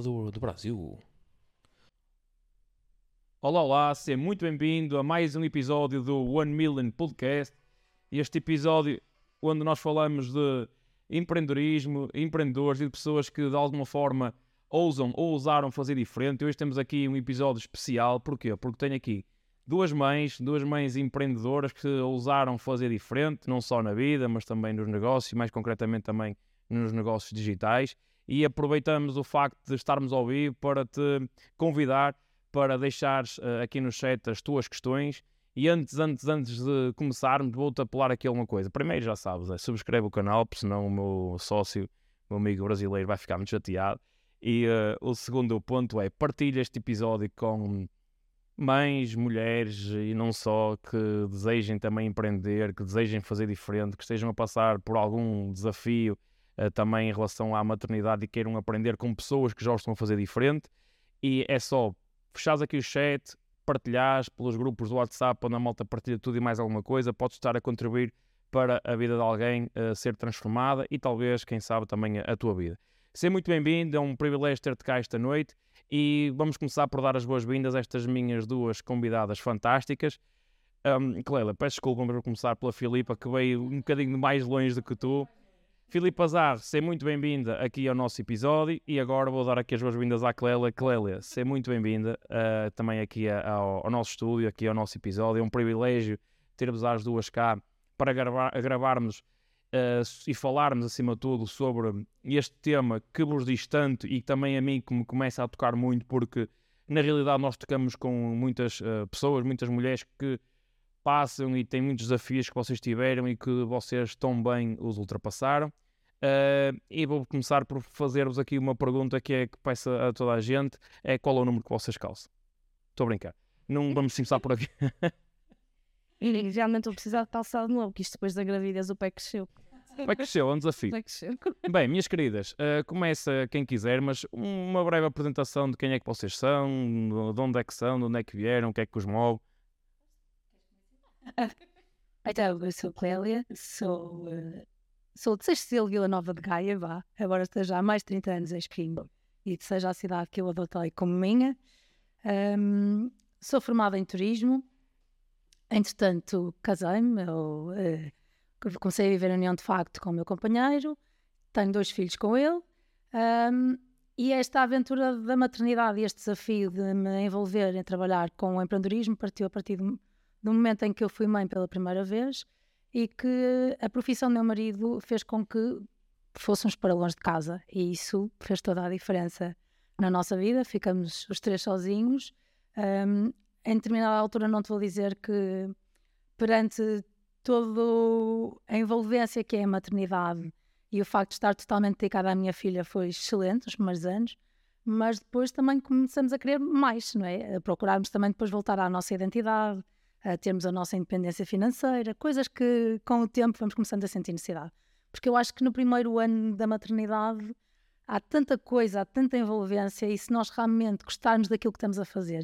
do, do Brasil. Olá, olá, seja muito bem-vindo a mais um episódio do One Million Podcast. Este episódio onde nós falamos de empreendedorismo, empreendedores e de pessoas que de alguma forma ousam ou ousaram fazer diferente. Hoje temos aqui um episódio especial, porquê? Porque tenho aqui duas mães, duas mães empreendedoras que ousaram fazer diferente, não só na vida, mas também nos negócios, mais concretamente também nos negócios digitais. E aproveitamos o facto de estarmos ao vivo para te convidar para deixares uh, aqui no chat as tuas questões. E antes, antes, antes de começarmos, vou-te apelar aqui alguma coisa. Primeiro, já sabes, é, subscreve o canal, porque senão o meu sócio, meu amigo brasileiro, vai ficar muito chateado. E uh, o segundo ponto é partilha este episódio com mães, mulheres e não só que desejem também empreender, que desejem fazer diferente, que estejam a passar por algum desafio uh, também em relação à maternidade e queiram aprender com pessoas que já estão a fazer diferente. E é só fechares aqui o chat, partilhares pelos grupos do WhatsApp onde a malta partilha tudo e mais alguma coisa, podes estar a contribuir para a vida de alguém uh, ser transformada e talvez, quem sabe, também a, a tua vida. Seja muito bem-vindo, é um privilégio ter-te cá esta noite e vamos começar por dar as boas-vindas a estas minhas duas convidadas fantásticas. Um, Clela, peço desculpa por começar pela Filipa, que veio um bocadinho mais longe do que tu. Filipe Azar, seja muito bem-vinda aqui ao nosso episódio e agora vou dar aqui as boas-vindas à Clélia. Clélia, seja muito bem-vinda uh, também aqui ao, ao, nosso estúdio, aqui ao nosso episódio. É um privilégio ter-vos as duas cá para gravar, gravarmos uh, e falarmos, acima de tudo, sobre este tema que vos diz tanto e também a mim que me começa a tocar muito, porque na realidade nós tocamos com muitas uh, pessoas, muitas mulheres que passam e têm muitos desafios que vocês tiveram e que vocês tão bem os ultrapassaram. Uh, e vou começar por fazer-vos aqui uma pergunta que é que peço a toda a gente: é qual é o número que vocês calçam? Estou a brincar. Não vamos começar por aqui. realmente vou precisar de calçado novo, que isto depois da gravidez o pé cresceu. O pé cresceu, é um desafio. O pé cresceu. Bem, minhas queridas, uh, começa quem quiser, mas uma breve apresentação de quem é que vocês são, de onde é que são, de onde é que vieram, o que é que os move. Então, eu sou Clélia, sou uh, Sou de Sextil, Vila Nova de Gaia, vá. Agora esteja há mais de 30 anos em Espinho e de seja a cidade que eu adotei como minha. Um, sou formada em turismo. Entretanto, casei-me. Uh, comecei a viver a união de facto com o meu companheiro. Tenho dois filhos com ele. Um, e esta aventura da maternidade e este desafio de me envolver em trabalhar com o empreendedorismo partiu a partir do momento em que eu fui mãe pela primeira vez e que a profissão do meu marido fez com que fôssemos para longe de casa e isso fez toda a diferença na nossa vida. Ficamos os três sozinhos. Um, em determinada altura, não te vou dizer que perante toda a envolvência que é a maternidade e o facto de estar totalmente dedicada à minha filha foi excelente os primeiros anos, mas depois também começamos a querer mais, não é? A procurarmos também depois voltar à nossa identidade, a termos a nossa independência financeira, coisas que com o tempo vamos começando a sentir necessidade. Porque eu acho que no primeiro ano da maternidade há tanta coisa, há tanta envolvência, e se nós realmente gostarmos daquilo que estamos a fazer,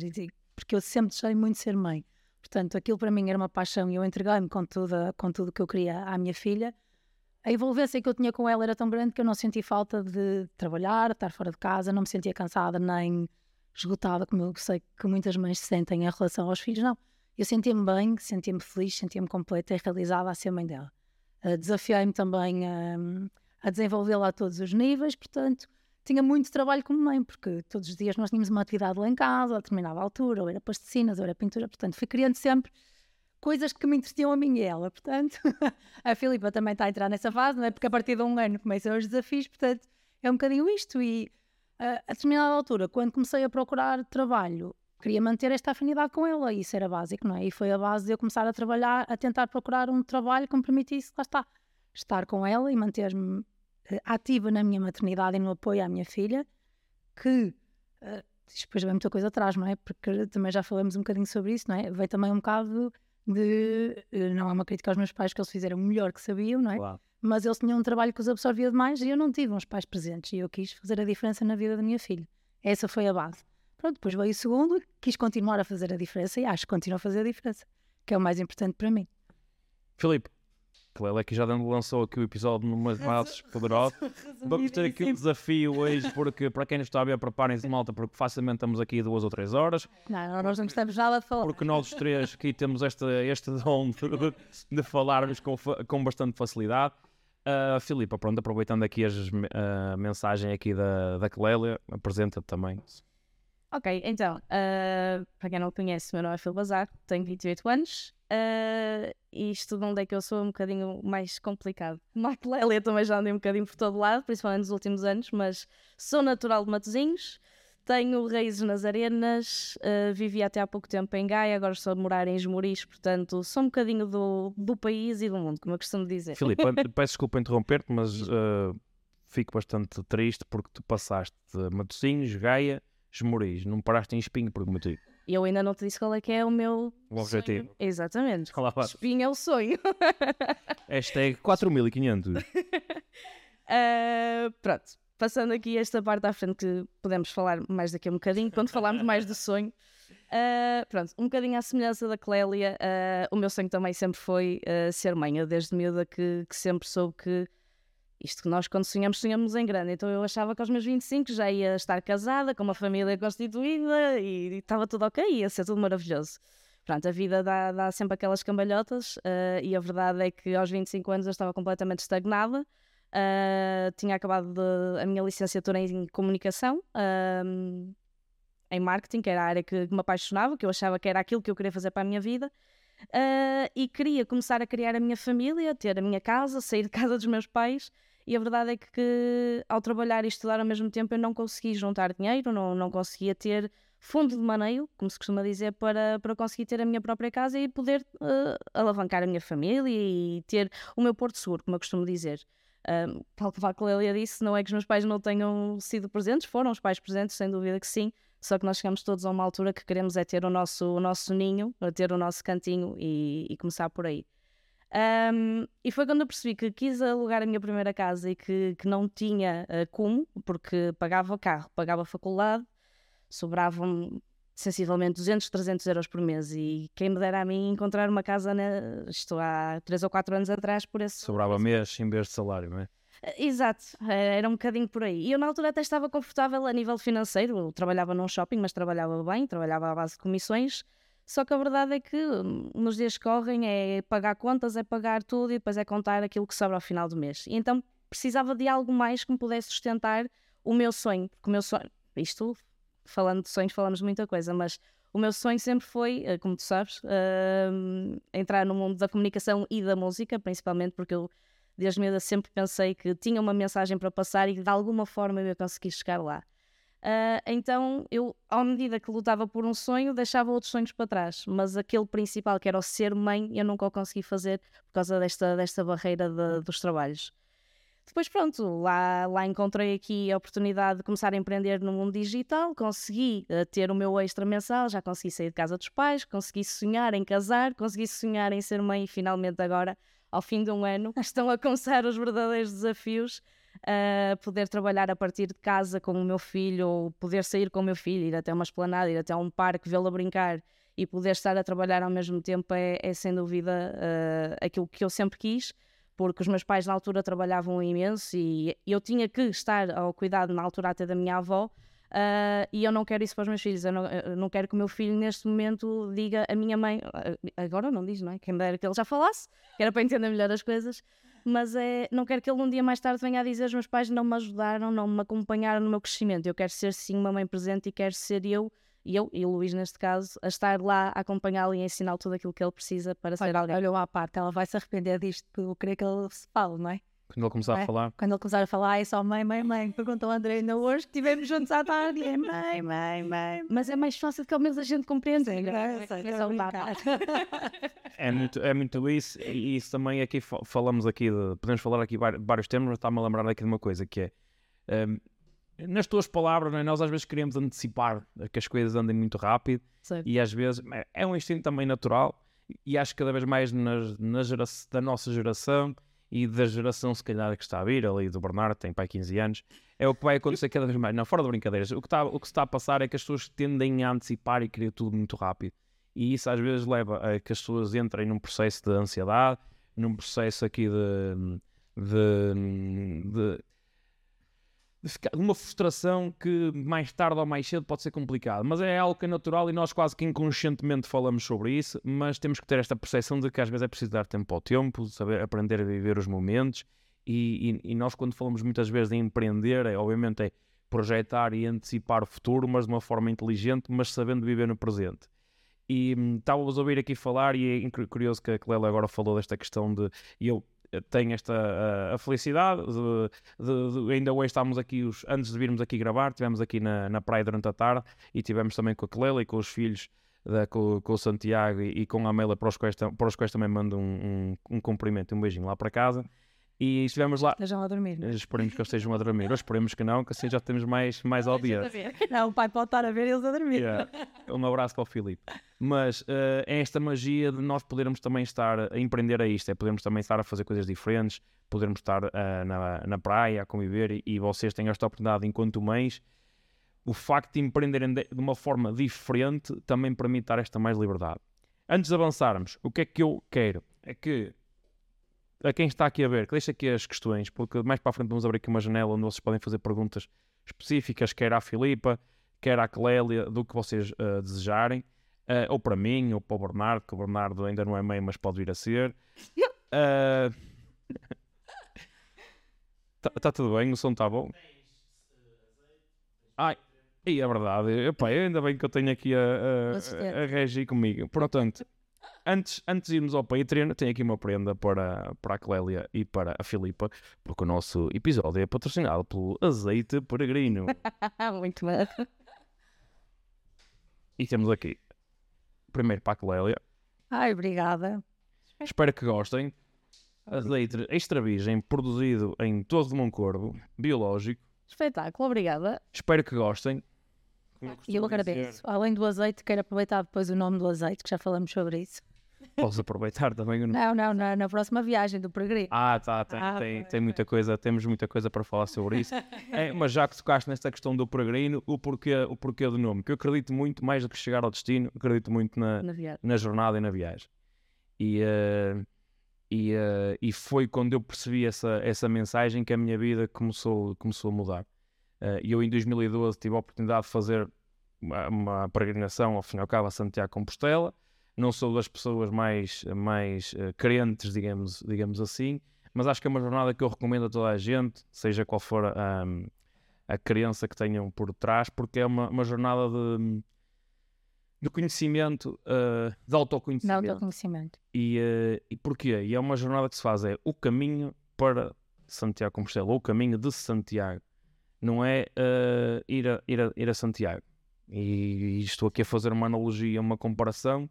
porque eu sempre deixei muito ser mãe, portanto, aquilo para mim era uma paixão e eu entreguei-me com, tudo, com tudo que eu queria à minha filha. A envolvência que eu tinha com ela era tão grande que eu não senti falta de trabalhar, estar fora de casa, não me sentia cansada nem esgotada, como eu sei que muitas mães se sentem em relação aos filhos, não eu sentia-me bem, sentia-me feliz, sentia-me completa e realizada a ser mãe dela. Uh, Desafiei-me também a, a desenvolvê-la a todos os níveis, portanto, tinha muito trabalho como mãe, porque todos os dias nós tínhamos uma atividade lá em casa, a determinada altura, ou era plasticinas, ou era pintura, portanto, fui criando sempre coisas que me entretinham a mim e ela, portanto, a Filipa também está a entrar nessa fase, não é? Porque a partir de um ano começam os desafios, portanto, é um bocadinho isto e uh, a determinada altura, quando comecei a procurar trabalho, queria manter esta afinidade com ela, e isso era básico, não é? E foi a base de eu começar a trabalhar, a tentar procurar um trabalho que me permitisse, lá está, estar com ela e manter-me uh, ativa na minha maternidade e no apoio à minha filha, que uh, depois vem muita coisa atrás, não é? Porque também já falamos um bocadinho sobre isso, não é? Veio também um bocado de. Uh, não é uma crítica aos meus pais, que eles fizeram o melhor que sabiam, não é? Claro. Mas eles tinham um trabalho que os absorvia demais e eu não tive uns pais presentes e eu quis fazer a diferença na vida da minha filha. Essa foi a base. Pronto, depois veio o segundo, quis continuar a fazer a diferença e acho que continua a fazer a diferença, que é o mais importante para mim. Filipe, Clélia aqui já dando- lançou aqui o episódio numas bases poderosas. Vamos ter aqui um desafio hoje, porque para quem nos está a ver, preparem-se, malta, porque facilmente estamos aqui duas ou três horas. Não, nós não gostamos nada de falar. Porque nós os três aqui temos este, este dom de, de falarmos com, com bastante facilidade. Uh, Filipa, pronto, aproveitando aqui as, me- a mensagem aqui da, da Clélia, apresenta também. Ok, então, ah, para quem não conhece, o meu nome é Phil Bazar, tenho 28 anos ah, e estudo onde é que eu sou um bocadinho mais complicado. Maclélia também já andei um bocadinho por todo lado, principalmente nos últimos anos, mas sou natural de Matosinhos, tenho raízes nas arenas, ah, vivi até há pouco tempo em Gaia, agora estou a morar em Esmoriz, portanto sou um bocadinho do, do país e do mundo, como eu costumo dizer. Filipa, peço desculpa interromper-te, mas uh, fico bastante triste porque tu passaste de Matosinhos, Gaia, Esmoriz, não paraste em Espinho por motivo? E eu ainda não te disse qual é que é o meu O objetivo. sonho. Exatamente. Lá vai. Espinho é o sonho. Hashtag 4500. Uh, pronto, passando aqui esta parte à frente que podemos falar mais daqui a um bocadinho, quando falarmos mais do sonho. Uh, pronto, um bocadinho à semelhança da Clélia, uh, o meu sonho também sempre foi uh, ser mãe. Eu desde miúda que, que sempre soube que isto que nós quando sonhamos, sonhamos em grande. Então eu achava que aos meus 25 já ia estar casada, com uma família constituída e estava tudo ok, ia ser tudo maravilhoso. Pronto, a vida dá, dá sempre aquelas cambalhotas uh, e a verdade é que aos 25 anos eu estava completamente estagnada. Uh, tinha acabado de- a minha licenciatura em comunicação, um, em marketing, que era a área que me apaixonava, que eu achava que era aquilo que eu queria fazer para a minha vida. Uh, e queria começar a criar a minha família, ter a minha casa, sair de casa dos meus pais. E a verdade é que, ao trabalhar e estudar ao mesmo tempo eu não consegui juntar dinheiro, não, não conseguia ter fundo de maneio, como se costuma dizer, para, para conseguir ter a minha própria casa e poder uh, alavancar a minha família e ter o meu porto seguro, como eu costumo dizer. Um, tal que a Clélia disse, não é que os meus pais não tenham sido presentes, foram os pais presentes, sem dúvida que sim, só que nós chegamos todos a uma altura que queremos é ter o nosso, o nosso ninho, ter o nosso cantinho e, e começar por aí. Um, e foi quando eu percebi que quis alugar a minha primeira casa e que, que não tinha uh, como, porque pagava carro, pagava faculdade, sobravam sensivelmente 200, 300 euros por mês. E quem me dera a mim encontrar uma casa, né, estou há 3 ou 4 anos atrás, por esse. Sobrava esse mês em vez de salário, não é? Exato, eh, era um bocadinho por aí. E eu na altura até estava confortável a nível financeiro, eu trabalhava num shopping, mas trabalhava bem, trabalhava à base de comissões. Só que a verdade é que hum, nos dias que correm é pagar contas, é pagar tudo e depois é contar aquilo que sobra ao final do mês. E então precisava de algo mais que me pudesse sustentar o meu sonho. Porque o meu sonho, isto, falando de sonhos, falamos muita coisa, mas o meu sonho sempre foi, eh, como tu sabes, hum, entrar no mundo da comunicação e da música, principalmente porque eu desde miúda sempre pensei que tinha uma mensagem para passar e de alguma forma eu ia conseguir chegar lá. Ah, então eu, à medida que lutava por um sonho, deixava outros sonhos para trás, mas aquele principal, que era o ser mãe, eu nunca o consegui fazer por causa desta, desta barreira de- dos trabalhos. Depois, pronto, lá, lá encontrei aqui a oportunidade de começar a empreender no mundo digital, consegui eh, ter o meu extra mensal, já consegui sair de casa dos pais, consegui sonhar em casar, consegui sonhar em ser mãe e finalmente agora, ao fim de um ano, estão a começar os verdadeiros desafios, a poder trabalhar a partir de casa com o meu filho, ou poder sair com o meu filho, ir até uma esplanada, ir até um parque, vê-lo a brincar e poder estar a trabalhar ao mesmo tempo é, é sem dúvida eh, aquilo que eu sempre quis porque os meus pais na altura trabalhavam imenso e eu tinha que estar ao cuidado na altura até da minha avó ah, e eu não quero isso para os meus filhos, eu não, eu não quero que o meu filho neste momento diga a minha mãe, ah, agora não diz, não é? Quem me dera que ele já falasse, que era para entender melhor as coisas, mas é, não quero que ele um dia mais tarde venha a dizer os meus pais não me ajudaram, não me acompanharam no meu crescimento, eu quero ser sim uma mãe presente e quero ser eu e eu, e o Luís neste caso, a estar lá a acompanhá-lo e a ensinar tudo aquilo que ele precisa para ser alguém. olha à parte, ela vai se arrepender disto, eu queria que ele se fale, não é? Quando ele começar É. a falar, Quando ele começar a falar, é só mãe, mãe, mãe. Perguntou ao André ainda hoje que estivemos juntos à tarde. e É mãe, mãe, mãe. Mas é mais fácil que ao menos a gente compreenda. Sim, é? é, É só um é muito, é muito isso. E isso também aqui fa- falamos aqui de. Podemos falar aqui vários temas, mas está-me a lembrar aqui de uma coisa que é. hum, nas tuas palavras, é? nós às vezes queremos antecipar que as coisas andem muito rápido Certo. e às vezes é- é um instinto também natural e acho que cada vez mais nas, na gera- da nossa geração e da geração se calhar que está a vir, ali do Bernardo, tem pai 15 anos, é o que vai acontecer cada vez mais. Não, fora de brincadeiras, o que, está, o que se está a passar é que as pessoas tendem a antecipar e querer tudo muito rápido. E isso às vezes leva a que as pessoas entrem num processo de ansiedade, num processo aqui de, de, de, uma frustração que mais tarde ou mais cedo pode ser complicado, mas é algo que é natural e nós quase que inconscientemente falamos sobre isso, mas temos que ter esta percepção de que às vezes é preciso dar tempo ao tempo, saber aprender a viver os momentos e, e- e nós quando falamos muitas vezes de empreender, é, obviamente é projetar e antecipar o futuro, mas de uma forma inteligente, mas sabendo viver no presente. E hum, estava-vos a ouvir aqui falar e é curioso que a Clélia agora falou desta questão de eu tenho esta ah, a felicidade de, de- de- ainda hoje estávamos aqui os, antes de virmos aqui gravar, estivemos aqui na, na praia durante a tarde e tivemos também com a Clélia e com os filhos da- com, com o Santiago e, e com a Amélia para os quais, para os quais também mando um, um, um cumprimento e um beijinho lá para casa e estivemos lá Estejam a dormir. é? esperemos que eles estejam a dormir ou esperemos que não, que assim já temos mais, mais audiência Não, o pai pode estar a ver eles a dormir. Yeah. Um abraço para o Filipe. Mas eh, é esta magia de nós podermos também estar a empreender a isto, é podermos também estar a fazer coisas diferentes, podermos estar eh, na, na praia a conviver e, e vocês têm esta oportunidade enquanto mães. O facto de empreenderem de, de uma forma diferente também permite dar esta mais liberdade. Antes de avançarmos, o que é que eu quero? É que a quem está aqui a ver, que deixe aqui as questões, porque mais para a frente vamos abrir aqui uma janela onde vocês podem fazer perguntas específicas, quer à Filipa, quer à Clélia, do que vocês eh, desejarem, eh, ou para mim, ou para o Bernardo, que o Bernardo ainda não é meio, mas pode vir a ser. Está tudo bem, o som está bom. Ai, e é verdade, Epá, ainda bem que eu tenho aqui a, Assistente. a, a Regi comigo. Portanto, antes, antes de irmos ao Patreon, tenho aqui uma prenda para, para a Clélia e para a Filipa, porque o nosso episódio é patrocinado pelo Azeite Peregrino. Muito bem. E temos aqui, primeiro para a Clélia, Ai, obrigada. espero que gostem. Azeite extra virgem, produzido em Torre de Moncorvo, biológico. Espetáculo, obrigada. Espero que gostem. E eu agradeço. dizer, Além do azeite, quero aproveitar depois o nome do azeite, que já falamos sobre isso. Posso aproveitar também o nome. Não, não, na, na próxima viagem do peregrino. Ah, tá, tem, Ah, tem, tem muita coisa, temos muita coisa para falar sobre isso. É, mas já que tocaste nesta questão do peregrino, o porquê, o porquê do nome, que eu acredito muito, mais do que chegar ao destino, acredito muito na, Na na jornada e na viagem. E, eh, e, eh, e foi quando eu percebi essa, essa mensagem que a minha vida começou, começou a mudar. Eh, E eu em 2012 tive a oportunidade de fazer uma, uma peregrinação, ao fim e ao cabo, a Santiago Compostela. Não sou das pessoas mais, mais eh, crentes, digamos, digamos assim, mas acho que é uma jornada que eu recomendo a toda a gente, seja qual for a, a crença que tenham por trás, porque é uma, uma jornada de, de conhecimento, eh, de autoconhecimento. do conhecimento. E, eh, e porquê? E é uma jornada que se faz, é o caminho para Santiago de Compostela, ou o caminho de Santiago. Não é eh, ir, a, ir, a, ir a Santiago. E, e estou aqui a fazer uma analogia, uma comparação,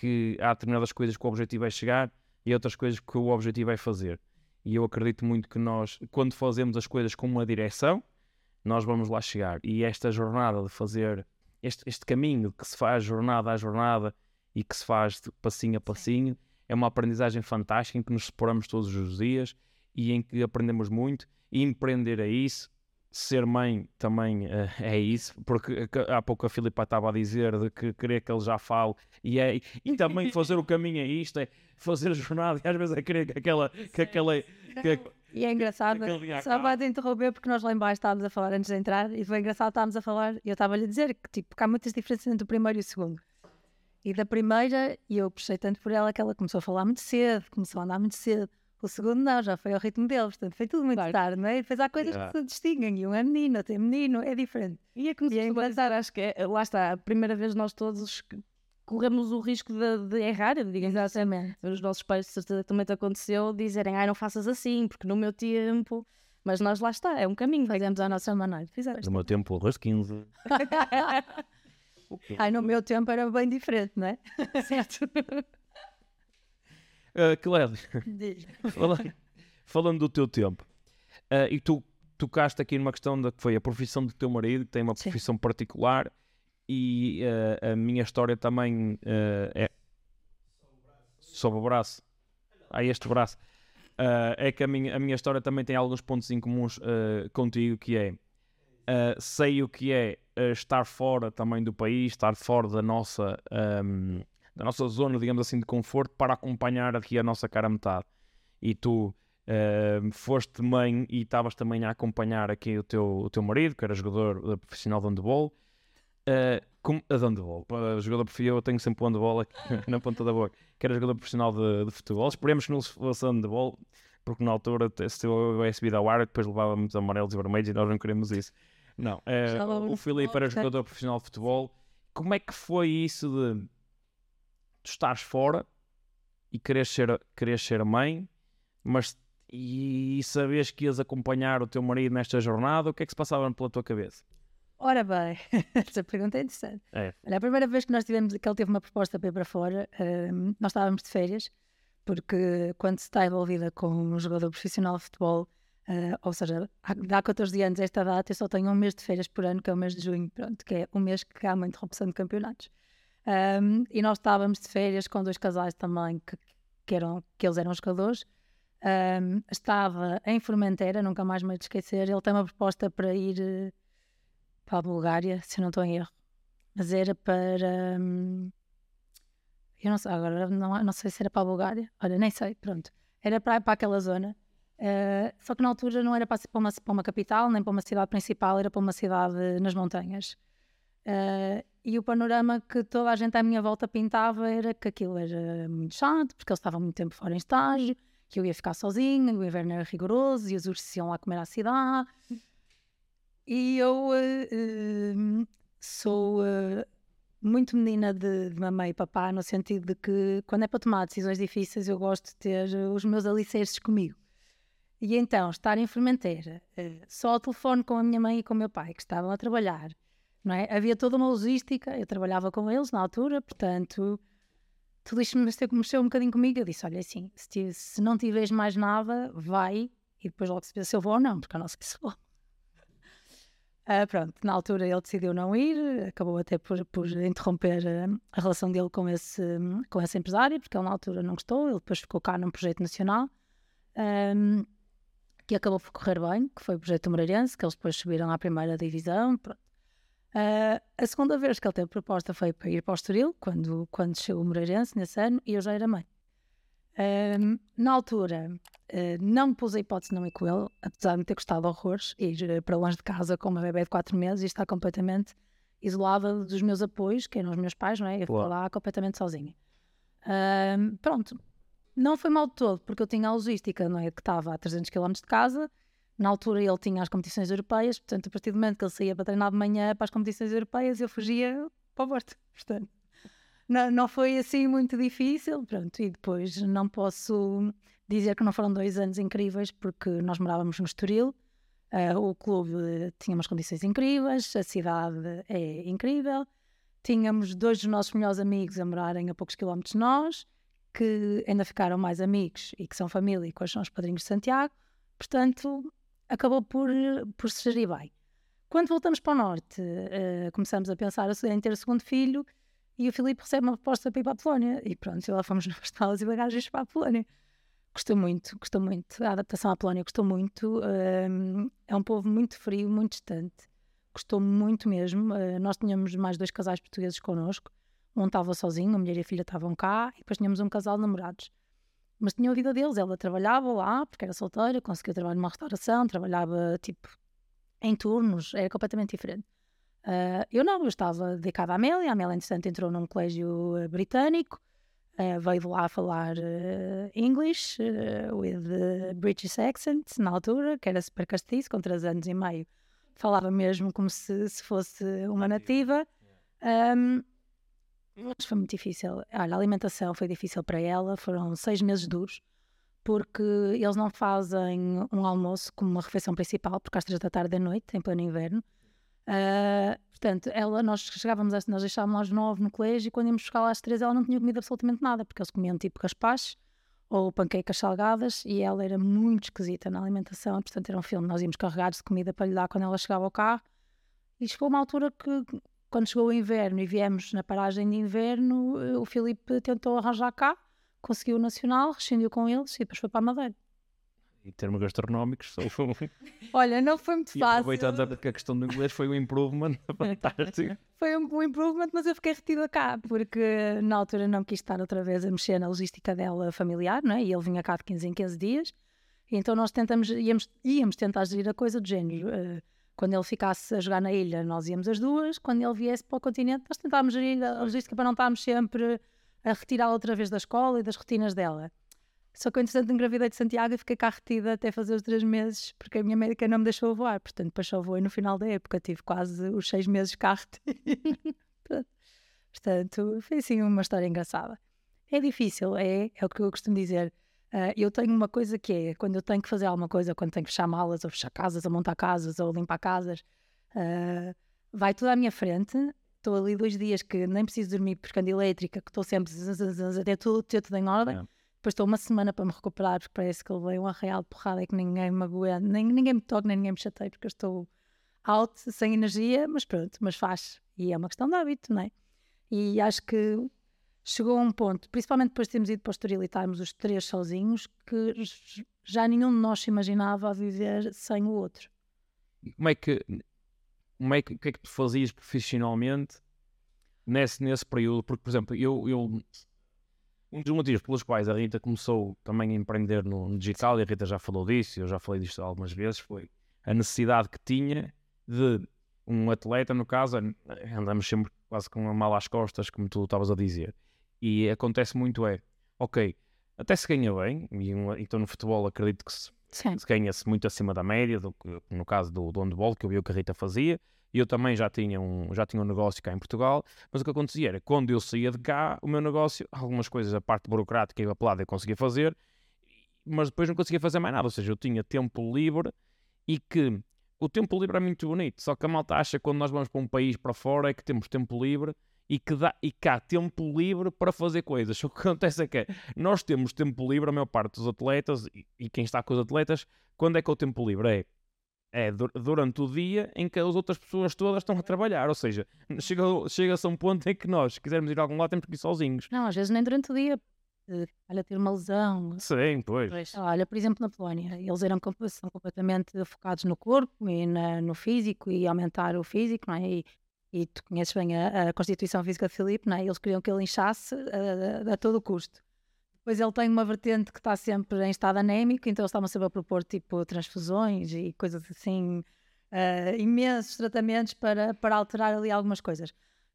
que há determinadas coisas que o objetivo é chegar e outras coisas que o objetivo é fazer. E eu acredito muito que nós, quando fazemos as coisas com uma direção, nós vamos lá chegar. E esta jornada de fazer este, este caminho que se faz jornada a jornada e que se faz de passinho a passinho, é uma aprendizagem fantástica em que nos separamos todos os dias e em que aprendemos muito. E empreender é isso, ser mãe também eh, é isso, porque eh, há pouco a Filipa estava a dizer de que querer que ele já fale e, é, e também fazer o caminho é isto, é fazer a jornada e às vezes é querer que aquela. Que aquela que, E é engraçado, só vai te interromper porque nós lá embaixo estávamos a falar antes de entrar e foi engraçado, estávamos a falar e eu estava-lhe a dizer que tipo, que há muitas diferenças entre o primeiro e o segundo. E da primeira, e eu puxei tanto por ela que ela começou a falar muito cedo, começou a andar muito cedo. O segundo não, já foi ao ritmo dele, portanto foi tudo muito Claro. tarde, não é? E depois há coisas Yeah. que se distinguem, e um é menino, outro é menino, é diferente. E é como E se é acho que é, lá está, a primeira vez nós todos corremos o risco de, de errar, digamos assim. Exatamente. Os nossos pais, de certeza também te aconteceu, dizerem, ai, não faças assim, porque no meu tempo. Mas nós lá está, é um caminho. Fazemos à nossa maneira. Fizemos. no meu tempo, o 15. Ai, no meu tempo era bem diferente, não é? certo. Uh, Clélia, falando, falando do teu tempo, uh, e tu tocaste aqui numa questão da que foi a profissão do teu marido, que tem uma Sim. profissão particular, e uh, a minha história também uh, é sob o braço. Ah, este braço. Uh, é que a minha, a minha história também tem alguns pontos em comuns contigo, que é sei o que é estar fora também do país, estar fora da nossa, um, da nossa zona, digamos assim, de conforto para acompanhar aqui a nossa cara metade. e tu eh, foste mãe e estavas também a acompanhar aqui o teu, o teu marido, que era jogador eh, profissional de handball. Uh, como, a de handball, para jogador profissional, eu tenho sempre o handball aqui na ponta da boca, que era jogador profissional de, de futebol. Esperemos que não fosse handball, porque na altura se eu a subir ao ar, depois levávamos amarelos e vermelhos e nós não queremos isso. Não, uh, o Filipe era jogador profissional de futebol. Como é que foi isso de tu estares fora e querer ser, querer ser mãe, mas e sabes que ias acompanhar o teu marido nesta jornada? O que é que se passava pela tua cabeça? Ora bem, essa pergunta é interessante. É. Olha, a primeira vez que nós tivemos, que ele teve uma proposta para ir para fora, um, nós estávamos de férias, porque quando se está envolvida com um jogador profissional de futebol, uh, ou seja, há, há 14 anos esta data, eu só tenho um mês de férias por ano, que é o mês de junho, pronto, que é um mês que há uma interrupção de campeonatos. Um, e nós estávamos de férias com dois casais também, que, que, eram, que eles eram jogadores. Um, estava em Formentera, nunca mais me esquecer. Ele tem uma proposta para ir uh, para a Bulgária, se não estou em erro. Mas era para. Um, eu não sei, agora não, não sei se era para a Bulgária. Olha, nem sei, pronto. Era para, para aquela zona. Uh, só que na altura não era para, para, uma, para uma capital, nem para uma cidade principal, era para uma cidade nas montanhas. Uh, e o panorama que toda a gente à minha volta pintava era que aquilo era muito chato, porque ele estava muito tempo fora em estágio, que eu ia ficar sozinha, o inverno era rigoroso e os ursos iam lá comer à cidade. E eu uh, uh, sou uh, muito menina de, de mamãe e papá, no sentido de que quando é para tomar decisões difíceis eu gosto de ter os meus alicerces comigo. E então, estar em Fermenteira, só ao telefone com a minha mãe e com o meu pai, que estavam a trabalhar, não é? Havia toda uma logística, eu trabalhava com eles na altura, portanto, tudo isto mexeu, mexeu um bocadinho comigo. Eu disse: Olha, assim, se, se não tiveres mais nada, vai e depois logo se vê se eu vou ou não, porque eu não sei se vou. Uh, pronto, na altura ele decidiu não ir, acabou até por, por interromper a, a, relação dele com esse, com esse empresário, porque ele na altura não gostou, ele depois ficou cá num projeto nacional, um, que acabou por correr bem, que foi o projeto Moreirense, que eles depois subiram à primeira divisão, pronto. Uh, a segunda vez que ele teve proposta foi para ir para o Estoril, quando, quando chegou o Moreirense, nesse ano, e eu já era mãe. Uh, na altura, uh, não pus a hipótese não ir com ele, apesar de me ter gostado de horrores, ir para longe de casa com uma bebê de 4 meses e estar completamente isolada dos meus apoios, que eram os meus pais, não é? Eu fiquei lá completamente sozinha. pronto, não foi mal de todo, porque eu tinha a logística, não é? Que estava a 300 km de casa, na altura ele tinha as competições europeias, portanto, a partir do momento que ele saía para treinar de manhã para as competições europeias, eu fugia para o Porto. Portanto, não, não foi assim muito difícil. Pronto, e depois não posso dizer que não foram dois anos incríveis, porque nós morávamos no Estoril, uh, o clube tinha umas condições incríveis, a cidade é incrível, tínhamos dois dos nossos melhores amigos a morarem a poucos quilómetros de nós, que ainda ficaram mais amigos e que são família e hoje são os padrinhos de Santiago. Portanto, acabou por, por se gerir bem. Quando voltamos para o Norte, uh, começamos a pensar em ter o segundo filho e o Filipe recebe uma proposta para ir para a Polónia. E pronto, lá fomos nas malas e bagagens para a Polónia. Gostou muito, gostou muito. A adaptação à Polónia gostou muito. Uh, é um povo muito frio, muito distante. Gostou muito mesmo. Uh, nós tínhamos mais dois casais portugueses connosco. Um estava sozinho, a mulher e a filha estavam cá, e depois tínhamos um casal de namorados mas tinha a vida deles. Ela trabalhava lá, porque era solteira, conseguia trabalhar numa restauração, trabalhava tipo em turnos, era completamente diferente. Uh, eu não, eu estava dedicada à Amélia. A Amélia, entretanto, entrou num colégio uh, britânico, uh, veio de lá falar English, with British accent, na altura, que era super castiço, com 3 anos e meio. Falava mesmo como se, se fosse uma nativa. Um, mas foi muito difícil. Olha, a alimentação foi difícil para ela, foram seis meses duros, porque eles não fazem um almoço como uma refeição principal, porque às três da tarde da noite, em pleno inverno. Uh, portanto, ela, nós chegávamos, nós deixávamos às nove no colégio e quando íamos buscar lá às três ela não tinha comido absolutamente nada, porque eles comiam tipo caspaches ou panquecas salgadas e ela era muito esquisita na alimentação, portanto era um filme, nós íamos carregados de comida para lhe dar quando ela chegava ao carro e chegou uma altura que quando chegou o inverno e viemos na paragem de inverno, eh, o Filipe tentou arranjar cá, conseguiu o Nacional, rescindiu com eles e depois foi para a Madeira. Em termos gastronómicos, Olha, não foi muito e fácil. Aproveitando que a questão do inglês foi um improvement fantástico. foi um, um improvement, mas eu fiquei retida cá, porque na altura não quis estar outra vez a mexer na logística dela familiar, não é? E ele vinha cá de 15 em 15 dias. E então nós tentamos, íamos, íamos tentar gerir a coisa do género. Uh, quando ele ficasse a jogar na ilha, nós íamos as duas. Quando ele viesse para o continente, nós tentávamos gerir a logística para não estarmos sempre a retirá-la outra vez da escola e das rotinas dela. Só que eu, entretanto, engravidei de Santiago e fiquei cá retida até fazer os três meses, porque a minha médica não me deixou voar. Portanto, depois só voei no final da época. Tive quase os seis meses cá retida. Portanto, foi assim uma história engraçada. É difícil, é, é o que eu costumo dizer. Uh, eu tenho uma coisa que é, quando eu tenho que fazer alguma coisa, quando tenho que fechar malas, ou fechar casas, ou montar casas, ou limpar casas, uh, vai tudo à minha frente. Estou ali dois dias que nem preciso dormir porque ando elétrica, que estou sempre até tudo, tudo em ordem. É. Depois estou uma semana para me recuperar, porque parece que levei um arreal de porrada e que ninguém me aguenta, nem, ninguém me toca, nem ninguém me chateia, porque eu estou out, sem energia, mas pronto, mas faz. E é uma questão de hábito, não é? E acho que chegou a um ponto, principalmente depois de termos ido para o Estoril e estarmos os três sozinhos, que já nenhum de nós se imaginava viver sem o outro. Como é que, como é que, o que é que tu fazias profissionalmente nesse, nesse período? Porque, por exemplo, eu, eu um dos motivos pelos quais a Rita começou também a empreender no, digital, e a Rita já falou disso, eu já falei disto algumas vezes, foi a necessidade que tinha de um atleta, no caso, andamos sempre quase com uma mala às costas, como tu estavas a dizer. E acontece muito é, ok, até se ganha bem, e então no futebol acredito que se, se ganha-se muito acima da média, do, no caso do, do handball, que eu vi o que a Rita fazia, e eu também já tinha, um, já tinha um negócio cá em Portugal, mas o que acontecia era, quando eu saía de cá, o meu negócio, algumas coisas, a parte burocrática e a pelada eu conseguia fazer, mas depois não conseguia fazer mais nada, ou seja, eu tinha tempo livre e que o tempo livre é muito bonito, só que a malta acha que quando nós vamos para um país para fora é que temos tempo livre e que, dá, e que há tempo livre para fazer coisas. O que acontece é que nós temos tempo livre, a maior parte dos atletas e, e quem está com os atletas, quando é que é o tempo livre? É é durante o dia em que as outras pessoas todas estão a trabalhar. Ou seseja, chega-se chega a um ponto em que nós, se quisermos ir a algum lado, temos que ir sozinhos. Não, às vezes nem durante o dia. Olha, ter uma lesão. Sim, pois. pois. Olha, por exemplo, na Polónia, eles eram são completamente focados no corpo e na, no físico e aumentar o físico, não é? E, e tu conheces bem a, a Constituição Física de Filipe, não é? Eles queriam que ele inchasse a, a, a todo custo. Depois ele tem uma vertente que está sempre em estado anémico, então eles estavam sempre a propor tipo transfusões e coisas assim, uh, imensos tratamentos para, para alterar ali algumas coisas.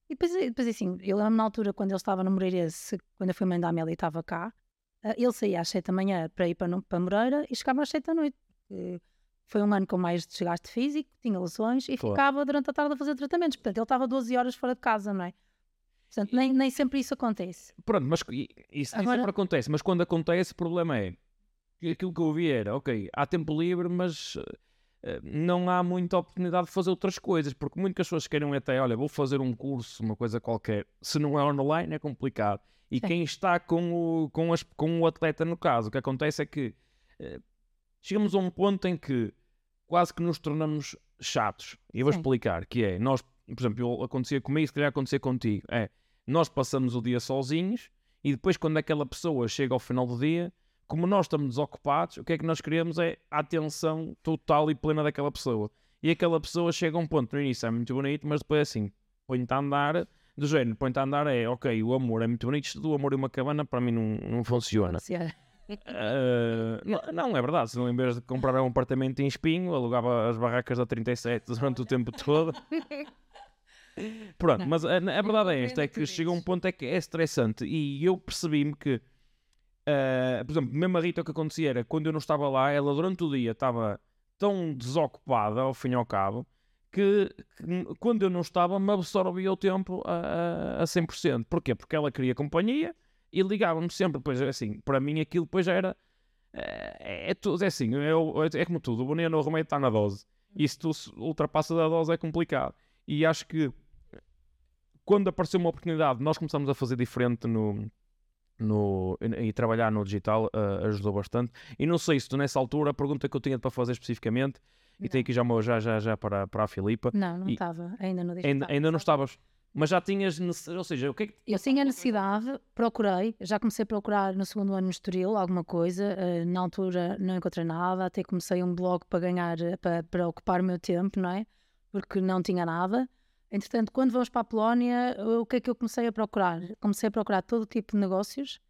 E depois, depois assim, eu lembro na altura quando ele estava no Moreirense, quando eu fui mãe da Amélia e estava cá, uh, ele saía às 7 da manhã para ir para, para Moreira e chegava às 7 da noite. Foi um ano com mais desgaste físico, tinha lesões e claro. ficava durante a tarde a fazer tratamentos. Portanto, ele estava 12 horas fora de casa, não é? Portanto, nem, nem sempre isso acontece. Pronto, mas isso Agora... sempre acontece. Mas quando acontece, o problema é aquilo que eu vi era, ok, há tempo livre, mas uh, não há muita oportunidade de fazer outras coisas, porque muitas pessoas querem até, olha, vou fazer um curso, uma coisa qualquer. Se não é online, é complicado. E Sim. quem está com o, com, as, com o atleta, no caso, o que acontece é que uh, chegamos a um ponto em que quase que nos tornamos chatos. E eu vou Sim. explicar, que é, nós, por exemplo, acontecia comigo, se calhar acontecer contigo, é nós passamos o dia sozinhos e depois, quando aquela pessoa chega ao final do dia, como nós estamos desocupados, o que é que nós queremos é a atenção total e plena daquela pessoa. E aquela pessoa chega a um ponto, no início é muito bonito, mas depois assim, põe-te a andar, do género, põe-te a andar é, ok, o amor é muito bonito, isto do amor e uma cabana para mim não, não funciona. Uh, não, não, é verdade, se não em vez de comprar um apartamento em Espinho, alugava as barracas da 37 durante o tempo todo. Pronto, não. mas a, a, verdade é esta: é que chega um ponto é que é estressante. E eu percebi-me que, uh, por exemplo, mesmo a Rita, o que acontecia era quando eu não estava lá, ela durante o dia estava tão desocupada, ao fim e ao cabo, que, que quando eu não estava, me absorvia o tempo a, a, a 100%. Porquê? Porque ela queria companhia e ligava-me sempre. Pois assim, para mim aquilo depois já era. É, é, tudo, é assim, é, é, como tudo, o veneno, o remédio está na dose. E se tu ultrapassas a dose é complicado. E acho que quando apareceu uma oportunidade, nós começamos a fazer diferente no, no, e trabalhar no digital uh, ajudou bastante. E não sei se tu nessa altura, a pergunta que eu tinha para fazer especificamente, não. e tenho aqui já, já, já, já para, para a Filipa. Não, não estava, ainda no digital. Ainda, ainda não estavas. Mas já tinhas, ou seja, o que é que... Eu tinha necessidade, procurei, já comecei a procurar no segundo ano no Estoril alguma coisa, uh, na altura não encontrei nada, até comecei um blog para ganhar, para, para ocupar o meu tempo, não é? Porque não tinha nada. Entretanto, quando vamos para a Polónia, o que é que eu comecei a procurar? Comecei a procurar todo tipo de negócios,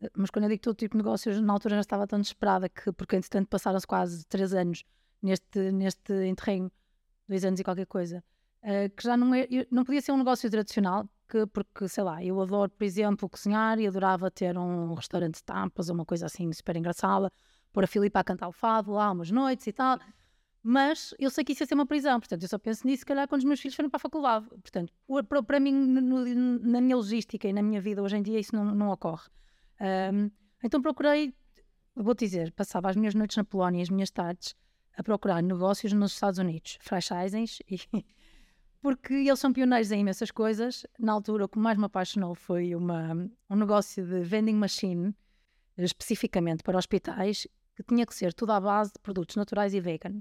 eh, mas quando eu digo todo tipo de negócios, na altura já estava tão desesperada que, porque entretanto passaram-se quase três anos neste, neste interregno, dois anos e qualquer coisa, uh, que já não, é, não podia ser um negócio tradicional, que, porque, sei lá, eu adoro, por exemplo, cozinhar e adorava ter um restaurante de tampas ou uma coisa assim super engraçada, pôr a Filipa a cantar o fado lá umas noites e tal. Mas eu sei que isso ia ser uma prisão, portanto, eu só penso nisso, se calhar, quando os meus filhos forem para a faculdade. Portanto, para, para mim, no, na minha logística e na minha vida hoje em dia, isso não, não ocorre. Um, então procurei, vou-te dizer, passava as minhas noites na Polónia as minhas tardes a procurar negócios nos Estados Unidos, franchisings, e, porque eles são pioneiros em imensas coisas. Na altura, o que mais me apaixonou foi uma, um negócio de vending machine, especificamente para hospitais, que tinha que ser tudo à base de produtos naturais e vegan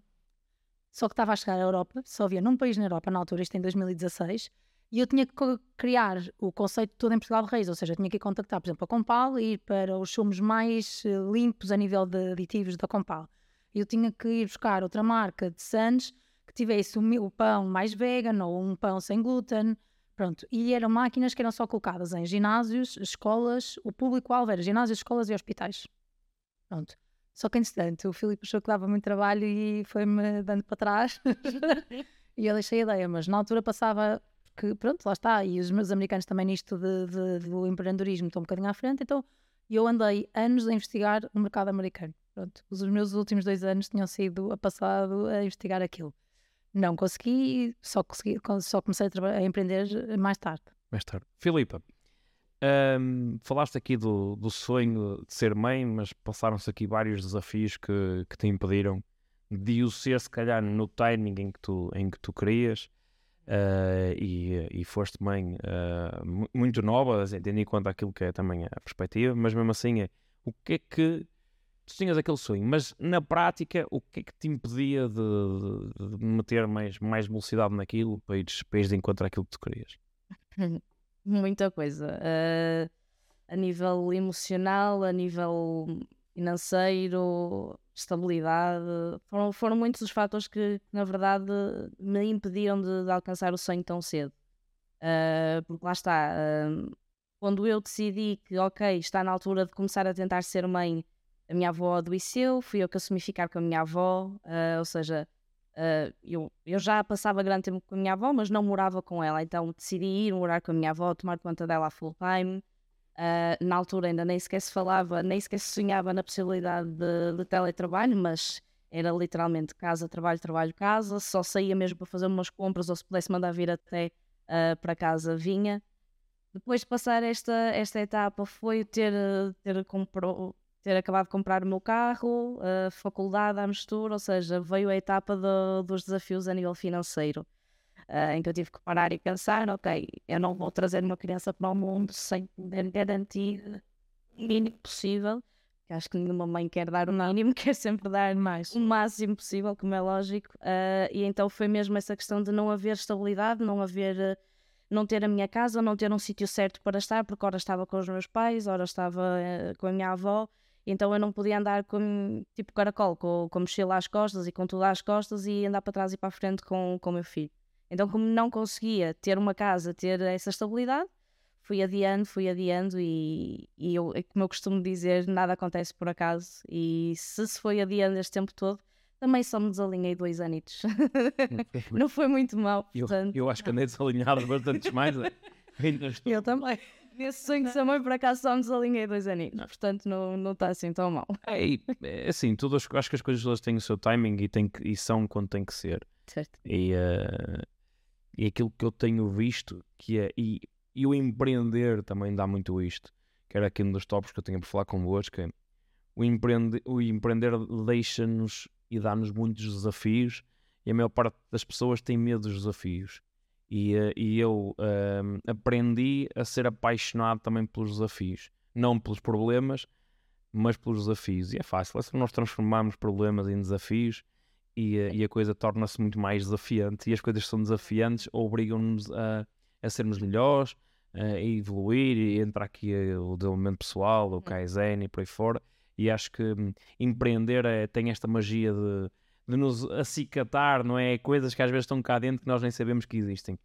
só que estava a chegar à Europa, só havia num país na Europa na altura, isto em 2016, e eu tinha que criar o conceito todo em Portugal de Reis, ou seja, tinha que contactar, por exemplo, a Compal e ir para os sumos mais eh, limpos a nível de aditivos da Compal. Eu tinha que ir buscar outra marca de Sands tivesse o, pão mais vegan ou um pão sem glúten, pronto. E eram máquinas que eram só colocadas em ginásios, escolas, o público-alvo era ginásios, escolas e hospitais. Pronto. Só que, entretanto, o Filipe achou que dava muito trabalho e foi-me dando para trás. e eu deixei a ideia, mas na altura passava que, pronto, lá está. E os meus americanos também nisto de, de, do empreendedorismo estão um bocadinho à frente. Então, eu andei anos a investigar o mercado americano. Pronto, os meus últimos dois anos tinham sido a passado a investigar aquilo. Não consegui, só, consegui, só comecei a, a empreender mais tarde. Mais tarde. Filipa, um, falaste aqui do, do sonho de ser mãe, mas passaram-se aqui vários desafios que, que te impediram de o ser, se calhar, no timing em que tu, em que tu querias. Uh, e, e foste mãe uh, muito nova, assim, tendo em conta aquilo que é também a perspectiva, mas mesmo assim é o que é que tu tinhas aquele sonho, mas na prática o que é que te impedia de, de, de meter mais, mais velocidade naquilo para ires, para ires de encontro àquilo que tu querias? muita coisa. Uh, a nível emocional, a nível financeiro, estabilidade. Foram, foram muitos os fatores que, na verdade, me impediram de, de alcançar o sonho tão cedo. Uh, porque lá está. Uh, quando eu decidi que, ok, está na altura de começar a tentar ser mãe, a minha avó adoeceu, fui eu que assumi ficar com a minha avó, ou seja, Uh, eu, eu já passava grande tempo com a minha avó, mas não morava com ela, então decidi ir morar com a minha avó, tomar conta dela full time. Uh, na altura ainda nem sequer se falava, nem sequer se sonhava na possibilidade de, de teletrabalho, mas era literalmente casa, trabalho, trabalho, casa. Só saía mesmo para fazer umas compras ou se pudesse mandar vir até uh, para casa, vinha. Depois de passar esta, esta etapa, foi ter, ter comprou, ter acabado de comprar o meu carro, a faculdade à mistura, ou seja, veio a etapa de, dos desafios a nível financeiro, uh, em que eu tive que parar e pensar, ok, eu não vou trazer uma criança para o mundo sem poder garantir o mínimo possível, que acho que nenhuma mãe quer dar o mínimo, quer sempre dar mais, o máximo possível, como é lógico, uh, e então foi mesmo essa questão de não haver estabilidade, não haver... Não ter a minha casa, não ter um sítio certo para estar, porque ora estava com os meus pais, ora estava com a minha avó, então eu não podia andar com, tipo caracol, com, com mochila às costas e com tudo às costas e andar para trás e para a frente com, o meu filho. Então, como não conseguia ter uma casa, ter essa estabilidade, fui adiando, fui adiando e, e eu, é como eu costumo dizer, nada acontece por acaso. E se se foi adiando este tempo todo, também só me desalinhei dois anitos. não foi muito mal. Portanto... Eu, eu acho que andei desalinhado bastante mais. Né? eu também. Nesse sonho de ser mãe, por acaso, só me desalinhei dois aninhos. Portanto, não, não está assim tão mal. É, é assim, tudo, acho que as coisas elas têm o seu timing e, têm que, e são quando têm que ser. Certo. E, uh, e aquilo que eu tenho visto, que é, e, e o empreender também dá muito isto, que era aqui um dos tópicos que eu tinha por falar convosco, é o, empreende, o empreender deixa-nos e dá-nos muitos desafios e a maior parte das pessoas tem medo dos desafios. E, eh, e eu uh, aprendi a ser apaixonado também pelos desafios, não pelos problemas, mas pelos desafios. E é fácil, é só nós transformarmos problemas em desafios e, uh, e a coisa torna-se muito mais desafiante. E as coisas que são desafiantes obrigam-nos a, a sermos melhores, a evoluir e entrar aqui o desenvolvimento pessoal, o Kaizen e por aí fora. E acho que um, empreender é, tem esta magia de de nos acicatar, não é? Coisas que às vezes estão cá dentro que nós nem sabemos que existem.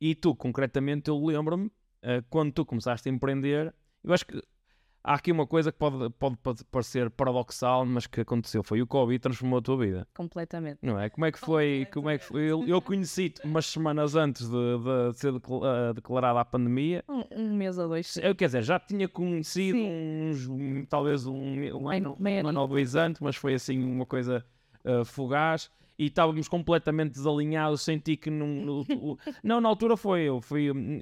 E tu, concretamente, eu lembro-me, uh, quando tu começaste a empreender, eu acho que há aqui uma coisa que pode, pode, pode parecer paradoxal, mas que aconteceu. Foi o Covid transformou a tua vida. Completamente. Não é? Como é que foi? Como é que foi? Eu, eu conheci-te umas semanas antes de, de ser decla- declarada a pandemia. Um, um mês ou dois. Eu, quer dizer, já tinha conhecido Sim. uns, talvez um, um ano, um ano ou dois antes, mas foi assim uma coisa uh, fugaz. E estávamos completamente desalinhados, senti que não... no- o- não, na altura foi eu, fui... hum,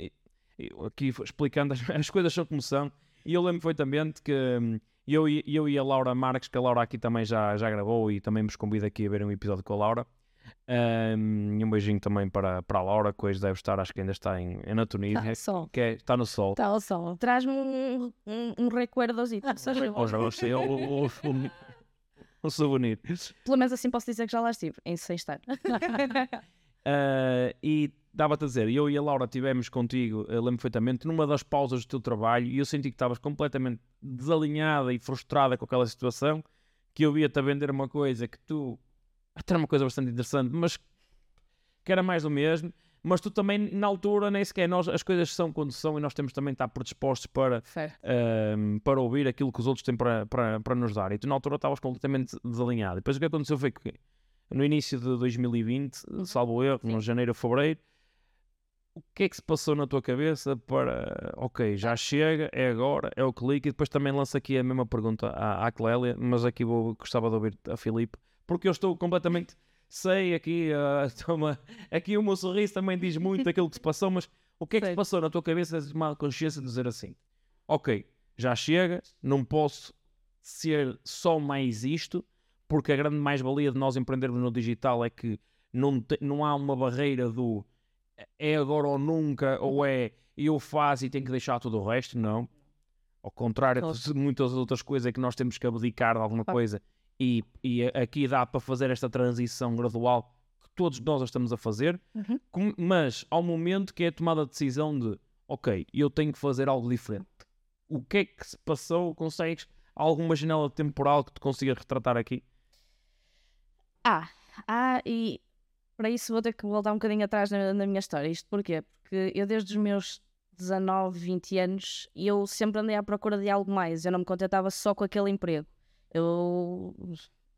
eu aqui explicando, as, as coisas são como são. E eu lembro perfeitamente que hum, eu, e- eu e a Laura Marques, que a Laura aqui também já, já gravou e também vos convido aqui a ver um episódio com a Laura. Hum, e um beijinho também para, para a Laura, que hoje deve estar, acho que ainda está em, em Natunísio, Tá, sol. que é- está no sol. Está ao sol. Traz-me um, um, um recuerdosito. Ah, o, o, o, o souvenir. Pelo menos assim posso dizer que já lá estive, em sem estar. Ah, e dava-te a dizer, eu e a Laura estivemos contigo, lembro perfeitamente, numa das pausas do teu trabalho e eu senti que estavas completamente desalinhada e frustrada com aquela situação, que eu ia-te a vender uma coisa que tu... Até era uma coisa bastante interessante, mas que era mais do mesmo. Mas tu também, na altura, nem sequer nós, as coisas são quando são e nós temos também de estar predispostos para ahm, para ouvir aquilo que os outros têm para, para, para nos dar. E tu na altura estavas completamente desalinhado. E depois o que aconteceu foi que no início de 2020, salvo erro, no janeiro ou fevereiro, o que é que se passou na tua cabeça para, ok, já chega, é agora, é o clique, e depois também lanço aqui a mesma pergunta à, à Clélia, mas aqui vou, gostava de ouvir a Filipe, porque eu estou completamente, sei aqui, ah, toma, aqui o meu sorriso também diz muito aquilo que se passou, mas o que é que se passou na tua cabeça de tomar consciência de dizer assim, ok, já chega, não posso ser só mais isto, porque a grande mais-valia de nós empreendermos no digital é que não, te- não há uma barreira do é agora ou nunca, ou é eu faço e tenho que deixar tudo o resto, não. Ao contrário de muitas outras coisas que nós temos que abdicar de alguma coisa e, e aqui dá para fazer esta transição gradual que todos nós estamos a fazer, Uhum. com- mas ao momento que é tomada a decisão de ok, eu tenho que fazer algo diferente. O que é que se passou? Consegues alguma janela temporal que te consiga retratar aqui? Ah, ah, e para isso vou ter que voltar um bocadinho atrás na, na minha história. Isto porquê? Porque eu desde os meus 19, 20 anos, eu sempre andei à procura de algo mais. Eu não me contentava só com aquele emprego. Eu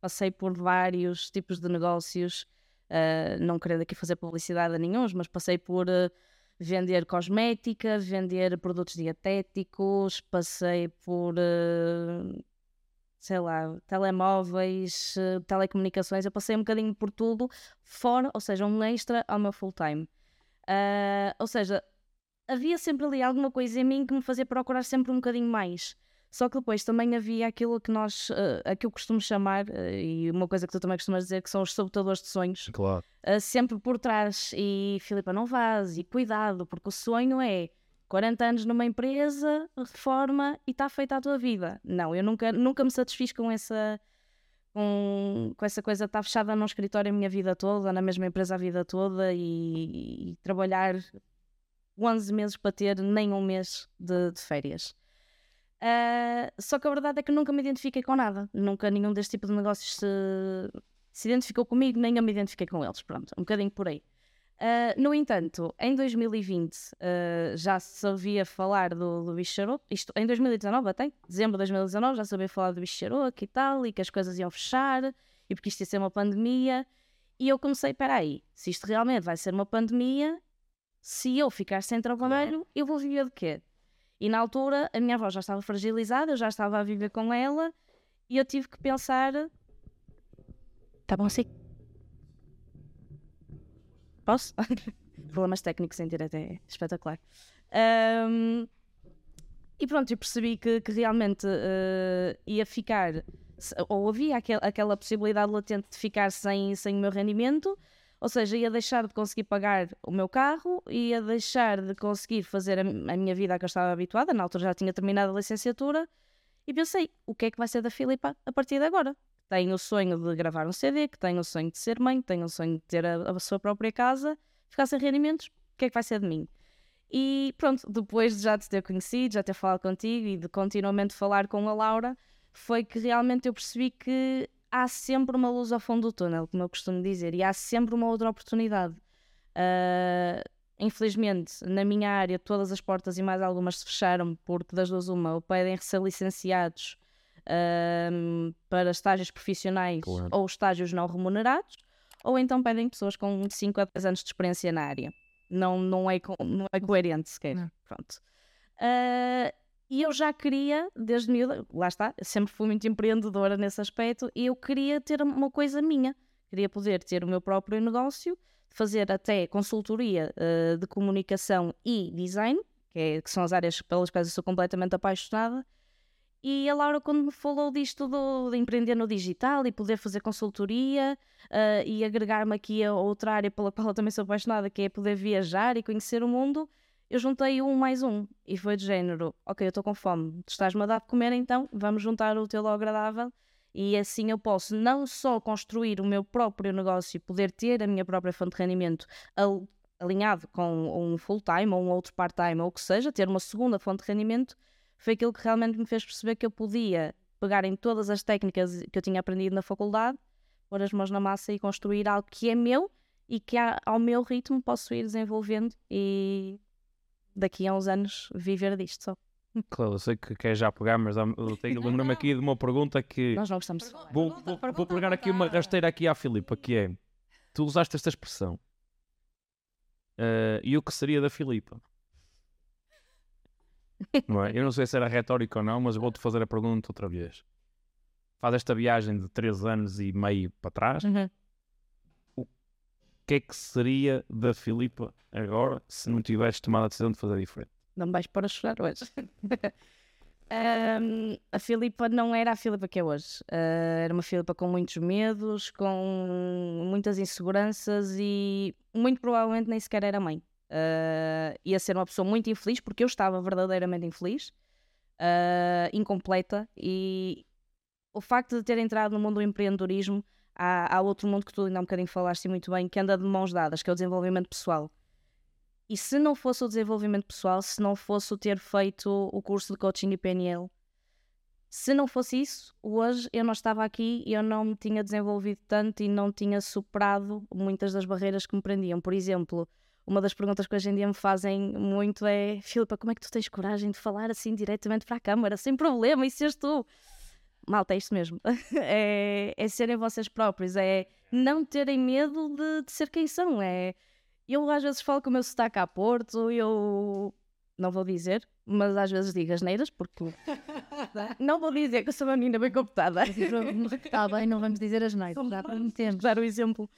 passei por vários tipos de negócios, ah, não querendo aqui fazer publicidade a nenhum, mas passei por ah, vender cosmética, vender produtos dietéticos, passei por ah, sei lá, telemóveis, telecomunicações, eu passei um bocadinho por tudo, fora, ou seja, um extra ao meu full time. Ah, ou seja, havia sempre ali alguma coisa em mim que me fazia procurar sempre um bocadinho mais. Só que depois também havia aquilo que nós, eh, a que eu costumo chamar, eh, e uma coisa que tu também costumas dizer, que são os sabotadores de sonhos, Claro. uh, sempre por trás. E Filipa, não vás, e cuidado, porque o sonho é 40 anos numa empresa, reforma e está feita a tua vida. Não, eu nunca, nunca me satisfiz com essa, com, com essa coisa de estar fechada num escritório a minha vida toda, na mesma empresa a vida toda e, e trabalhar 11 meses para ter nem um mês de, de férias. Ah, só que a verdade é que nunca me identifiquei com nada. Nunca nenhum deste tipo de negócios se, se identificou comigo, nem eu me identifiquei com eles. Pronto, um bocadinho por aí. Ah, no entanto, em 2020 ah, já se sabia falar do, do bicho charuto, isto em 2019 até, dezembro de 2019 já sabia falar do bicho charuto e tal, e que as coisas iam fechar, e porque isto ia ser uma pandemia, e eu comecei, espera aí, se isto realmente vai ser uma pandemia, se eu ficar sem trabalho, eu vou viver de quê? E na altura a minha avó já estava fragilizada, eu já estava a viver com ela, e eu tive que pensar, tá bom assim? Posso? Problemas técnicos em direto é espetacular. Ahm, e pronto, eu percebi que, que realmente eh, ia ficar, ou havia aquel- aquela possibilidade latente de ficar sem, sem o meu rendimento, ou seja, ia deixar de conseguir pagar o meu carro, ia deixar de conseguir fazer a, a minha vida a que eu estava habituada, na altura já tinha terminado a licenciatura, e pensei, o que é que vai ser da Filipa a partir de agora? Tenho o sonho de gravar um CD, que tenho o sonho de ser mãe, tenho o sonho de ter a, a sua própria casa, ficar sem rendimentos, o que é que vai ser de mim? E pronto, depois de já te ter conhecido, já ter falado contigo e de continuamente falar com a Laura, foi que realmente eu percebi que há sempre uma luz ao fundo do túnel, como eu costumo dizer, e há sempre uma outra oportunidade. Ah, Infelizmente, na minha área, todas as portas e mais algumas se fecharam, porque das duas uma, ou pedem ser licenciados ahm, para estágios profissionais Claro. ou estágios não remunerados, ou então pedem pessoas com 5 a 10 anos de experiência na área. Não, não, é, não é coerente sequer. Não. Pronto. Ah, e eu já queria, desde miúda, lá está, sempre fui muito empreendedora nesse aspecto, e eu queria ter uma coisa minha. Queria poder ter o meu próprio negócio, fazer até consultoria ah, de comunicação e design, que, é- que são as áreas pelas quais eu sou completamente apaixonada. E a Laura, quando me falou disto do, de empreender no digital e poder fazer consultoria ah, e agregar-me aqui a outra área pela qual eu também sou apaixonada, que é poder viajar e conhecer o mundo, eu juntei um mais um. E foi de género: ok, eu estou com fome, tu estás-me a dar de comer, então vamos juntar o teu agradável. E assim eu posso não só construir o meu próprio negócio e poder ter a minha própria fonte de rendimento al- alinhado com um full-time ou um outro part-time ou o que seja, ter uma segunda fonte de rendimento, foi aquilo que realmente me fez perceber que eu podia pegar em todas as técnicas que eu tinha aprendido na faculdade, pôr as mãos na massa e construir algo que é meu e que ao meu ritmo posso ir desenvolvendo e daqui a uns anos viver disto só. Claro, eu sei que quer já pegar, mas dá- eu tenho lembro-me aqui de uma pergunta que. Nós não gostamos de falar. Vou, vou, vou pegar aqui uma rasteira aqui à Filipa, que é. Tu usaste esta expressão. Eh, e o que seria da Filipa? Não é? Eu não sei se era retórico ou não, mas vou-te fazer a pergunta outra vez. Faz esta viagem de 3 anos e meio para trás. Uhum. Que é que seria da Filipa agora se não tivesse tomado a decisão de fazer diferente? Não me vais pôr a chorar hoje. Ahm, a Filipa não era a Filipa que é hoje. Ah, era uma Filipa com muitos medos, com muitas inseguranças e muito provavelmente nem sequer era mãe. Ah, ia ser uma pessoa muito infeliz, porque eu estava verdadeiramente infeliz, ah, incompleta, e o facto de ter entrado no mundo do empreendedorismo, há, há outro mundo que tu ainda há um bocadinho falaste muito bem, que anda de mãos dadas, que é o desenvolvimento pessoal. E se não fosse o desenvolvimento pessoal, se não fosse o ter feito o curso de coaching e PNL, se não fosse isso, hoje eu não estava aqui eu não me tinha desenvolvido tanto e não tinha superado muitas das barreiras que me prendiam. Por exemplo, uma das perguntas que hoje em dia me fazem muito é: Filipa, como é que tu tens coragem de falar assim diretamente para a câmara, sem problema, e seres tu? Malta, é isto mesmo. é, é serem vocês próprios, é não terem medo de, de ser quem são. É, eu às vezes falo com o meu sotaque a Porto, eu não vou dizer, mas às vezes digo asneiras, porque não vou dizer que eu sou uma menina bem comportada. Está bem, não vamos dizer as neiras, já prometemos. dar o exemplo.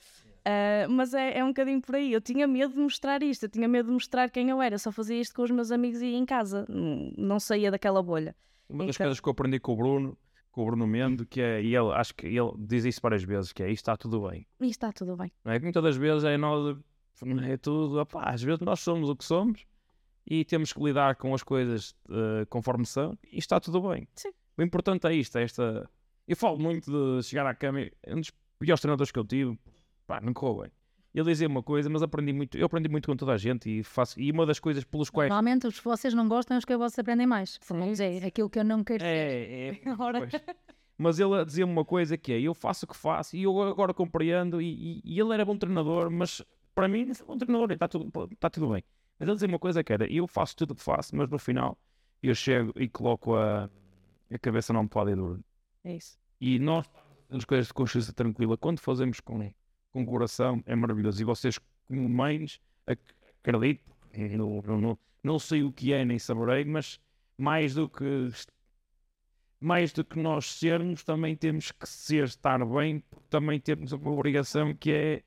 Ah, mas é, é um bocadinho por aí. Eu tinha medo de mostrar isto, eu tinha medo de mostrar quem eu era. Eu só fazia isto com os meus amigos e em casa, não saía daquela bolha. Uma das Então- coisas que eu aprendi com o Bruno, com o Bruno Mendo, que é, e ele, acho que ele diz isso várias vezes, que é isto está tudo bem. E está tudo bem. Não é que muitas das vezes é nós, é tudo, opá, às vezes nós somos o que somos e temos que lidar com as coisas eh, conforme são e está tudo bem. Sim. O importante é isto, é esta. Eu falo muito de chegar à cama, é um dos piores treinadores que eu tive, pá, não correu bem. Ele dizia uma coisa, mas aprendi muito, eu aprendi muito com toda a gente e faço, e uma das coisas pelos quais Normalmente os que vocês não gostam, os que vocês aprendem mais. Vamos dizer, aquilo que eu não quero ser. É, é. Ora. Mas ele dizia-me uma coisa que é, eu faço o que faço e eu agora compreendo e, e- e ele era bom treinador, mas para mim é bom treinador e está tudo, está tudo bem. Mas ele dizia uma coisa que era, eu faço tudo o que faço, mas no final eu chego e coloco a, a cabeça na almofada e durmo. É isso. E nós, as coisas de consciência tranquila, quando fazemos com, com coração, é maravilhoso. E vocês, como mães, ac- acredito, não, não, não, sei o que é, nem saberei, mas mais do que mais do que nós sermos, também temos que ser, estar bem, também temos uma obrigação que é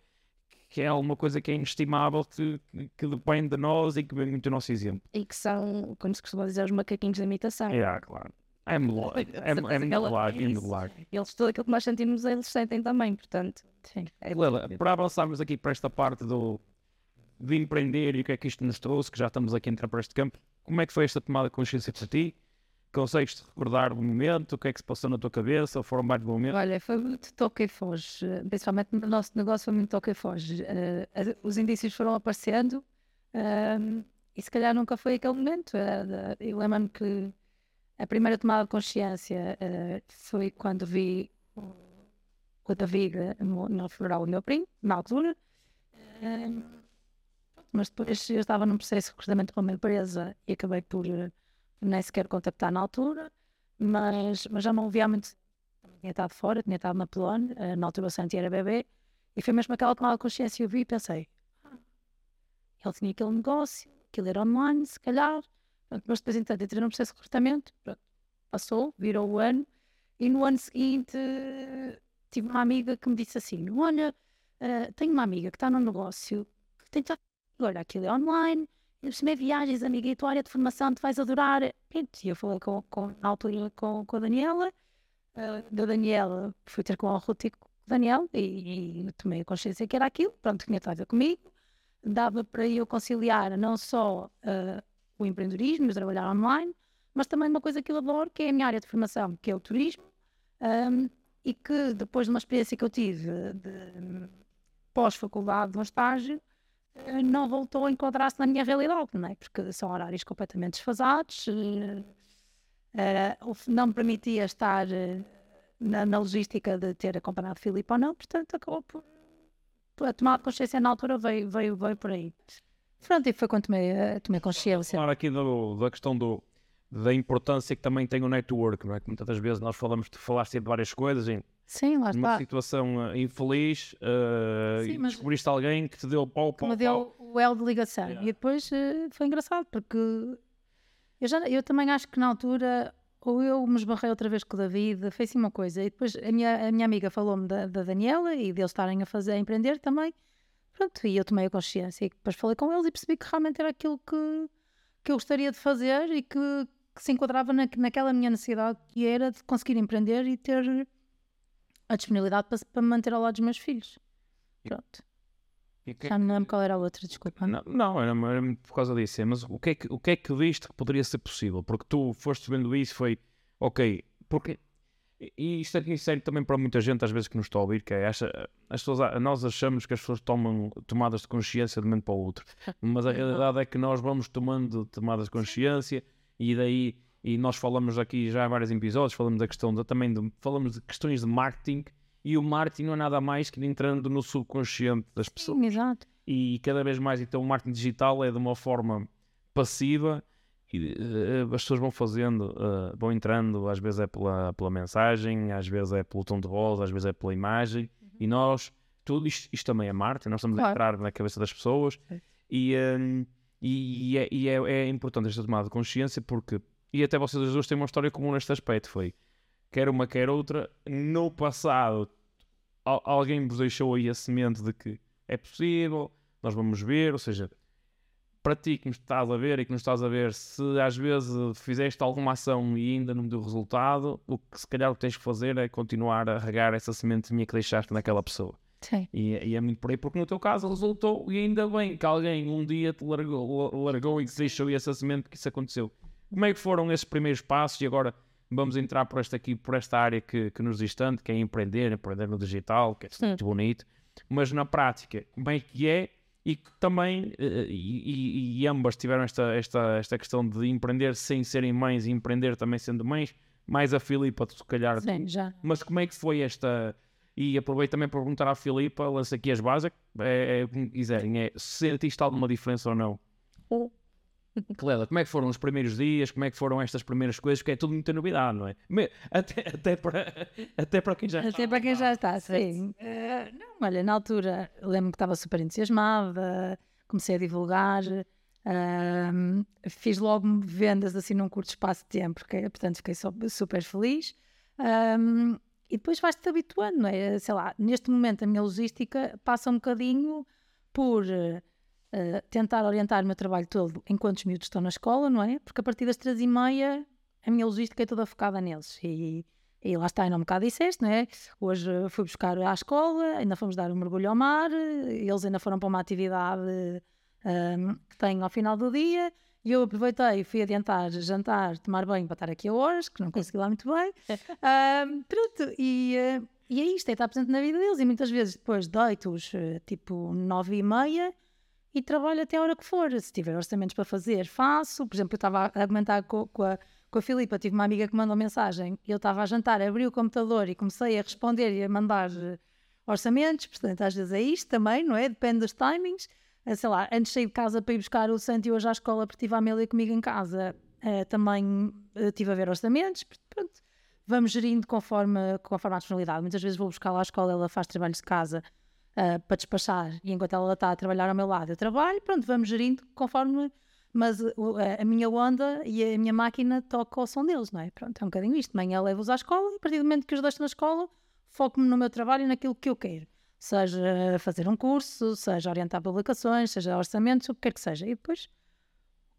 que é alguma coisa que é inestimável, que, que depende de nós e que vem muito do nosso exemplo. E que são, como se costuma dizer, os macaquinhos da imitação. É, claro. É modelagem, é, é modelagem, é modelagem. Eles, tudo aquilo que nós sentimos, eles sentem também, portanto. Sim. É Lela, para avançarmos aqui para esta parte do, de empreender e o que é que isto nos trouxe, que já estamos aqui a entrar para este campo, como é que foi esta tomada de consciência para ti? Consegues-te recordar o momento? O que é que se passou na tua cabeça? Ou foram mais momentos? Olha, foi muito toque e foge. Principalmente no nosso negócio foi muito toque e foge. As- os indícios foram aparecendo ehm, e se calhar nunca foi aquele momento. de- Eu lembro-me que a primeira tomada de consciência eh, foi quando vi o David eh, no, no funeral do meu primo, na altura. Ehm, mas depois eu estava num processo de recrutamento para uma empresa e acabei por uh, nem sequer contactar na altura, mas, mas já me ouvi há muito tinha estado fora, tinha estado na Polónia, uh, na altura o Santi era bebê, e foi mesmo aquela tomada de consciência. Eu vi e pensei, ah, ele tinha aquele negócio, aquilo era online, se calhar, pronto, mas depois então entrei num processo de recrutamento, pronto, passou, virou o ano, e no ano seguinte tive uma amiga que me disse assim, olha, uh, tenho uma amiga que está no negócio, que tem olha, aquilo é online, e é viagens, amiga, e a tua área de formação te vais adorar. E eu falei com, com, na altura com, com a Daniela, uh, da Daniela, fui ter com a Ruth e com o Daniel, e, e, tomei a consciência que era aquilo, pronto, tinha estado comigo, dava para eu conciliar não só uh, o empreendedorismo, trabalhar online, mas também uma coisa que eu adoro, que é a minha área de formação, que é o turismo, um, e que depois de uma experiência que eu tive de pós-faculdade, no estágio, eh, não voltou a enquadrar-se na minha realidade, não é? Porque são horários completamente desfasados, uh, não me permitia estar na, na, logística de ter acompanhado Filipe ou não, portanto acabou por, a tomar consciência na altura veio, veio, veio por aí. Pronto, e foi quando tomei, tomei consciência. Falar aqui do, da questão do, da importância que também tem o network, não é? Que muitas das vezes nós falamos de falar sempre de várias coisas e Sim, lá numa situação uh, infeliz uh, Sim, mas... descobriste alguém que te deu pau, pau, que me deu o L de ligação. Yeah. E depois uh, foi engraçado porque eu, já, eu também acho que na altura ou eu me esbarrei outra vez com o David, fez assim uma coisa. E depois a minha, a minha amiga falou-me da, da, Daniela e deles estarem a fazer, a empreender também. Pronto, e eu tomei a consciência e depois falei com eles e percebi que realmente era aquilo que, que eu gostaria de fazer e que, que se enquadrava na, naquela minha necessidade que era de conseguir empreender e ter a disponibilidade para, para manter ao lado dos meus filhos. Pronto. Que... Já não lembro qual era a outra, desculpa. Não, não era, era por causa disso. É, mas o que, é que, o que é que viste que poderia ser possível? Porque tu foste vendo isso foi, ok, porque. E isto é sério também para muita gente, às vezes, que nos está a ouvir, que é acha, as pessoas, nós achamos que as pessoas tomam tomadas de consciência de um momento para o outro. Mas a realidade é que nós vamos tomando tomadas de consciência e daí e nós falamos aqui já há vários episódios, falamos da questão de, também de, falamos de questões de marketing e o marketing não é nada mais que entrando no subconsciente das pessoas. Sim, exato. E cada vez mais então o marketing digital é de uma forma passiva e uh, as pessoas vão fazendo, uh, vão entrando, às vezes é pela, pela mensagem, às vezes é pelo tom de voz, às vezes é pela imagem uhum. e nós, tudo isto, isto, também é marketing, nós estamos claro. a entrar na cabeça das pessoas é. e, um, e, e, é, e é, é importante esta tomada de consciência porque e até vocês as duas têm uma história comum neste aspecto. Foi quer uma, quer outra. No passado, alguém vos deixou aí a semente de que é possível, nós vamos ver. Ou seja, para ti que nos estás a ver e que nos estás a ver, se às vezes fizeste alguma ação e ainda não deu resultado, o que se calhar o que tens que fazer é continuar a regar essa sementinha que deixaste naquela pessoa. Sim. E, e, é muito por aí, porque no teu caso resultou e ainda bem que alguém um dia te largou, largou e deixou essa semente que isso aconteceu. Como é que foram esses primeiros passos e agora vamos entrar por esta aqui, por esta área que, que nos diz tanto, que é empreender, empreender no digital, que é muito bonito, mas na prática, como é que é e que também, eh, e, e, e, ambas tiveram esta, esta, esta questão de empreender sem serem mães e empreender também sendo mães, mais a Filipa, se calhar. Sim, já. Mas como é que foi esta... E aproveito também para perguntar à Filipa, lança aqui as bases, é, é, quiserem, é, sentiste alguma diferença ou não? Clela, como é que foram os primeiros dias? Como é que foram estas primeiras coisas? Porque é tudo muita novidade, não é? Até, até, para, até para quem já até está. Até para quem já está, sim. Uh, não, olha, na altura lembro que estava super entusiasmada, comecei a divulgar, uh, fiz logo vendas assim num curto espaço de tempo, porque, portanto fiquei super feliz. Um, e depois vais-te habituando, não é? Sei lá, neste momento a minha logística passa um bocadinho por uh, tentar orientar o meu trabalho todo enquanto os miúdos estão na escola, não é? Porque a partir das três e meia a minha logística é toda focada neles. E, e lá está, ainda um bocado disseste, não é? Hoje fui buscar à escola, ainda fomos dar um mergulho ao mar, eles ainda foram para uma atividade um, que têm ao final do dia. E eu aproveitei, fui adiantar, jantar, tomar banho para estar aqui a horas, que não consegui lá muito bem. Um, pronto, e, uh, e é isto, é estar presente na vida deles. E muitas vezes depois deito-os uh, tipo nove e meia e trabalho até a hora que for. Se tiver orçamentos para fazer, faço. Por exemplo, eu estava a argumentar com, com, a, com a Filipa, tive uma amiga que mandou mensagem, eu estava a jantar, abri o computador e comecei a responder e a mandar eh, orçamentos, portanto, às vezes é isto também, não é? Depende dos timings. eh, sei lá, antes de sair de casa para ir buscar o Santo e hoje à escola porque tive a Amélia comigo em casa, eh, também tive a ver orçamentos, pronto, vamos gerindo conforme, conforme a disponibilidade. Muitas vezes vou buscar lá à escola, ela faz trabalhos de casa uh, para despachar e enquanto ela está a trabalhar ao meu lado eu trabalho, pronto, vamos gerindo conforme, mas uh, a minha onda e a minha máquina toca ao som deles, não é? Pronto, é um bocadinho isto. Manhã levo-os à escola e a partir do momento que os deixo na escola, foco-me no meu trabalho e naquilo que eu quero. Seja fazer um curso, seja orientar publicações, seja orçamentos, o que quer que seja. E depois,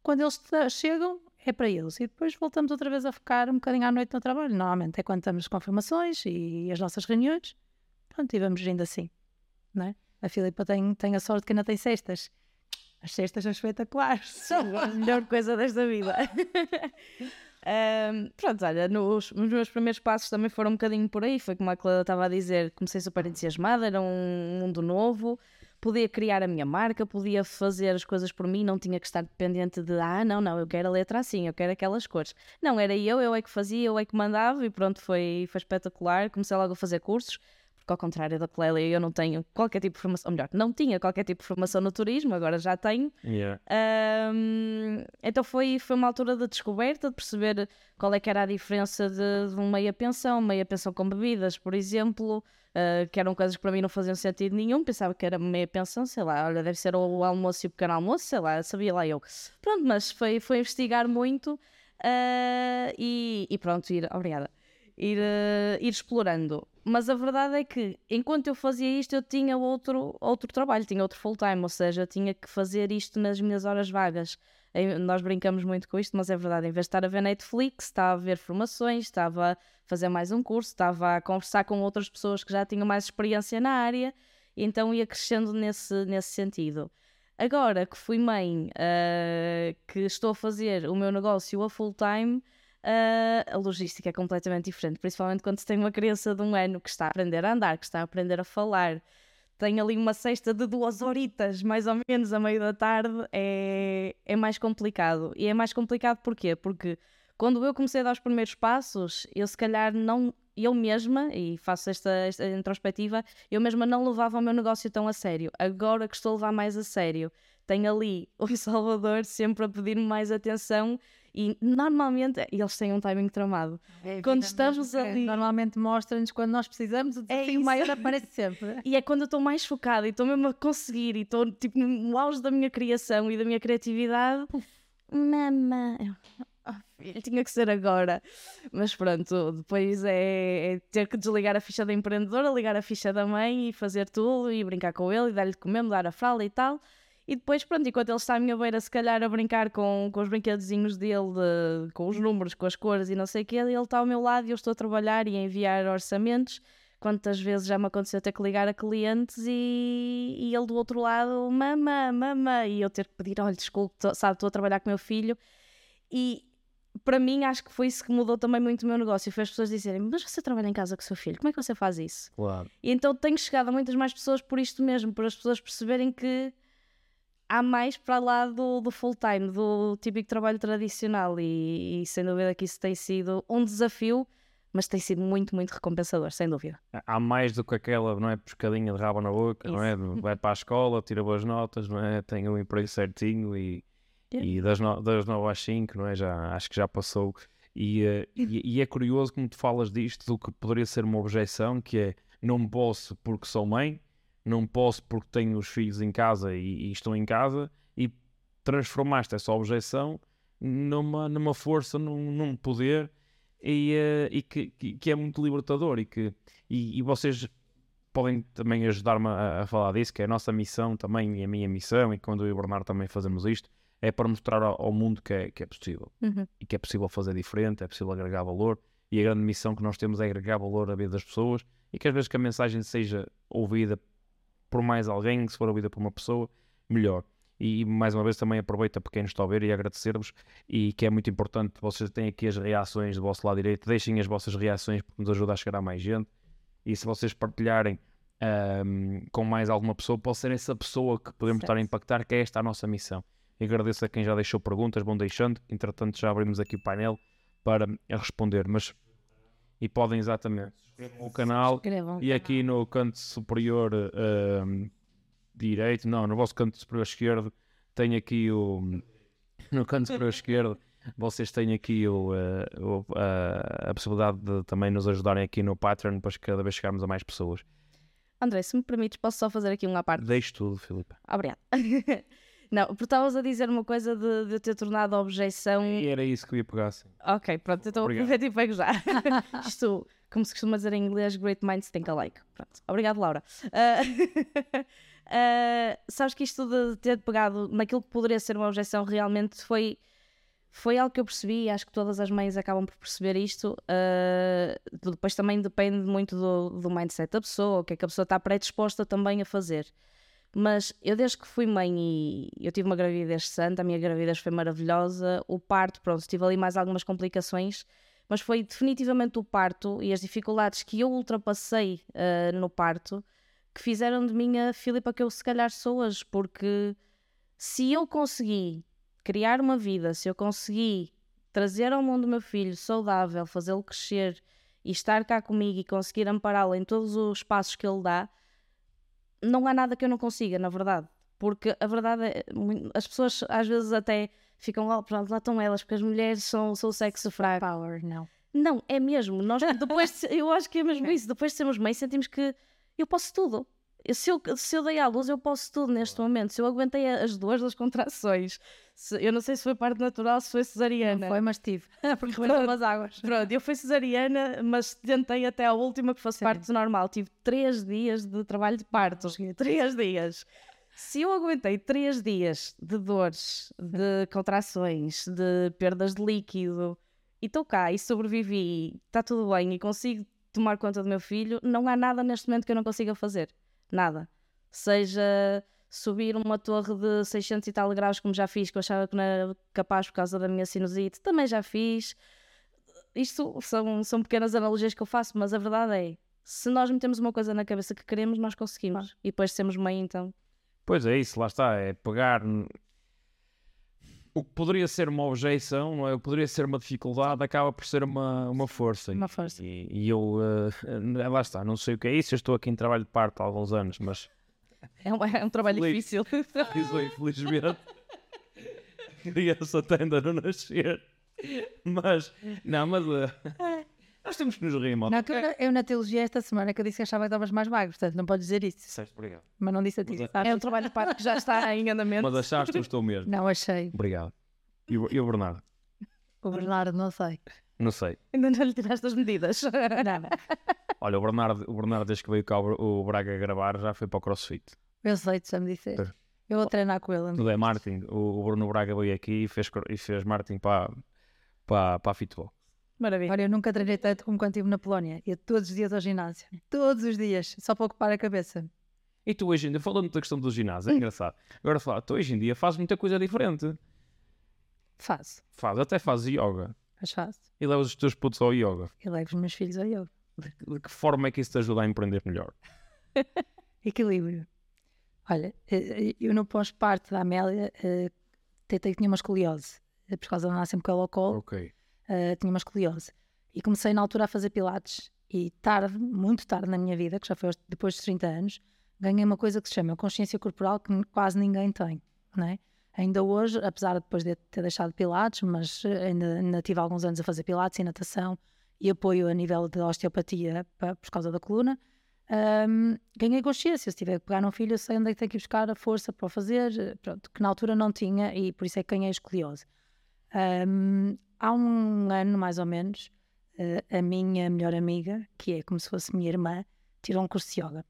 quando eles chegam, é para eles. E depois voltamos outra vez a ficar um bocadinho à noite no trabalho. Normalmente é quando estamos confirmações e as nossas reuniões. Pronto, e vamos indo assim. Não é? A Filipa tem, tem a sorte que ainda tem cestas. As cestas são espetaculares. São a melhor coisa desta vida. um, pronto, olha, nos, nos, meus primeiros passos também foram um bocadinho por aí. Foi como a Clara estava a dizer, comecei super entusiasmada, era um mundo novo podia criar a minha marca, podia fazer as coisas por mim, não tinha que estar dependente de ah, não, não, eu quero a letra assim, eu quero aquelas cores. Não, era eu, eu é que fazia, eu é que mandava e pronto, foi, foi espetacular. Comecei logo a fazer cursos, porque ao contrário da Clélia, eu não tenho qualquer tipo de formação, ou melhor, não tinha qualquer tipo de formação no turismo, agora já tenho. Yeah. Um, então foi, foi uma altura de descoberta, de perceber qual é que era a diferença de, de uma meia pensão, meia pensão com bebidas, por exemplo uh, que eram coisas que para mim não faziam sentido nenhum, pensava que era meia pensão, sei lá, olha, deve ser o almoço e o pequeno almoço, sei lá, sabia lá eu. Pronto, mas foi, foi investigar muito uh, e, e, pronto, ir, obrigada, ir, uh, ir explorando. Mas a verdade é que enquanto eu fazia isto, eu tinha outro, outro trabalho, tinha outro full-time, ou seja, eu tinha que fazer isto nas minhas horas vagas nós brincamos muito com isto, mas é verdade, em vez de estar a ver Netflix, estava a ver formações, estava a fazer mais um curso, estava a conversar com outras pessoas que já tinham mais experiência na área, então ia crescendo nesse, nesse sentido. Agora que fui mãe, uh, que estou a fazer o meu negócio a full time, uh, a logística é completamente diferente, principalmente quando se tem uma criança de um ano que está a aprender a andar, que está a aprender a falar, tem ali uma cesta de duas horitas, mais ou menos, a meio da tarde, é, é mais complicado. E é mais complicado porquê? Porque quando eu comecei a dar os primeiros passos, eu se calhar não, eu mesma, e faço esta, esta introspectiva, eu mesma não levava o meu negócio tão a sério. Agora que estou a levar mais a sério, tenho ali o Salvador sempre a pedir-me mais atenção e normalmente eles têm um timing tramado. É quando estamos mesmo. ali. Normalmente mostra-nos quando nós precisamos, o é desafio é maior aparece sempre. E é quando eu estou mais focada e estou mesmo a conseguir e estou tipo, no auge da minha criação e da minha criatividade. Mama. Oh, tinha que ser agora. Mas pronto, depois é, é, ter que desligar a ficha da empreendedora, ligar a ficha da mãe e fazer tudo e brincar com ele e dar-lhe de comer, mudar a fralda e tal. E depois, pronto, enquanto ele está à minha beira, se calhar a brincar com, com os brinquedozinhos dele, de, com os números, com as cores e não sei o quê, ele está ao meu lado e eu estou a trabalhar e a enviar orçamentos. Quantas vezes já me aconteceu ter que ligar a clientes e, e ele do outro lado, mama, mama, e eu ter que pedir, olha, desculpe, tô, sabe, estou a trabalhar com o meu filho. E para mim, acho que foi isso que mudou também muito o meu negócio. Foi as pessoas dizerem: Mas você trabalha em casa com o seu filho, como é que você faz isso? Claro. E então tenho chegado a muitas mais pessoas por isto mesmo, por as pessoas perceberem que há mais para lá do, do full-time, do típico trabalho tradicional, e, e, sem dúvida que isso tem sido um desafio, mas tem sido muito, muito recompensador, sem dúvida. Há mais do que aquela, não é? Pescadinha de rabo na boca, isso. não é? Vai para a escola, tira boas notas, não é? Tem um emprego certinho e, yeah. e das, no, das 9 às 5, não é? Já, acho que já passou. E, uh, e, e é curioso como tu falas disto, do que poderia ser uma objeção, que é não posso porque sou mãe, não posso porque tenho os filhos em casa e, e estou em casa, e transformaste essa objeção numa, numa força, num, num poder e, uh, e que, que, que, é muito libertador e que e, e vocês podem também ajudar-me a, a, falar disso, que é a nossa missão também e a minha missão, e quando eu e o Bernardo também fazemos isto, é para mostrar ao, ao mundo que é, que é possível uhum. e que é possível fazer diferente, é possível agregar valor e a grande missão que nós temos é agregar valor à vida das pessoas e que às vezes que a mensagem seja ouvida por mais alguém, se for ouvida por uma pessoa, melhor. E mais uma vez também aproveito para quem nos está a ver e agradecer-vos e que é muito importante vocês têm aqui as reações do vosso lado direito, deixem as vossas reações porque nos ajuda a chegar a mais gente e se vocês partilharem um, com mais alguma pessoa, pode ser essa pessoa que podemos certo. estar a impactar, que é esta a nossa missão. E agradeço a quem já deixou perguntas, vão deixando, entretanto já abrimos aqui o painel para responder, mas e podem exatamente o canal e aqui no canto superior uh, direito, não, no vosso canto superior esquerdo tem aqui o. No canto superior esquerdo vocês têm aqui o, eh, o, a, a possibilidade de também nos ajudarem aqui no Patreon, depois cada vez chegarmos a mais pessoas. André, se me permites, posso só fazer aqui uma parte? Deixe tudo, Filipe. Obrigada. Não, porque estavas a dizer uma coisa de, de ter tornado a objeção. E era isso que eu ia pegar, sim. Ok, pronto, então aproveito e pego já. Isto, como se costuma dizer em inglês, great minds think alike. Pronto, obrigado, Laura. Ah, ah, sabes que isto de ter pegado naquilo que poderia ser uma objeção realmente foi, foi algo que eu percebi e acho que todas as mães acabam por perceber isto. Ah, depois também depende muito do, do mindset da pessoa, o que é que a pessoa está predisposta também a fazer. Mas eu desde que fui mãe e eu tive uma gravidez santa, a minha gravidez foi maravilhosa, o parto, pronto, tive ali mais algumas complicações, mas foi definitivamente o parto e as dificuldades que eu ultrapassei ah, no parto que fizeram de mim a Filipa que eu se calhar sou hoje, porque se eu consegui criar uma vida, se eu consegui trazer ao mundo o meu filho saudável, fazê-lo crescer e estar cá comigo e conseguir ampará-lo em todos os passos que ele dá, não há nada que eu não consiga, na verdade. Porque a verdade é, as pessoas às vezes até ficam lá, pronto, lá estão elas, porque as mulheres são, são o sexo fraco. Power, não. Não, é mesmo. Nós depois, eu acho que é mesmo isso. Depois de sermos mães, sentimos que eu posso tudo. Se eu, se eu dei à luz, eu posso tudo neste momento. Se eu aguentei as dores das contrações, se- eu não sei se foi parte natural, se foi cesariana. Não foi, mas tive. Porque rebentou as águas. Pronto, eu fui cesariana, mas tentei até a última que fosse Sim. parto normal. Tive três dias de trabalho de parto. Três dias. Se eu aguentei três dias de dores, de contrações, de perdas de líquido, e estou cá e sobrevivi, está tudo bem e consigo tomar conta do meu filho, não há nada neste momento que eu não consiga fazer. Nada. Seja subir uma torre de 600 e tal graus, como já fiz, que eu achava que não era capaz por causa da minha sinusite, também já fiz isto são, são pequenas analogias que eu faço, mas a verdade é, se nós metemos uma coisa na cabeça que queremos, nós conseguimos. E depois de sermos mãe, então. Pois é isso, lá está, é pegar o que poderia ser uma objeção, não é? O que poderia ser uma dificuldade, acaba por ser uma, uma força. Uma força. E, e eu, eh, lá está, não sei o que é isso, eu estou aqui em trabalho de parto há alguns anos, mas É um, é um trabalho Feliz. difícil. Isso, infelizmente. Criança tende a não nascer. Mas, não, mas eh, nós temos que nos rir, malta. Não, que eu, eu na teologia esta semana que eu disse que achava que estavas mais magro, portanto não podes dizer isso. Disseste, obrigado. Mas não disse a ti. Mas é- sabes? É um trabalho de parto que já está em andamento. Mas achaste que eu estou mesmo. Não achei. Obrigado. E e o Bernardo? O Bernardo, não sei. Não sei. Ainda não lhe tiraste as medidas. Não, Olha, o Bernardo, o Bernardo desde que veio cá o Braga gravar, já foi para o CrossFit. eu sei, tu já me disseste. É. Eu vou treinar com ele. Tudo é marketing. O, o Bruno Braga veio aqui e fez, e fez marketing para, para, para a Fitball. Maravilha. Olha, eu nunca treinei tanto como quando estive na Polónia. Ia todos os dias ao ginásio. Todos os dias. Só para ocupar a cabeça. E tu hoje em dia, falando da questão do ginásio, é engraçado. Agora falar, tu hoje em dia fazes muita coisa diferente. Faço. Faz, até fazes yoga. Mas faço. E levas os teus putos ao yoga. Eu levo os meus filhos ao yoga. De, de que forma é que isso te ajuda a empreender melhor? Equilíbrio. Olha, eh, eu no pós-parto da Amélia eh, tentei que tinha uma escoliose. Eh, Por causa de andar sempre com ela ao colo, Ok. tinha uma escoliose. E comecei na altura a fazer pilates. E tarde, muito tarde na minha vida, que já foi depois dos 30 anos, ganhei uma coisa que se chama consciência corporal que quase ninguém tem, não é? Ainda hoje, apesar de depois de ter deixado pilates, mas eh, ainda, ainda tive alguns anos a fazer pilates e natação e apoio a nível de osteopatia pa- por causa da coluna, ahm, ganhei consciência. Se tiver que pegar num filho, eu sei onde é que tenho que buscar a força para o fazer, eh, pronto, que na altura não tinha e por isso é que ganhei escoliose. Ahm, há um ano, mais ou menos, eh, a minha melhor amiga, que é como se fosse minha irmã, tirou um curso de yoga.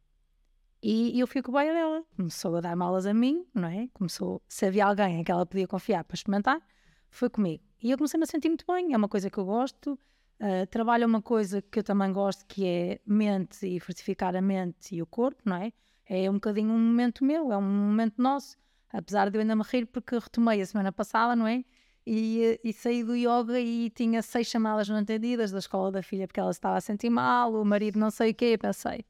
E eu fui com o baia dela. Começou a dar malas a mim, não é? Começou, se havia alguém em que ela podia confiar para experimentar, foi comigo. E eu comecei a sentir muito bem. É uma coisa que eu gosto. Uh, trabalho uma coisa que eu também gosto, que é mente e fortificar a mente e o corpo, não é? É um bocadinho um momento meu, é um momento nosso. Apesar de eu ainda me rir, porque retomei a semana passada, não é? E, e saí do yoga e tinha seis chamadas não entendidas da escola da filha porque ela estava a sentir mal, o marido não sei o quê. Pensei,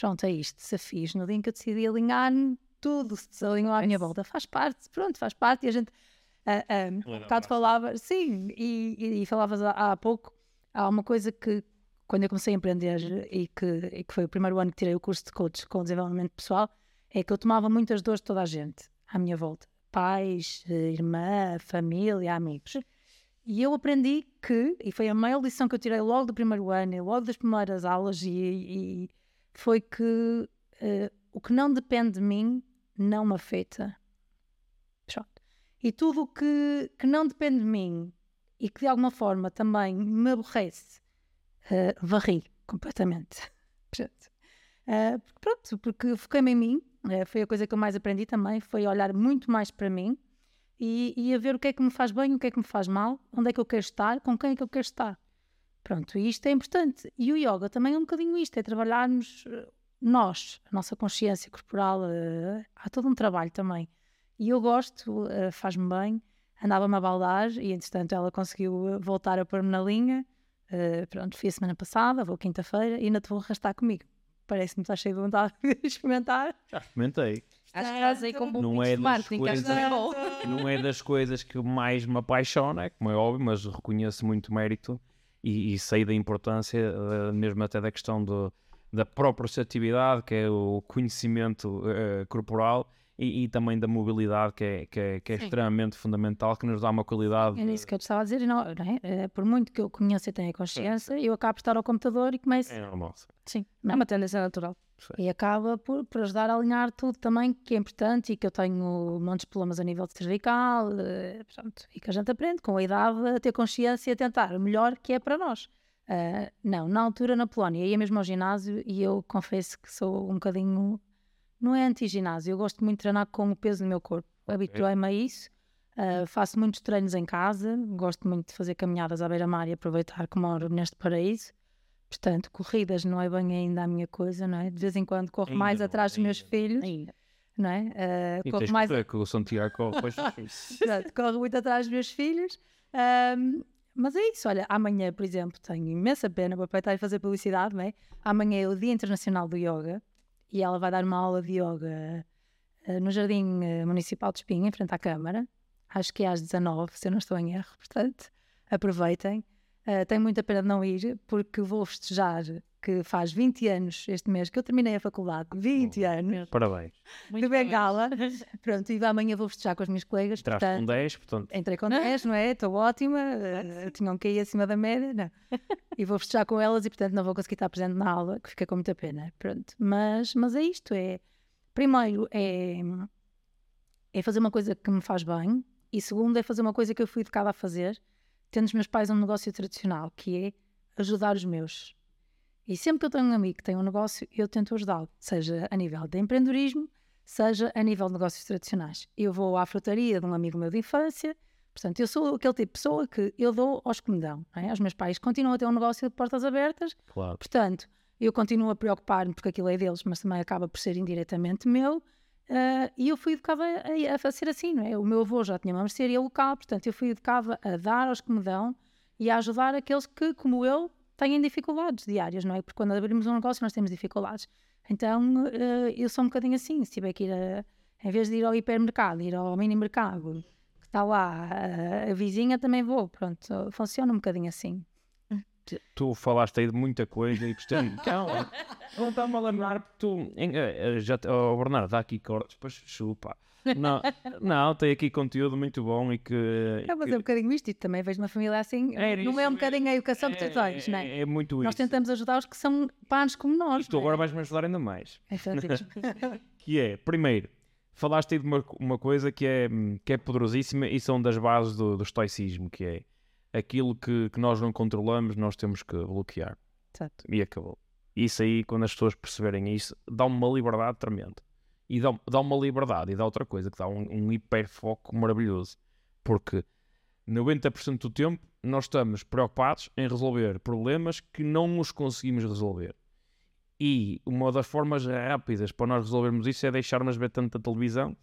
pronto, é isto, desafios. No dia em que eu decidi alinhar, tudo se desalinhou à minha volta. Faz parte, pronto, faz parte. E a gente, ah, ah, um bocado falava, sim, e, e, e falavas há, há pouco, há uma coisa que quando eu comecei a empreender e que, e que foi o primeiro ano que tirei o curso de coach com desenvolvimento pessoal, é que eu tomava muitas dores de toda a gente à minha volta. Pais, irmã, família, amigos. E eu aprendi que, e foi a maior lição que eu tirei logo do primeiro ano, e logo das primeiras aulas, e, e foi que uh, o que não depende de mim não me afeta. Pronto. E tudo o que, que não depende de mim e que de alguma forma também me aborrece, uh, varri completamente. Pronto. Uh, pronto, porque foquei-me em mim, uh, foi a coisa que eu mais aprendi também, foi olhar muito mais para mim e, e a ver o que é que me faz bem, o que é que me faz mal, onde é que eu quero estar, com quem é que eu quero estar. Pronto, e isto é importante. E o yoga também é um bocadinho isto, é trabalharmos nós, a nossa consciência corporal, uh, há todo um trabalho também. E eu gosto, uh, faz-me bem. Andava-me a baldar e, entretanto, ela conseguiu voltar a pôr-me na linha. Uh, pronto, fui a semana passada, vou quinta-feira e ainda te vou arrastar comigo. Parece-me que estás cheio de vontade de experimentar. Já experimentei. Acho que estás aí com um não é, das coisas, não é das coisas que mais me apaixona, é como é óbvio, mas reconheço muito mérito e, e sei da importância, uh, mesmo até da questão do, da própria atividade, que é o conhecimento uh, corporal, e, e, também da mobilidade, que é, que é, que é extremamente fundamental, que nos dá uma qualidade. É isso que eu te estava a dizer, não, não é? é? Por muito que eu conheça e tenha consciência, eu acabo por estar ao computador e começo. É normal. Sim, não é uma tendência natural. E acaba por, por ajudar a alinhar tudo também que é importante e que eu tenho montes de problemas a nível de cervical, eh, portanto, e que a gente aprende com a idade a ter consciência e a tentar o melhor que é para nós. Uh, não, na altura na Polónia ia mesmo ao ginásio e eu confesso que sou um bocadinho. Não é anti-ginásio, eu gosto muito de treinar com o peso do meu corpo. Habituei-me a isso. Uh, faço muitos treinos em casa, gosto muito de fazer caminhadas à beira-mar e aproveitar que moro neste paraíso. Portanto, corridas não é bem ainda a minha coisa, não é? De vez em quando corro ainda mais não, atrás dos meus filhos. Ainda. Não é? Uh, corro mais. Que o Santiago, pois... corro muito atrás dos meus filhos. Um, mas é isso, olha, amanhã, por exemplo, tenho imensa pena, vou aproveitar e fazer publicidade, não é? Amanhã é o Dia Internacional do Yoga e ela vai dar uma aula de yoga uh, no Jardim uh, Municipal de Espinha, em frente à Câmara. Acho que é às 19, se eu não estou em erro, portanto, aproveitem. Uh, tenho muita pena de não ir, porque vou festejar que faz 20 anos este mês que eu terminei a faculdade. 20 oh, anos. Parabéns. de Bengala. Pronto, e amanhã vou festejar com as minhas colegas. Entraste portanto, com 10, portanto. Entrei com 10, não é? Estou ótima. Uh, tinham que ir acima da média, não. E vou festejar com elas e, portanto, não vou conseguir estar presente na aula, que fica com muita pena. Pronto. Mas, mas é isto: é. Primeiro, é, é fazer uma coisa que me faz bem. E segundo, é fazer uma coisa que eu fui educada a fazer, tendo os meus pais um negócio tradicional, que é ajudar os meus e sempre que eu tenho um amigo que tem um negócio, eu tento ajudá-lo, seja a nível de empreendedorismo, seja a nível de negócios tradicionais. Eu vou à frutaria de um amigo meu de infância, portanto, eu sou aquele tipo de pessoa que eu dou aos que me dão. É? Os meus pais continuam a ter um negócio de portas abertas, claro. portanto, eu continuo a preocupar-me porque aquilo é deles, mas também acaba por ser indiretamente meu. Uh, e eu fui educada a, a, ser assim, não é? O meu avô já tinha uma mercearia local, portanto, eu fui educada a dar aos que me dão e a ajudar aqueles que, como eu, têm dificuldades diárias, não é? Porque quando abrimos um negócio nós temos dificuldades. Então uh, eu sou um bocadinho assim, se tiver que ir, a, em vez de ir ao hipermercado, ir ao mini mercado, que está lá a, a vizinha, também vou, pronto, funciona um bocadinho assim. Tu falaste aí de muita coisa e gostei. Então, não está-me a lembrar porque tu. Eh, já, oh, Bernardo, dá aqui cortes, depois chupa. Não, não, tem aqui conteúdo muito bom e que. É, mas que... é um bocadinho isto, e também vejo uma família assim. É não é um bocadinho a educação que tu tens, não é? É muito Nós isso. tentamos ajudar os que são panos como nós. E tu é? agora vais-me ajudar ainda mais. Então, que é, primeiro, falaste aí de uma, uma coisa que é, que é poderosíssima e são das bases do, do estoicismo, que é aquilo que, que nós não controlamos, nós temos que bloquear. Exato. E acabou. Isso aí, quando as pessoas perceberem isso, dá uma liberdade tremenda e dá, dá uma liberdade e dá outra coisa, que dá um, um hiperfoco maravilhoso. Porque 90% do tempo nós estamos preocupados em resolver problemas que não os conseguimos resolver. E uma das formas rápidas para nós resolvermos isso é deixarmos ver tanta televisão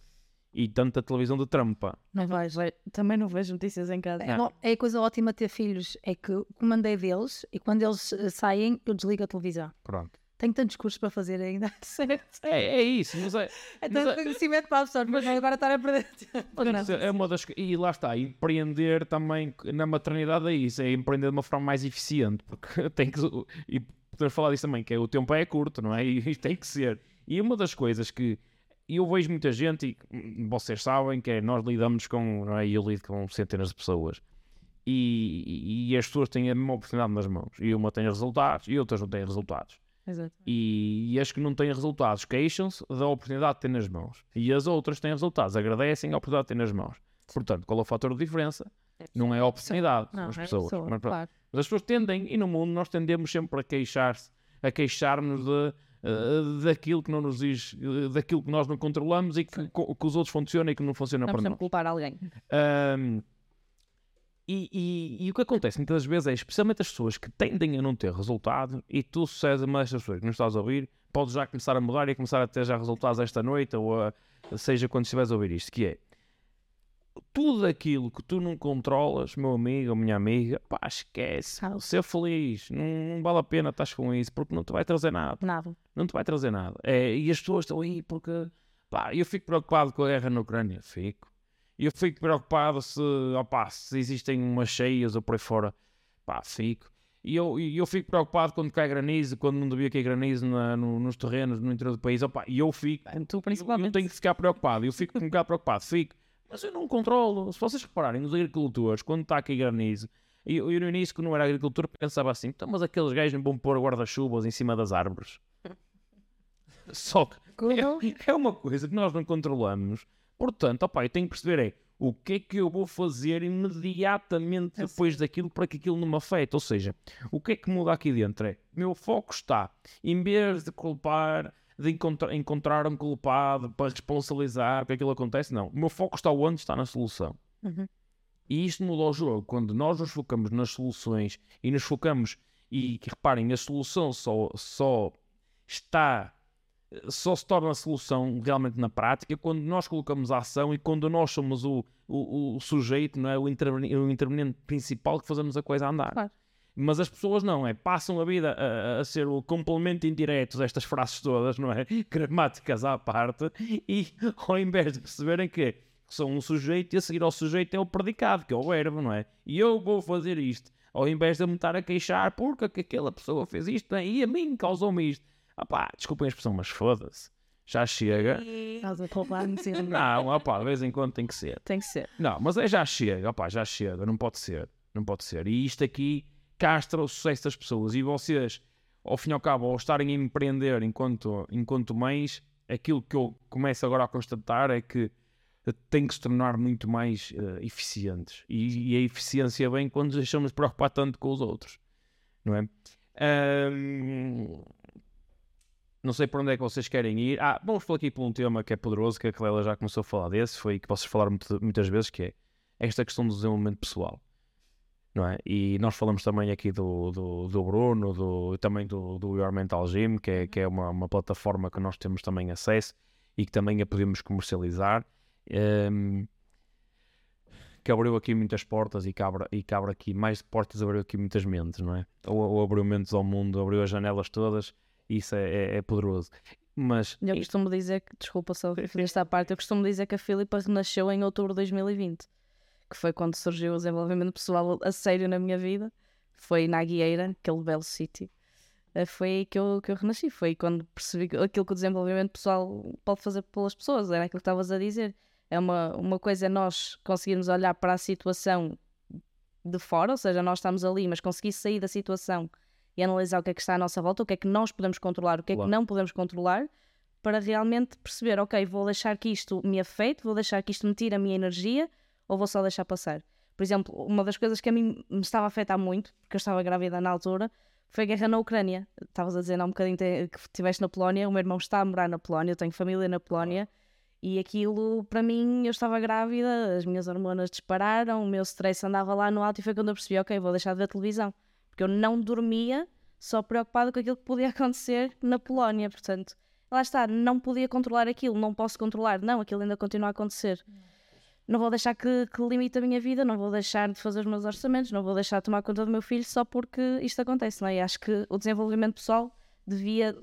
e tanta televisão de trampa. Não vais, também não vejo notícias em casa. É, é a coisa ótima ter filhos, é que o comando é deles e quando eles eh, saem eu desligo a televisão. Pronto tenho tantos cursos para fazer ainda. É, é isso, mas é. É tanto é, conhecimento para absorver, mas agora estar a perder. Mas é uma das. E lá está, empreender também na maternidade é isso, é empreender de uma forma mais eficiente, porque tem que. E podemos falar disso também, que é, o tempo é curto, não é? E tem que ser. E uma das coisas que e eu vejo muita gente, e vocês sabem que é, nós lidamos com, não é? eu lido com centenas de pessoas, e, e- as pessoas têm a mesma oportunidade nas mãos, e uma tem resultados e outras não têm resultados. Exato. E, e as que não têm resultados queixam-se da oportunidade de ter nas mãos. E as outras têm resultados, agradecem a oportunidade de ter nas mãos. Portanto, qual é o fator de diferença? Não é a oportunidade, Não, as é pessoas. pessoa, Mas, claro. Mas as pessoas tendem, e no mundo nós tendemos sempre a queixar-se, a queixar-nos de, eh, daquilo que não nos diz, eh, daquilo que nós não controlamos e que, que os outros funcionam e que não funciona Não para nós. culpar alguém. Ahm, e, e- e o que acontece muitas vezes é, especialmente as pessoas que tendem a não ter resultado, e tu, César, mas estas pessoas que nos estás a ouvir, podes já começar a mudar e começar a ter já resultados esta noite, ou a- seja quando estiveres a ouvir isto, que é tudo aquilo que tu não controlas, meu amigo ou minha amiga, pá, esquece, Ah. ser feliz, não, não vale a pena estás com isso, porque não te vai trazer nada Nada. não te vai trazer nada. É, e as pessoas estão aí porque pá, eu fico preocupado com a guerra na Ucrânia, fico. Eu fico preocupado se, opá, se existem umas cheias ou por aí fora, pá, fico. E eu, eu fico preocupado quando cai granizo, quando não devia cair granizo na- no- nos terrenos, no interior do país, opá, e eu fico. Tu Eu, eu principalmente. tenho que ficar preocupado, eu fico um bocado preocupado, fico. Mas eu não controlo. Se vocês repararem, os agricultores, quando está aqui granizo, e eu, eu no início, que não era agricultor, pensava assim: então, mas aqueles gajos não vão pôr guarda-chuvas em cima das árvores. Só que é, é uma coisa que nós não controlamos. Portanto, opá, eu tenho que perceber é o que é que eu vou fazer imediatamente depois daquilo para que aquilo não me afete. Ou seja, o que é que muda aqui dentro é, meu foco está, em vez de culpar, de encontrar, encontrar um culpado para responsabilizar que aquilo acontece, não. O meu foco está onde está na solução. Uhum. E isto muda o jogo. Quando nós nos focamos nas soluções e nos focamos, e que reparem, a solução só, só está, só se torna a solução realmente na prática quando nós colocamos a ação e quando nós somos o, o, o sujeito, não é? o, interveni- o interveniente principal que fazemos a coisa andar. Claro. Mas as pessoas não, é? Passam a vida a, a- ser o complemento indireto destas frases todas, não é? Gramáticas à parte, e ao invés de perceberem que são um sujeito e a seguir ao sujeito é o predicado, que é o verbo, não é? E eu vou fazer isto, ao invés de eu me estar a queixar porque que aquela pessoa fez isto é? e a mim causou-me isto. Ah pá, desculpem a expressão, mas foda-se. Já chega. Estás a Não, ah pá, de vez em quando tem que ser. Tem que ser. Não, mas é já chega, opá, já chega, não pode ser, não pode ser. E isto aqui castra o sucesso das pessoas. E vocês, ao fim e ao cabo, ao estarem a empreender enquanto, enquanto mães, aquilo que eu começo agora a constatar é que têm que se tornar muito mais eh, eficientes. E, e a eficiência vem quando nos deixamos de preocupar tanto com os outros, não é? Ahm, não sei para onde é que vocês querem ir. Ah, vamos falar aqui por um tema que é poderoso, que a Clélia já começou a falar desse, foi que vocês falaram muitas vezes, que é esta questão do desenvolvimento pessoal. Não é? E nós falamos também aqui do, do, do Bruno, do, também do, do Your Mental Gym, que é, que é uma, uma plataforma que nós temos também acesso e que também a podemos comercializar. Ehm, que abriu aqui muitas portas e cabra, e cabra aqui mais portas, abriu aqui muitas mentes, não é? Ou, ou abriu mentes ao mundo, abriu as janelas todas, isso é, é- é poderoso. Mas Eu costumo dizer que, desculpa só esta parte, eu costumo dizer que a Filipa renasceu em outubro de 2020, que foi quando surgiu o desenvolvimento pessoal a sério na minha vida. Foi na Aguieira, aquele belo sítio. Eh, Foi aí que eu, que eu renasci. Foi quando percebi aquilo que o desenvolvimento pessoal pode fazer pelas pessoas. Era aquilo que estavas a dizer. É uma, uma coisa é nós conseguirmos olhar para a situação de fora, ou seja, nós estamos ali, mas conseguir sair da situação e analisar o que é que está à nossa volta, o que é que nós podemos controlar, o que é Claro. que não podemos controlar, para realmente perceber, ok, vou deixar que isto me afete, vou deixar que isto me tire a minha energia, ou vou só deixar passar. Por exemplo, uma das coisas que a mim me estava a afetar muito, porque eu estava grávida na altura, foi a guerra na Ucrânia. Estavas a dizer há um bocadinho que estiveste na Polónia, o meu irmão está a morar na Polónia, eu tenho família na Polónia, e aquilo, para mim, eu estava grávida, as minhas hormonas dispararam, o meu stress andava lá no alto e foi quando eu percebi, ok, vou deixar de ver televisão. Porque eu não dormia só preocupada com aquilo que podia acontecer na Polónia, portanto, lá está, não podia controlar aquilo, não posso controlar, não, aquilo ainda continua a acontecer. Não vou deixar que, que limite a minha vida, não vou deixar de fazer os meus orçamentos, não vou deixar de tomar conta do meu filho só porque isto acontece, não é? E acho que o desenvolvimento pessoal devia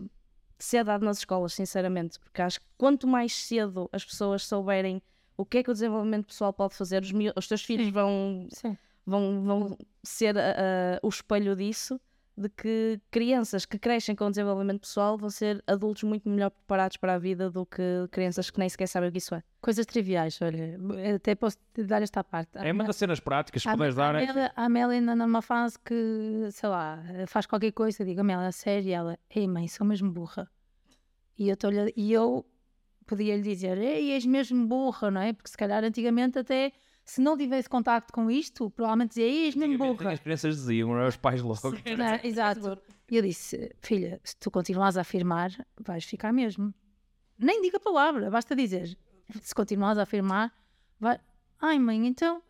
ser dado nas escolas, sinceramente, porque acho que quanto mais cedo as pessoas souberem o que é que o desenvolvimento pessoal pode fazer, os, os teus filhos vão, Sim. vão, vão ser ah, o espelho disso, de que crianças que crescem com desenvolvimento pessoal vão ser adultos muito melhor preparados para a vida do que crianças que nem sequer sabem o que isso é. Coisas triviais, olha, até posso te dar esta parte. É uma das cenas práticas que A, puderes dar. a, é- Amélia, a Amélia ainda numa fase que, sei lá, faz qualquer coisa, digo, Amélia, a sério, e ela, ei mãe, sou mesmo burra. E eu, e eu podia lhe dizer, ei, és mesmo burra, não é? Porque se calhar antigamente até, se não tivesse contacto com isto, provavelmente dizia, ei, és mesmo burra. As crianças diziam, os pais logo. Não, exato. E eu disse, filha, se tu continuares a afirmar, vais ficar mesmo. Nem diga a palavra, basta dizer. Se continuares a afirmar, vai. Ai, mãe, então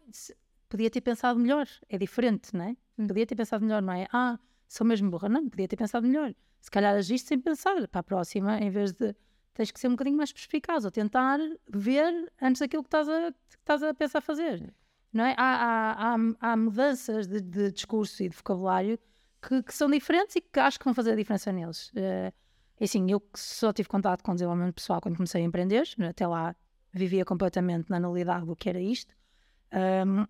podia ter pensado melhor. É diferente, não é? Podia ter pensado melhor, não é? Ah, sou mesmo burra. Não, podia ter pensado melhor. Se calhar agiste sem pensar. Para a próxima, em vez de. Tens que ser um bocadinho mais perspicaz ou tentar ver antes daquilo que estás a, a pensar fazer. Não é? Há, há, há, há mudanças de, de discurso e de vocabulário que, que são diferentes e que acho que vão fazer a diferença neles. É assim, eu só tive contato com desenvolvimento pessoal quando comecei a empreender, até lá vivia completamente na nulidade do que era isto. Ahm,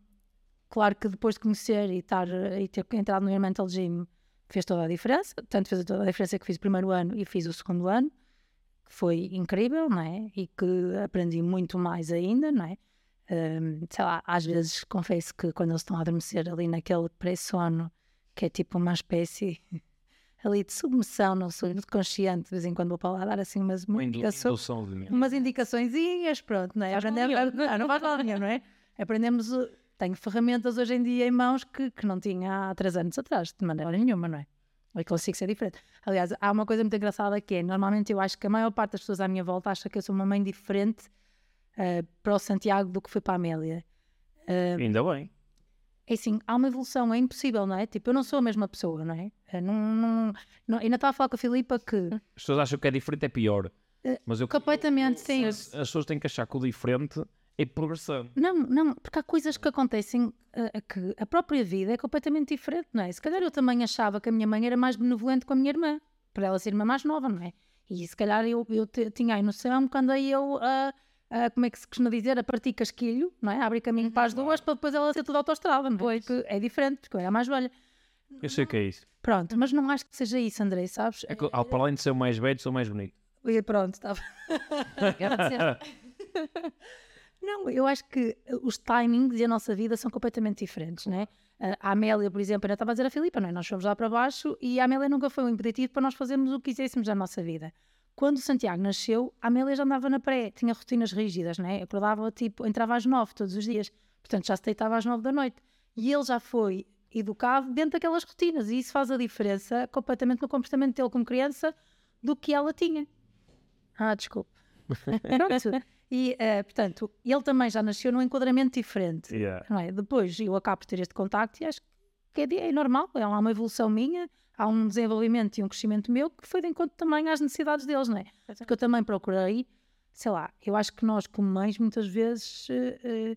claro que depois de conhecer e, estar, e ter entrado no Mental Gym fez toda a diferença, tanto fez toda a diferença que fiz o primeiro ano e fiz o segundo ano, que foi incrível, não é? E que aprendi muito mais ainda, não é? Ahm, sei lá, às vezes confesso que quando eles estão a adormecer ali naquele pré-sono, que é tipo uma espécie ali de submissão no subconsciente, de vez em quando vou para lá dar assim umas Uma mim. umas indicaçõezinhas, pronto, não é? Aprendemos, não, não faz mal nenhum, não é? Aprendemos, tenho ferramentas hoje em dia em mãos que, que não tinha há três anos atrás, de maneira nenhuma, não é? Eu consigo ser diferente. Aliás, há uma coisa muito engraçada que é, normalmente eu acho que a maior parte das pessoas à minha volta acha que eu sou uma mãe diferente uh, para o Santiago do que foi para a Amélia. Uh, Ainda bem. é assim, há uma evolução, é impossível, não é? Tipo, eu não sou a mesma pessoa, não é? Eu não, não, não, ainda estava a falar com a Filipa que As pessoas acham que é diferente, é pior. Eh, Mas eu, completamente, sim. as pessoas têm que achar que o diferente é progressão. Não, não, porque há coisas que acontecem uh, que a própria vida é completamente diferente, não é? Se calhar eu também achava que a minha mãe era mais benevolente com a minha irmã, para ela ser irmã mais nova, não é? E se calhar eu, eu tinha a noção quando aí eu, a a- como é que se costuma dizer, a partir casquilho, não é? A abrir caminho para as duas para depois ela ser toda autoestrada, não é? Porque é diferente, porque eu era mais velha. Eu sei o que é isso. Pronto, mas não acho que seja isso, André, sabes? É que, ao- para além de ser o mais velho, sou mais bonito. E pronto, estava. Não, eu acho que uh, os timings e a nossa vida são completamente diferentes, é? Uh, A Amélia, por exemplo, ainda estava a dizer a Filipa, é? Nós fomos lá para baixo e a Amélia nunca foi um impeditivo para nós fazermos o que quiséssemos da nossa vida. Quando o Santiago nasceu, a Amélia já andava na pré, tinha rotinas rígidas, não é? Acordava, tipo, entrava às nove todos os dias, portanto já se deitava às nove da noite. E ele já foi educado dentro daquelas rotinas e isso faz a diferença completamente no comportamento dele como criança do que ela tinha. Ah, desculpe. Pronto. E, eh, portanto, ele também já nasceu num enquadramento diferente. Yeah. Não é? Depois eu acabo por ter este contacto e acho que é, de- é normal, é uma evolução minha, há um desenvolvimento e um crescimento meu que foi de encontro também às necessidades deles, não é? Porque eu também procurei, sei lá, eu acho que nós como mães muitas vezes eh, eh,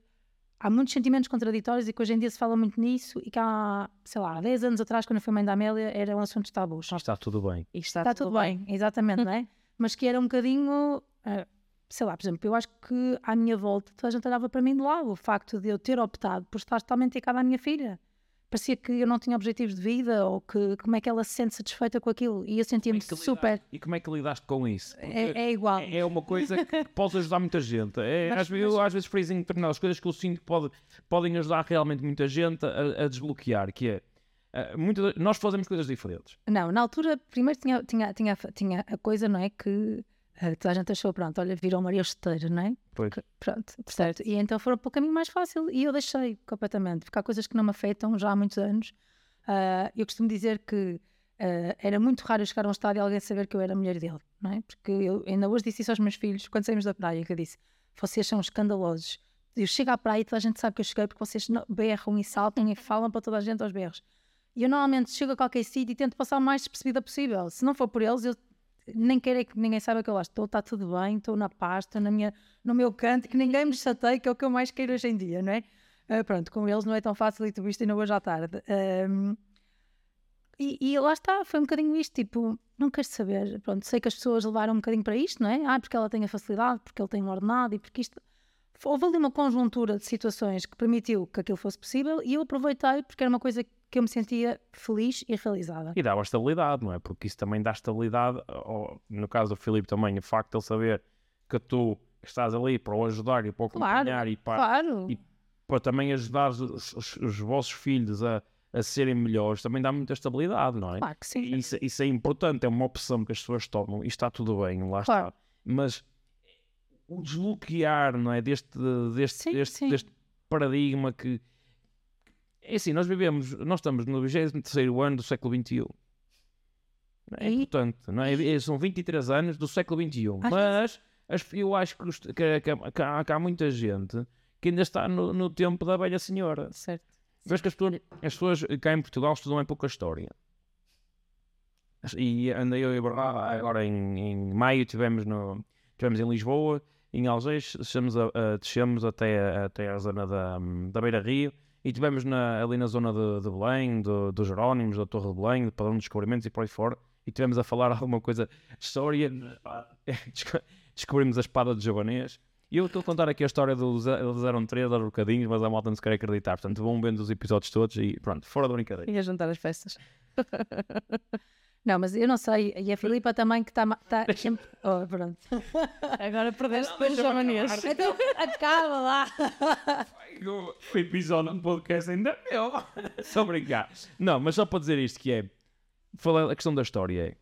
há muitos sentimentos contraditórios e que hoje em dia se fala muito nisso e que há, sei lá, há 10 anos atrás quando eu fui mãe da Amélia era um assunto tabus. Está tudo bem. E está, Está tudo bem, exatamente, não é? Mas que era um bocadinho, ah, sei lá, por exemplo, eu acho que à minha volta toda a gente olhava para mim de lado, o facto de eu ter optado por estar totalmente dedicada à minha filha. Parecia que eu não tinha objetivos de vida ou que como é que ela se sente satisfeita com aquilo e eu sentia-me Como é super. E como é que lidaste com isso? É, é igual. é uma coisa que pode ajudar muita gente. É, Mas- às vezes, eu às vezes friso em determinadas coisas que eu sinto que pode, podem ajudar realmente muita gente a, a desbloquear, que é ah, muitas- nós fazemos coisas diferentes. Não, na altura, primeiro tinha, tinha, tinha, tinha a coisa, não é? Que ah, toda a gente achou, pronto, olha, virou Maria Esteira, não é? Pois. Que- Pronto, certo. E então foram para o caminho mais fácil e eu deixei completamente, porque há coisas que não me afetam já há muitos anos. Ah, eu costumo dizer que ah, era muito raro chegar a um estádio e alguém saber que eu era a mulher dele, não é? Porque eu ainda hoje disse isso aos meus filhos quando saímos da praia, que eu disse: vocês são escandalosos. Eu chego à praia e toda a gente sabe que eu cheguei porque vocês berram e saltam e falam para toda a gente aos berros. E eu normalmente chego a qualquer sítio e tento passar o mais despercebida possível. Se não for por eles, eu nem quero que ninguém saiba que eu lá estou, está tudo bem, estou na paz, estou na minha, no meu canto, que ninguém me chateie, que é o que eu mais quero hoje em dia, não é? Ah, pronto, com eles não é tão fácil e tu viste ainda hoje à tarde. Ahm, e, e lá está, foi um bocadinho isto, tipo, não quero saber, pronto, sei que as pessoas levaram um bocadinho para isto, não é? Ah, porque ela tem a facilidade, porque ele tem um ordenado e porque isto... Houve ali uma conjuntura de situações que permitiu que aquilo fosse possível e eu aproveitei porque era uma coisa que eu me sentia feliz e realizada. E dava estabilidade, não é? Porque isso também dá estabilidade, ao- no caso do Filipe também, o facto de ele saber que tu estás ali para o ajudar e para o Claro, acompanhar e para, Claro. e- para também ajudar os, os- os vossos filhos a, a serem melhores, também dá muita estabilidade, não é? Claro que sim. Isso, isso é importante, é uma opção que as pessoas tomam e está tudo bem, lá Claro. está. Mas o desbloquear, não é? Deste, deste, Sim, deste, sim. deste paradigma que. É assim, nós vivemos, nós estamos no 23 ano do século XXI. É importante, não é? É- São 23 anos do século XXI. Às Mas as- eu acho que, que- que- que há, que há muita gente que ainda está no, no tempo da velha senhora. Certo. Vejo que as pessoas, as pessoas cá em Portugal estudam é pouca história. E andei eu e agora em, em maio tivemos, no, tivemos em Lisboa, em Algés, descemos, a, a- descemos até, a- até a zona da, da Beira Rio e tivemos na- ali na zona de, de Belém, do, dos Jerónimos, da Torre de Belém, de Padrão de Descobrimentos e por aí fora. E tivemos a falar alguma coisa de história. Desco- Descobrimos a espada de javanês. E eu estou a contar aqui a história do Ze- eles eram três aos bocadinhos, mas a malta não se quer acreditar. Portanto, vão vendo os episódios todos e pronto, fora da brincadeira. Ia juntar as peças. Não, mas eu não sei. E a Filipa também que está. Tá sempre... Oh, pronto. Agora perdeste depois os javanês. Então, acaba lá. O episódio do podcast ainda é meu. Só brincar. Não, mas só para dizer isto que é. Falar a questão da história é.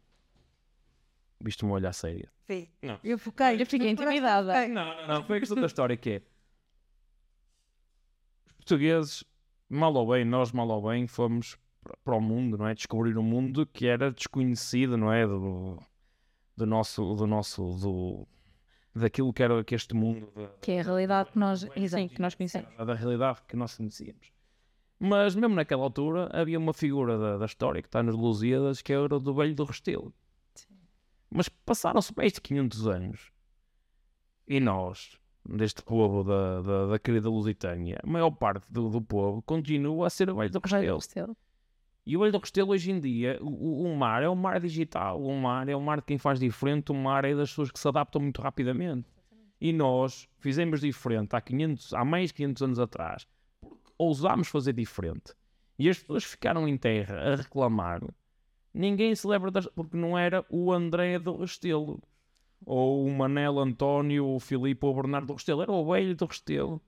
Viste-me olhar séria. Sim. Não. Eu foquei. Eu fiquei intimidada. Não, não, não. Foi a questão da história que é. Os portugueses, mal ou bem, nós mal ou bem, fomos para- o mundo, não é? Descobrir um mundo que era desconhecido, não é? Do, do nosso. Do nosso do, daquilo que era que este mundo. de- Que é a realidade que nós. Sim, Exato. que nós conhecemos. da realidade que nós conhecíamos. Mas mesmo naquela altura havia uma figura da, da história que está nos Lusíadas que era o do Velho do Restelo. Mas passaram-se mais de 500 anos e nós, deste povo da, da, da querida Lusitânia, a maior parte do, do povo continua a ser o Velho do Restelo. E o Olho do Restelo hoje em dia, o, o- mar é um mar digital, o mar é um mar de quem faz diferente, o mar é das pessoas que se adaptam muito rapidamente. E nós fizemos diferente há, 500, há mais de 500 anos atrás, porque ousámos fazer diferente. E as pessoas ficaram em terra a reclamar. Ninguém se lembra das... porque não era o André do Restelo, ou o Manel António, o Filipe ou o Bernardo do Restelo, era o velho do Restelo.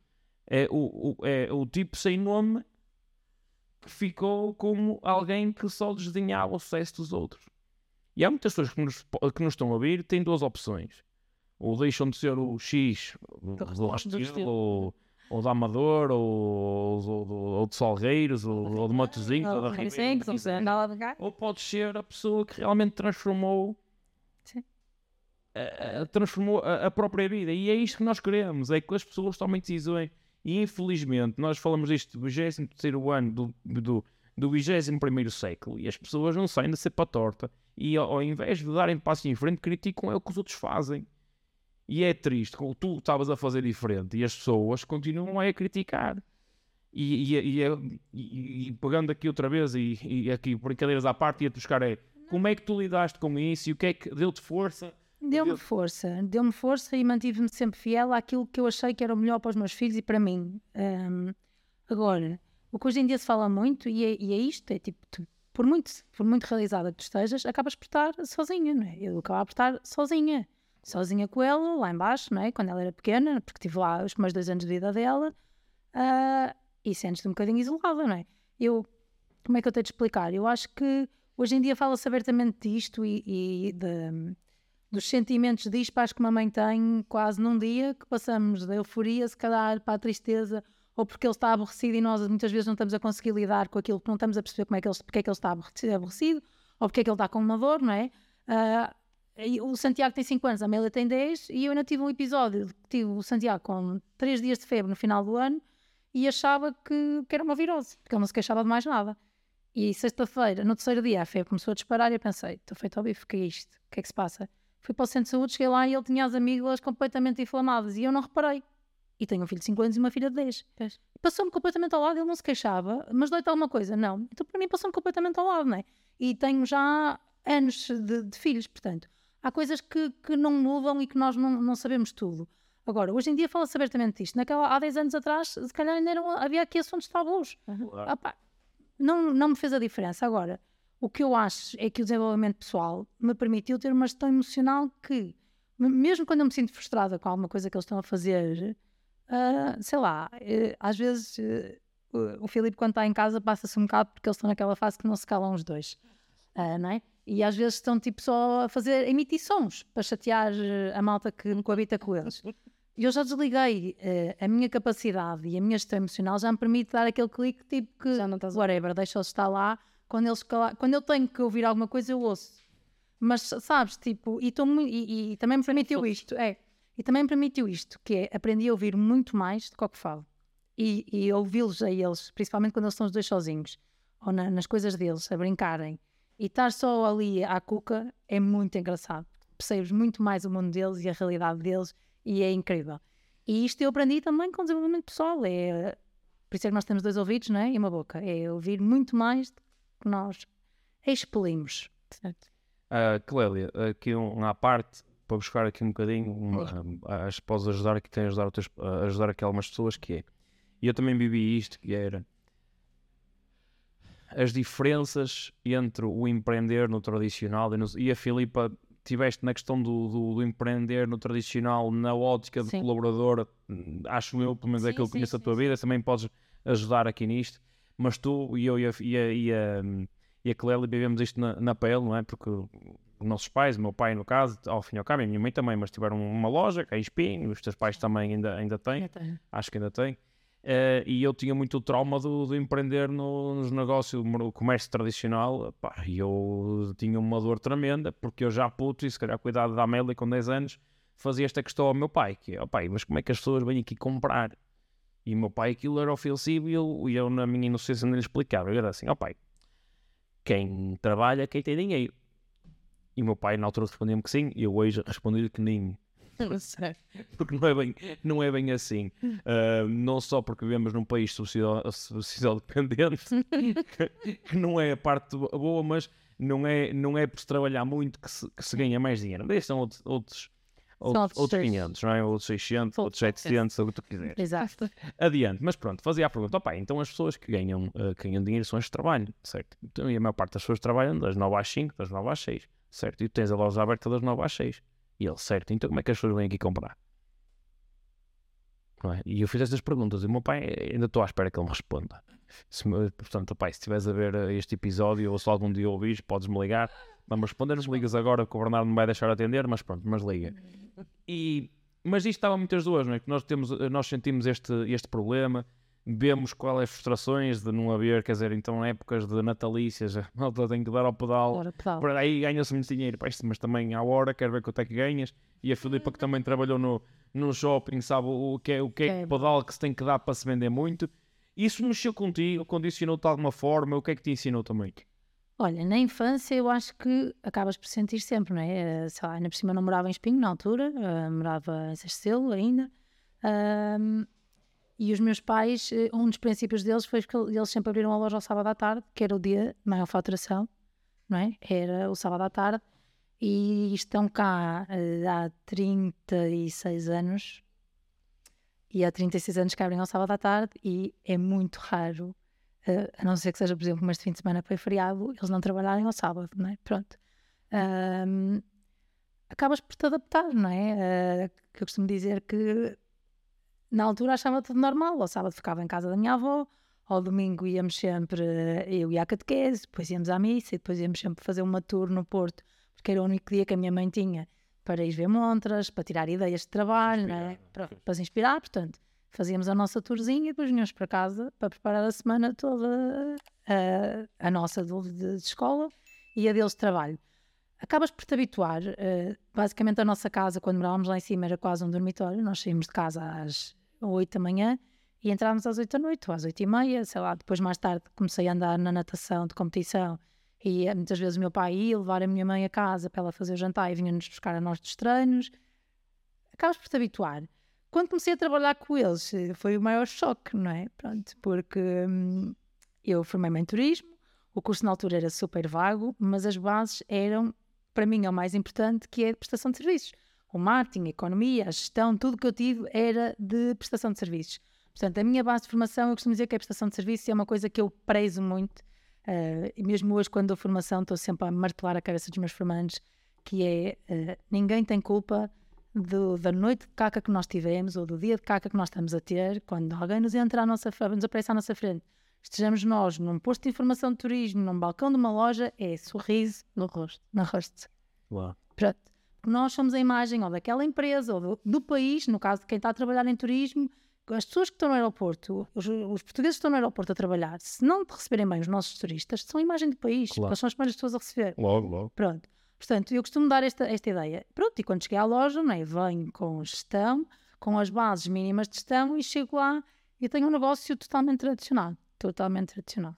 É o, o, é o tipo sem nome ficou como alguém que só desdenhava o sucesso dos outros. E há muitas pessoas que nos, que nos estão a ouvir têm duas opções. Ou deixam de ser o X do, do do Restelo. ou, ou da Amador, ou, ou, ou de Salgueiros, ou, ou de Matosinhos, ou da Ribeira. Ou pode ser a pessoa que realmente transformou transformou a, a própria vida. E é isto que nós queremos, é que as pessoas tomem decisões. E infelizmente, nós falamos disto do 23 ano do, do, do 21 século e as pessoas não saem da cepa torta. E ao, ao invés de darem passo em frente, criticam é o que os outros fazem. E é triste, como tu estavas a fazer diferente e as pessoas continuam a criticar. E, e, e, e- pegando aqui outra vez, e, aqui brincadeiras à parte, ia-te buscar é como é que tu lidaste com isso e o que é que deu-te força? Deu-me Deu- força, deu-me força e mantive-me sempre fiel àquilo que eu achei que era o melhor para os meus filhos e para mim. Ahm, agora, o que hoje em dia se fala muito, e é, e é isto: é tipo, tu, por, muito, por muito realizada que tu estejas, acabas por estar sozinha, não é? Eu acabava por estar sozinha, sozinha com ela, lá embaixo, não é? Quando ela era pequena, porque tive lá os primeiros dois anos de vida dela, ah, e sentes-te um bocadinho isolada, não é? Eu, como é que eu tenho de explicar? Eu acho que hoje em dia fala-se abertamente disto e, e de dos sentimentos dispares que uma mãe tem quase num dia, que passamos da euforia, se calhar, para a tristeza, ou porque ele está aborrecido e nós muitas vezes não estamos a conseguir lidar com aquilo, não estamos a perceber como é que ele, porque é que ele está aborrecido, ou porque é que ele está com uma dor, não é? E o Santiago tem 5 anos, a Amélia tem 10, e eu ainda tive um episódio, tive o Santiago com 3 dias de febre no final do ano, e achava que, que era uma virose, porque ele não se queixava de mais nada. E sexta-feira, no terceiro dia, a febre começou a disparar e eu pensei, estou feito ao bife, o que é isto? O que é que se passa? Fui para o centro de saúde, cheguei lá e ele tinha as amígdalas completamente inflamadas e eu não reparei. E tenho um filho de 5 anos e uma filha de 10. Passou-me completamente ao lado, ele não se queixava, mas dói-te alguma coisa? Não. Então para mim passou-me completamente ao lado, não é? E tenho já anos de, de filhos, portanto. Há coisas que, que não mudam e que nós não, não sabemos tudo. Agora, hoje em dia fala-se abertamente disto. Naquela, há 10 anos atrás, se calhar ainda eram, havia aqui assuntos tabus. Ah, pá, não, não me fez a diferença. Agora, o que eu acho é que o desenvolvimento pessoal me permitiu ter uma gestão emocional que, mesmo quando eu me sinto frustrada com alguma coisa que eles estão a fazer, uh, sei lá, uh, às vezes uh, o Filipe, quando está em casa, passa-se um bocado porque eles estão naquela fase que não se calam os dois, não é? E às vezes estão tipo só a fazer, emitir sons para chatear a malta que coabita com eles. E eu já desliguei a minha capacidade e a minha gestão emocional já me permite dar aquele clique tipo que, já não estás whatever, deixa-los estar lá quando, eles, quando eu tenho que ouvir alguma coisa, eu ouço. Mas sabes, tipo, e, e, e também me permitiu isto, é, e também me permitiu isto, que é aprendi a ouvir muito mais do que o que falo. E, e ouvi-los a eles, principalmente quando eles estão os dois sozinhos, ou na, nas coisas deles, a brincarem, e estar só ali à cuca é muito engraçado. Percebes muito mais o mundo deles e a realidade deles, e é incrível. E isto eu aprendi também com desenvolvimento pessoal. É, por isso é que nós temos dois ouvidos não é? e uma boca. É ouvir muito mais que nós expelimos. Certo? Uh, Clélia, aqui um, à parte, para buscar aqui um bocadinho, uma, acho que podes ajudar aqui, tem ajudar, outras, ajudar aqui algumas pessoas, que é, e eu também vivi isto, que era as diferenças entre o empreender no tradicional e, no, e a Filipa tiveste na questão do, do, do, empreender no tradicional, na ótica de colaborador, acho eu, pelo menos é que eu conheço sim, a tua sim. vida, também podes ajudar aqui nisto mas tu e eu e a, e a, e a, e a vivemos isto na, na pele, não é? Porque os nossos pais, o meu pai no caso, ao fim e ao cabo, e a minha mãe também, mas tiveram uma loja, que é Espinho, os teus pais também ainda, ainda têm, acho que ainda têm. Uh, e eu tinha muito o trauma do, do empreender no, nos negócios, no comércio tradicional, pá, e eu tinha uma dor tremenda, porque eu já puto, e se calhar cuidado da Amélia com 10 anos, fazia esta questão ao meu pai, que é, oh, pai, mas como é que as pessoas vêm aqui comprar? E o meu pai aquilo era ofensivo e eu, eu na minha inocência não lhe explicava. Eu era assim, ó oh, pai, quem trabalha, quem tem dinheiro. E o meu pai na altura respondia-me que sim, e eu hoje respondi-lhe que nem. porque não é bem, não é bem assim. Uh, não só porque vivemos num país social dependente, que, que, não é a parte boa, mas não é, não é por se trabalhar muito que se, que se ganha mais dinheiro. Estes são outros, outros outros, outros 500, não é? Outros 600, outros 700, o que tu quiseres. Exato. Adiante, mas pronto, fazia a pergunta, opá, então as pessoas que ganham, uh, que ganham dinheiro são as de trabalho, certo? Então, e a maior parte das pessoas trabalham das 9 às 5, das 9 às 6, certo? E tu tens a loja aberta das 9 às 6. E ele, certo, então como é que as pessoas vêm aqui comprar? É? E eu fiz estas perguntas e o meu pai ainda estou à espera que ele me responda. Se, portanto, pai, se estiveres a ver eh, este episódio ou se algum dia ouvires, podes-me ligar. Vamos responder, nos ligas agora que o Bernardo não vai deixar atender, mas pronto, mas liga. E, mas isto estava muitas duas, não é? Que nós, temos, nós sentimos este, este problema, vemos quais é as frustrações de não haver, quer dizer, então épocas de natalícias, a malta tem que dar ao pedal, pedal. por aí ganha-se muito dinheiro, mas também à hora, quero ver quanto é que ganhas. E a Filipa, que também trabalhou no, no shopping, sabe o que é o que é, é pedal que se tem que dar para se vender muito. Isso mexeu contigo, condicionou-te de alguma forma, o que é que te ensinou também? Olha, na infância eu acho que acabas por sentir sempre, não é? Eh, sei lá, ainda por cima não morava em Espinho na altura, uh, morava em Sestelo ainda. E os meus pais, eh, um dos princípios deles foi que eles sempre abriram a loja ao sábado à tarde, que era o dia de maior faturação, não é? Era o sábado à tarde. E estão cá uh, há 36 anos. E há 36 anos que abrem ao sábado à tarde e é muito raro Uh, a não ser que seja, por exemplo, este fim de semana foi feriado, eles não trabalharem ao sábado, não é? Pronto. Um, acabas por te adaptar, não é? Uh, que eu costumo dizer que na altura achava tudo normal. Ao sábado ficava em casa da minha avó, ao domingo íamos sempre, eu ia à catequese, depois íamos à missa e depois íamos sempre fazer uma tour no Porto, porque era o único dia que a minha mãe tinha para ir ver montras, para tirar ideias de trabalho, é? para, para se inspirar, portanto fazíamos a nossa tourzinha e depois vinhamos para casa para preparar a semana toda a, a nossa de, de, escola e a deles de trabalho. Acabas por te habituar. Uh, basicamente, a nossa casa, quando morávamos lá em cima, era quase um dormitório. Nós saímos de casa às 8 da manhã e entrávamos às 8 da noite, ou às 8 e meia, sei lá. Depois, mais tarde, comecei a andar na natação de competição e muitas vezes o meu pai ia levar a minha mãe a casa para ela fazer o jantar e vinha-nos buscar a nós dos treinos. Acabas por te habituar quando comecei a trabalhar com eles, eh, foi o maior choque, não é? Pronto, porque hum, eu formei-me em turismo, o curso na altura era super vago, mas as bases eram, para mim, é o mais importante, que é a prestação de serviços. O marketing, a economia, a gestão, tudo que eu tive era de prestação de serviços. Portanto, a minha base de formação, eu costumo dizer que a prestação de serviços é uma coisa que eu prezo muito Uh, e mesmo hoje, quando dou formação, estou sempre a martelar a cabeça dos meus formandos, que é uh, ninguém tem culpa do, da noite de caca que nós tivemos ou do dia de caca que nós estamos a ter, quando alguém nos entra à nossa frente, nos aparece à nossa frente, estejamos nós num posto de informação de turismo, num balcão de uma loja, é sorriso no rosto, no rosto. Uau. Pronto. Nós somos a imagem ou daquela empresa ou do, do país, no caso de quem está a trabalhar em turismo, as pessoas que estão no aeroporto, os, os, portugueses que estão no aeroporto a trabalhar, se não te receberem bem os nossos turistas, são a imagem do país, claro. eles são as primeiras pessoas a receber. Logo, logo. Pronto. Portanto, eu costumo dar esta, esta ideia. Pronto, e quando cheguei à loja, não é? venho com gestão, com as bases mínimas de gestão e chego lá e tenho um negócio totalmente tradicional. Totalmente tradicional.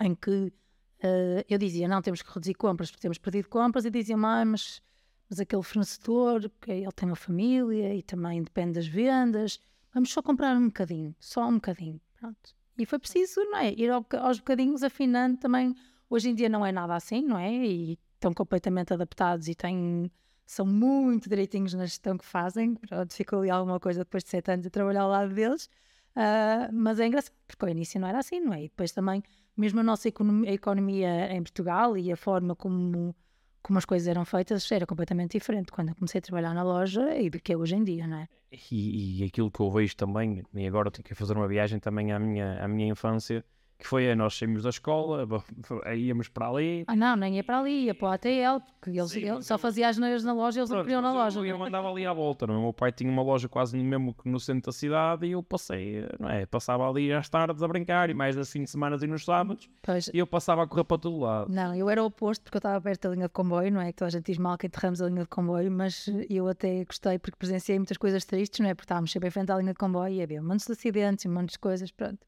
Em que uh, eu dizia, não, temos que reduzir compras, porque temos perdido compras, e dizia, mãe, mas, mas aquele fornecedor, ele tem uma família e também depende das vendas, vamos só comprar um bocadinho, só um bocadinho. Pronto. E foi preciso, não é? Ir aos bocadinhos afinando também. Hoje em dia não é nada assim, não é? E estão completamente adaptados e têm, são muito direitinhos na gestão que fazem. Pronto, ficou ali alguma coisa depois de sete anos a trabalhar ao lado deles. Uh, mas é engraçado, porque ao início não era assim, não é? E depois também, mesmo a nossa economia, a economia em Portugal e a forma como, como as coisas eram feitas era completamente diferente quando eu comecei a trabalhar na loja e do que é hoje em dia, não é? E, e aquilo que eu vejo também, e agora tenho que fazer uma viagem também à minha, à minha infância, que foi a nós saímos da escola, íamos para ali. Ah, não, nem ia para ali, ia para o ATL, porque eles, Sim, eles só faziam as neiras na loja, eles Pronto, não queriam na loja. Eu, eu mandava ali à volta, não? É? o meu pai tinha uma loja quase mesmo no centro da cidade e eu passei, não é? Passava ali às tardes a brincar e mais assim de semana e nos sábados pois. e eu passava a correr para todo lado. Não, eu era o oposto porque eu estava perto da linha de comboio, não é? Que toda a gente diz mal que enterramos a linha de comboio, mas eu até gostei porque presenciei muitas coisas tristes, não é? Porque estávamos sempre em frente à linha de comboio e havia montes de acidentes e montes de coisas, pronto.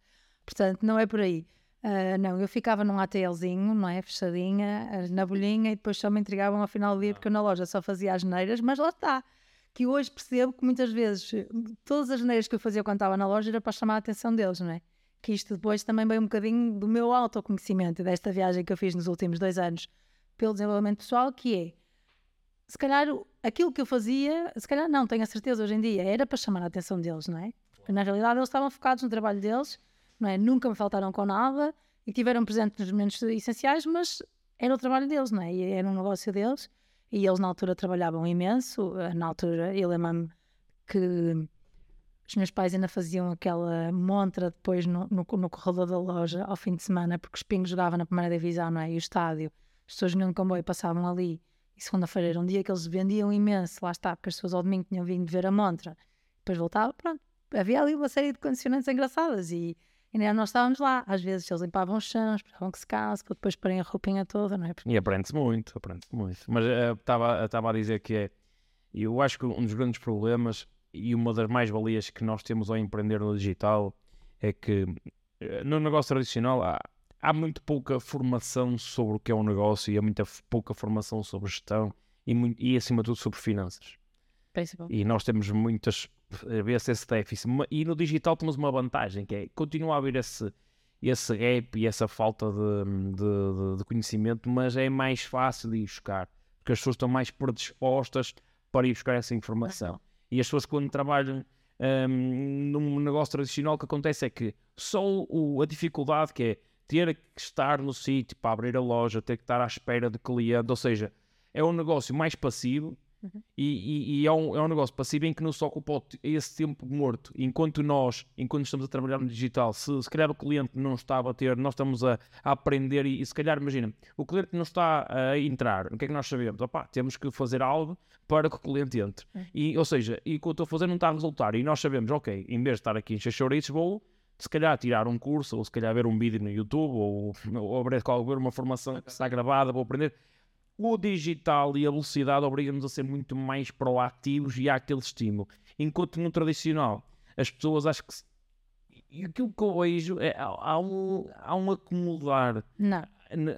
Portanto, não é por aí. Uh, não, eu ficava num ATLzinho, não é? Fechadinha, ah, na bolhinha, e depois só me entregavam ao final do dia, porque eu na loja só fazia as neiras, mas lá está. Que hoje percebo que muitas vezes todas as neiras que eu fazia quando estava na loja era para chamar a atenção deles, não é? Que isto depois também veio um bocadinho do meu autoconhecimento desta viagem que eu fiz nos últimos dois anos pelo desenvolvimento pessoal, que é se calhar aquilo que eu fazia, se calhar não, tenho a certeza hoje em dia, era para chamar a atenção deles, não é? Porque na realidade eles estavam focados no trabalho deles não é? Nunca me faltaram com nada e tiveram presente nos momentos essenciais, mas era o trabalho deles, não é? E era um negócio deles e eles na altura trabalhavam imenso. Eh, na altura, eu lembro-me que os meus pais ainda faziam aquela montra depois no, no, no, corredor da loja ao fim de semana, porque os pingos jogavam na primeira divisão, não é? E o estádio, as pessoas vinham de comboio passavam ali. E segunda-feira era um dia que eles vendiam imenso, lá está, porque as pessoas ao domingo tinham vindo ver a montra. Depois voltava, pronto. Havia ali uma série de condicionantes engraçadas e e nós estávamos lá, às vezes eles limpavam os chãos, esperavam que se casse, para depois porem a roupinha toda, não é? Porque... E aprende-se muito, aprende-se muito. Mas eh, estava uh, a dizer que é, eu acho que um dos grandes problemas e uma das mais-valias que nós temos ao empreender no digital é que uh, no negócio tradicional há, há muito pouca formação sobre o que é um negócio e há muita pouca formação sobre gestão e, muito, e acima de tudo sobre finanças. E nós temos muitas ver-se esse déficit. E no digital temos uma vantagem, que é continua a haver esse, esse gap e essa falta de, de, de, conhecimento, mas é mais fácil de ir buscar, porque as pessoas estão mais predispostas para ir buscar essa informação. E as pessoas quando trabalham um, num negócio tradicional, o que acontece é que só o, a dificuldade que é ter que estar no sítio para abrir a loja, ter que estar à espera de cliente, ou seja, é um negócio mais passivo Uhum. E, e, e, é, um, é um negócio passivo em que nos ocupa esse tempo morto. Enquanto nós, enquanto estamos a trabalhar no digital, se, se calhar o cliente não está a bater, nós estamos a, a aprender e, e, se calhar, imagina, o cliente não está a entrar, o que é que nós sabemos? Opa, temos que fazer algo para que o cliente entre. Uhum. E, ou seja, e o que eu estou a fazer não está a resultar. E nós sabemos, ok, em vez de estar aqui em chouriços, vou se calhar tirar um curso, ou se calhar ver um vídeo no YouTube, ou, ou abrir, ver uma formação que está gravada, vou aprender o digital e a velocidade obrigam-nos a ser muito mais proativos e há aquele estímulo. Enquanto no tradicional, as pessoas acho que. E aquilo que eu vejo é há um, há um acumular. Não.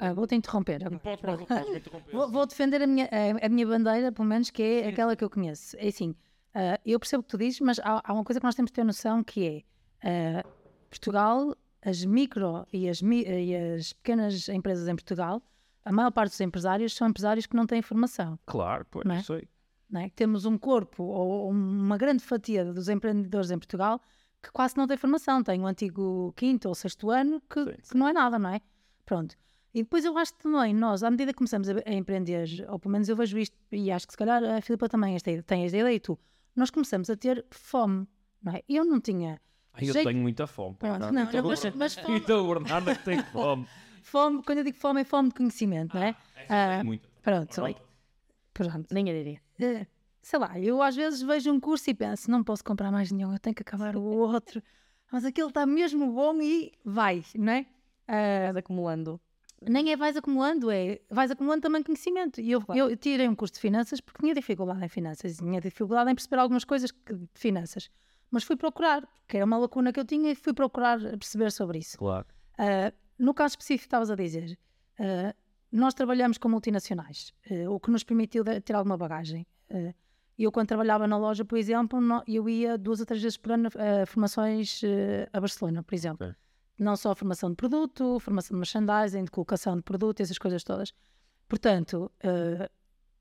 Ah, vou-te interromper. Pode, pode, pode interromper. vou, vou, defender a minha, a, a, minha bandeira, pelo menos, que é Sim. aquela que eu conheço. É assim, uh, eu percebo o que tu dizes, mas há, há, uma coisa que nós temos de ter noção que é uh, Portugal, as micro e as, e as pequenas empresas em Portugal a maior parte dos empresários são empresários que não têm formação. Claro, pois, não é? sei. Não é? Temos um corpo ou uma grande fatia dos empreendedores em Portugal que quase não tem formação. Tem um antigo quinto ou sexto ano que, que não é nada, não é? Pronto. E depois eu acho que também nós, à medida que começamos a, a empreender, ou pelo menos eu vejo isto, e acho que se calhar a Filipa também esta, tem esta ideia e tu, nós começamos a ter fome, não é? Eu não tinha eu jeito- tenho muita fome. Pronto, não, Então, mas, mas fome, Então, o Bernardo é que tem fome. Fome, quando eu digo fome, é fome de conhecimento, não é? Ah, Muito. pronto, pronto. Nem eu diria. Eh, sei lá, eu às vezes vejo um curso e penso, não posso comprar mais nenhum, eu tenho que acabar o outro. Mas aquele está mesmo bom e vai, não é? Ah, Vais acumulando. nem é vais acumulando, é vais acumulando também conhecimento. E eu, Claro. eu tirei um curso de finanças porque tinha dificuldade em finanças, tinha dificuldade em perceber algumas coisas de finanças. Mas fui procurar, porque era uma lacuna que eu tinha e fui procurar perceber sobre isso. Claro. Ah, no caso específico, estavas a dizer, ah, nós trabalhamos com multinacionais, ah, o que nos permitiu ter alguma bagagem. Ah, eu, quando trabalhava na loja, por exemplo, no- eu ia duas ou três vezes por ano a formações a Barcelona, por exemplo. Ok. Não só formação de produto, formação de merchandising, de colocação de produto, essas coisas todas. Portanto,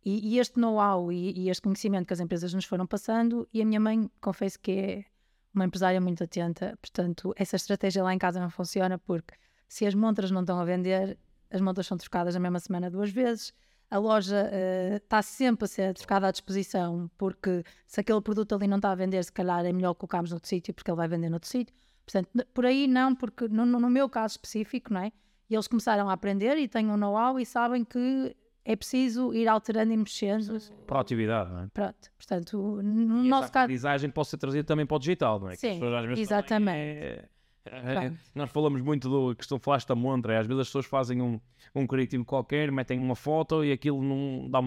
e, e este know-how e, e este conhecimento que as empresas nos foram passando, e a minha mãe, confesso que é uma empresária muito atenta, portanto, essa estratégia lá em casa não funciona porque se as montras não estão a vender, as montras são trocadas na mesma semana duas vezes. A loja eh, está sempre a ser trocada à disposição, porque se aquele produto ali não está a vender, se calhar é melhor colocarmos noutro sítio, porque ele vai vender noutro sítio. Portanto, por aí não, porque no, no- meu caso específico, não é? E eles começaram a aprender e têm um know-how e sabem que é preciso ir alterando e mexendo. Proatividade, não é? Pronto, portanto, no E nosso caso. aprendizagem pode ser trazida também para o digital, não é? Sim, exatamente. é- é- nós falamos muito do que estão falaste da montra, às vezes as pessoas fazem um, um criativo qualquer, metem uma foto e aquilo não dá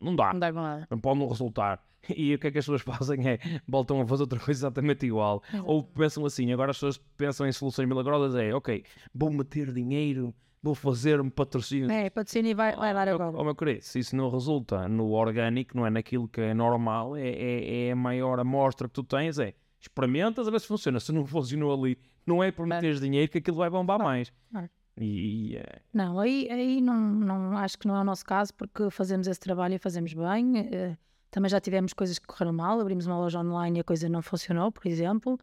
não dá, Não dá nada. não pode não resultar. E o que é que as pessoas fazem é voltam a fazer outra coisa exatamente igual. Ou pensam assim, agora as pessoas pensam em soluções milagrosas, é ok, vou meter dinheiro, vou fazer um patrocínio. É, patrocínio e vai, vai dar Ó, agora. ó, meu querido, se isso não resulta no orgânico, não é naquilo que é normal, é, é, é a maior amostra que tu tens, é experimentas a ver se funciona. Se não funcionou ali, não é por meteres dinheiro que aquilo vai bombar mais. Claro. E, e, é, Não, aí, aí não, não, acho que não é o nosso caso, porque fazemos esse trabalho e fazemos bem. eh, também já tivemos coisas que correram mal, abrimos uma loja online e a coisa não funcionou, por exemplo.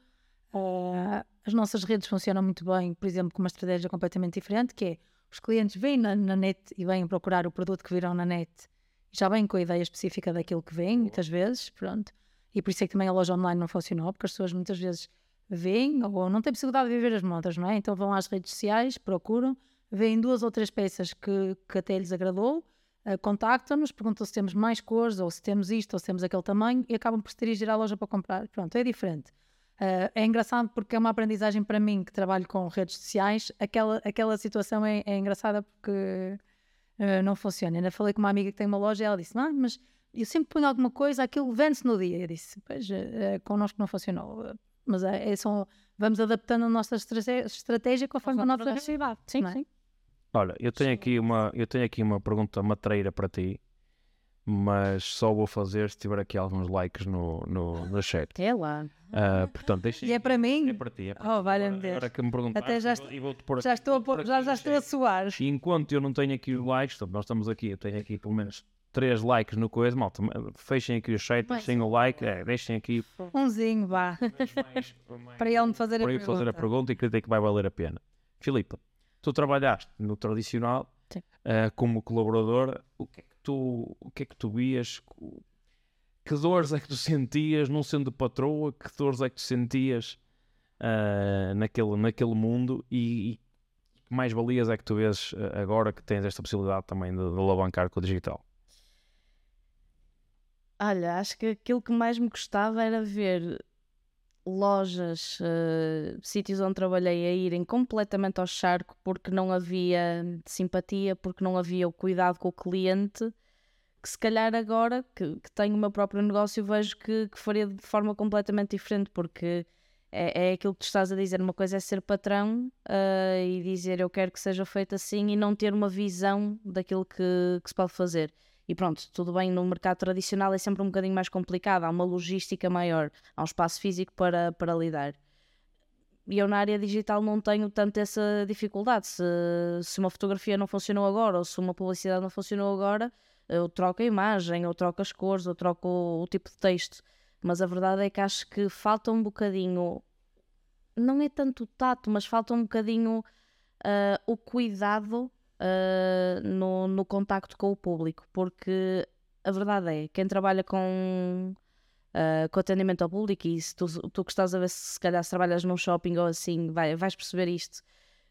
Eh, as nossas redes funcionam muito bem, por exemplo, com uma estratégia completamente diferente, que é os clientes vêm na, na net e vêm procurar o produto que viram na net e já vêm com a ideia específica daquilo que vêm, muitas vezes, pronto. E por isso é que também a loja online não funcionou, porque as pessoas muitas vezes veem ou não têm possibilidade de viver as modas, não é? Então vão às redes sociais, procuram, veem duas ou três peças que, que até lhes agradou, eh, contactam-nos, perguntam se temos mais cores, ou se temos isto, ou se temos aquele tamanho, e acabam por se dirigir à loja para comprar. Pronto, é diferente. Eh, é engraçado porque é uma aprendizagem para mim que trabalho com redes sociais. Aquela, aquela situação é, é engraçada porque eh, não funciona. Ainda falei com uma amiga que tem uma loja e ela disse: Não, mas eu sempre ponho alguma coisa, aquilo vende-se no dia. Eu disse: Pois, eh, connosco não funcionou. Mas é, é só, vamos adaptando a nossa estratégia conforme a nossa realidade. Sim, é? sim. Olha, eu tenho aqui uma, eu tenho aqui uma pergunta matreira para ti, mas só vou fazer se tiver aqui alguns likes no, no, no chat. É lá. Ah, portanto, deixa E é para mim? É para ti. É para Oh, ti. valha-me Agora- Deus. Agora que me perguntaste, Até já e vou- e vou-te pôr Já aqui- estou a, vou pôr já, já estou a chat. suar. E enquanto eu não tenho aqui os likes, nós estamos aqui, eu tenho aqui pelo menos 3 likes no coisa, malta, fechem aqui o chat, deixem o like, é, deixem aqui Umzinho, vá. mais- Para ele me fazer a para eu fazer a pergunta. pergunta e acredito que vai valer a pena. Filipe, tu trabalhaste no tradicional eh, como colaboradora, o que é que tu, o que é que tu vias? Que dores é que tu sentias não sendo patroa? Que dores é que tu sentias eh, naquele, naquele mundo e, e que mais valias é que tu vês eh, agora que tens esta possibilidade também de, de alavancar com o digital? Olha, acho que aquilo que mais me gostava era ver lojas, eh, sítios onde trabalhei a irem completamente ao charco porque não havia simpatia, porque não havia o cuidado com o cliente, que se calhar agora que, que tenho o meu próprio negócio vejo que, que faria de forma completamente diferente, porque é, é aquilo que tu estás a dizer, uma coisa é ser patrão eh, e dizer eu quero que seja feito assim e não ter uma visão daquilo que, que se pode fazer. E pronto, tudo bem, no mercado tradicional é sempre um bocadinho mais complicado, há uma logística maior, há um espaço físico para, para lidar. E eu na área digital não tenho tanto essa dificuldade. Se, se uma fotografia não funcionou agora ou se uma publicidade não funcionou agora, eu troco a imagem, ou troco as cores, ou troco o, o tipo de texto. Mas a verdade é que acho que falta um bocadinho, não é tanto o tato, mas falta um bocadinho uh, o cuidado uh, no, no contacto com o público, porque a verdade é, quem trabalha com, uh, com atendimento ao público, e se tu, tu que estás a ver se, se calhar se trabalhas num shopping ou assim, vai, vais perceber isto.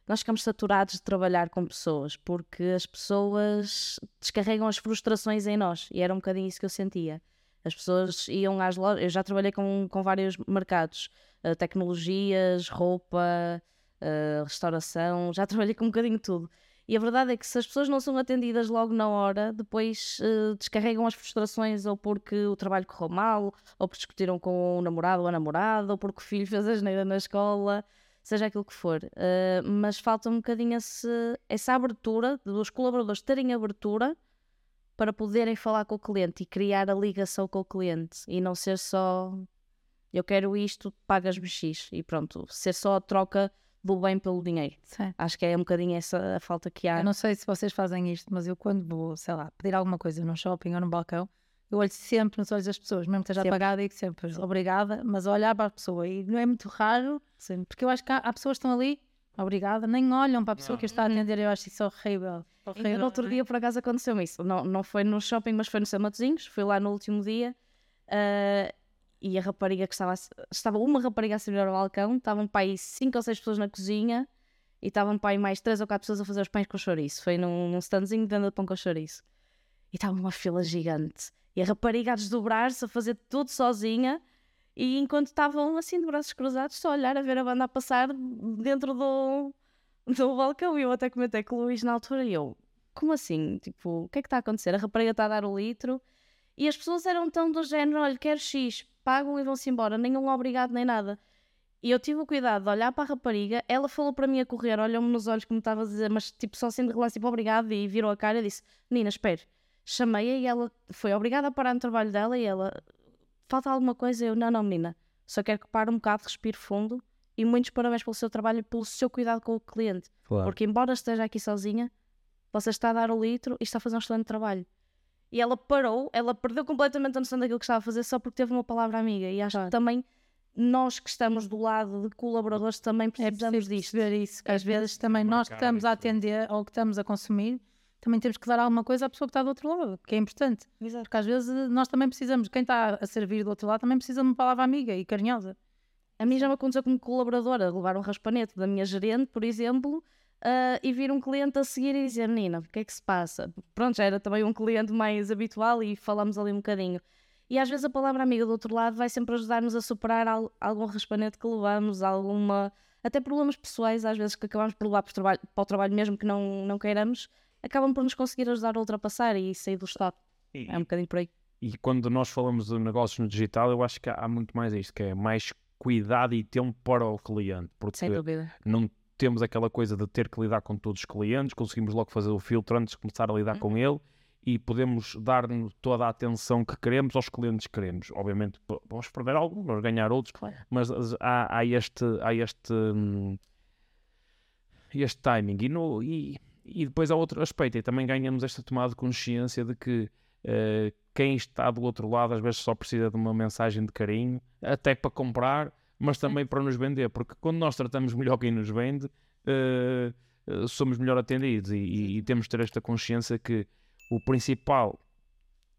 Nós ficamos saturados de trabalhar com pessoas porque as pessoas descarregam as frustrações em nós e era um bocadinho isso que eu sentia. As pessoas iam às lojas, eu já trabalhei com, com vários mercados, uh, tecnologias, roupa, uh, restauração, já trabalhei com um bocadinho tudo. E a verdade é que se as pessoas não são atendidas logo na hora, depois uh, descarregam as frustrações ou porque o trabalho correu mal, ou porque discutiram com o namorado ou a namorada, ou porque o filho fez a geneira na escola, seja aquilo que for. Uh, mas falta um bocadinho esse, essa abertura, dos colaboradores terem abertura para poderem falar com o cliente e criar a ligação com o cliente e não ser só eu quero isto, pagas-me X e pronto, ser só a troca do bem pelo dinheiro. Sim. Acho que é um bocadinho essa a falta que há. Eu não sei se vocês fazem isto, mas eu quando vou, sei lá, pedir alguma coisa num shopping ou num balcão, eu olho sempre nos olhos das pessoas, mesmo que esteja sempre. apagada, e digo sempre obrigada, mas olhar para a pessoa e não é muito raro, Sim. porque eu acho que há, há, pessoas que estão ali, obrigada, nem olham para a pessoa não. que está a atender, eu acho isso horrível. horrível. no outro dia, por acaso, aconteceu isso. Não, não foi no shopping, mas foi no São Matosinhos, fui lá no último dia. Uh, e a rapariga que estava, estava uma rapariga a servir ao balcão, estavam para aí cinco ou seis pessoas na cozinha e estavam para aí mais três ou quatro pessoas a fazer os pães com chouriço. Foi num, num standzinho de venda de pão com chouriço. E estava uma fila gigante. E a rapariga a desdobrar-se, a fazer tudo sozinha. E enquanto estavam assim de braços cruzados, só a olhar a ver a banda a passar dentro do, do balcão. E eu até comentei com o Luís na altura e eu, como assim? Tipo, o que é que está a acontecer? A rapariga está a dar o litro e as pessoas eram tão do género: olha, quero X, pagam e vão-se embora, nenhum obrigado nem nada. E eu tive o cuidado de olhar para a rapariga, ela falou para mim a correr, olhou-me nos olhos como estava a dizer, mas tipo só sendo relance, tipo obrigado, e virou a cara e disse: Nina, espere. Chamei-a e ela foi obrigada a parar no trabalho dela e ela, falta alguma coisa? Eu, não, não, menina, só quero que pare um bocado, respire fundo e muitos parabéns pelo seu trabalho e pelo seu cuidado com o cliente. Claro. Porque embora esteja aqui sozinha, você está a dar o litro e está a fazer um excelente trabalho. E ela parou, ela perdeu completamente a noção daquilo que estava a fazer só porque teve uma palavra amiga. E acho claro. que também nós que estamos do lado de colaboradores também é precisamos é disto. ver isso, que às vezes também nós que estamos a atender ou que estamos a consumir, também temos que dar alguma coisa à pessoa que está do outro lado, que é importante. Exato. Porque às vezes nós também precisamos, quem está a servir do outro lado também precisa de uma palavra amiga e carinhosa. A mim já me aconteceu como colaboradora, levar um raspanete da minha gerente, por exemplo, Uh, e vir um cliente a seguir e dizer: Nina, o que é que se passa? Pronto, já era também um cliente mais habitual e falamos ali um bocadinho. E às vezes a palavra amiga do outro lado vai sempre ajudar-nos a superar al algum raspanete que levamos, alguma. até problemas pessoais, às vezes que acabamos por levar para o trabalho, para o trabalho mesmo que não, não queiramos, acabam por nos conseguir ajudar a ultrapassar e sair do estado. E, é um bocadinho por aí. E quando nós falamos de negócios no digital, eu acho que há muito mais isto, que é mais cuidado e tempo para o cliente. Porque Sem dúvida. Não temos aquela coisa de ter que lidar com todos os clientes, conseguimos logo fazer o filtro antes de começar a lidar com uhum. ele e podemos dar toda a atenção que queremos aos clientes que queremos. Obviamente vamos perder alguns, vamos ganhar outros, claro. mas há, há, este, há este, hum, este timing. E, no, e, e, depois há outro aspecto, e também ganhamos esta tomada de consciência de que uh, quem está do outro lado às vezes só precisa de uma mensagem de carinho, até para comprar, mas também para nos vender, porque quando nós tratamos melhor quem nos vende, uh, somos melhor atendidos e, e, e, temos de ter esta consciência que o principal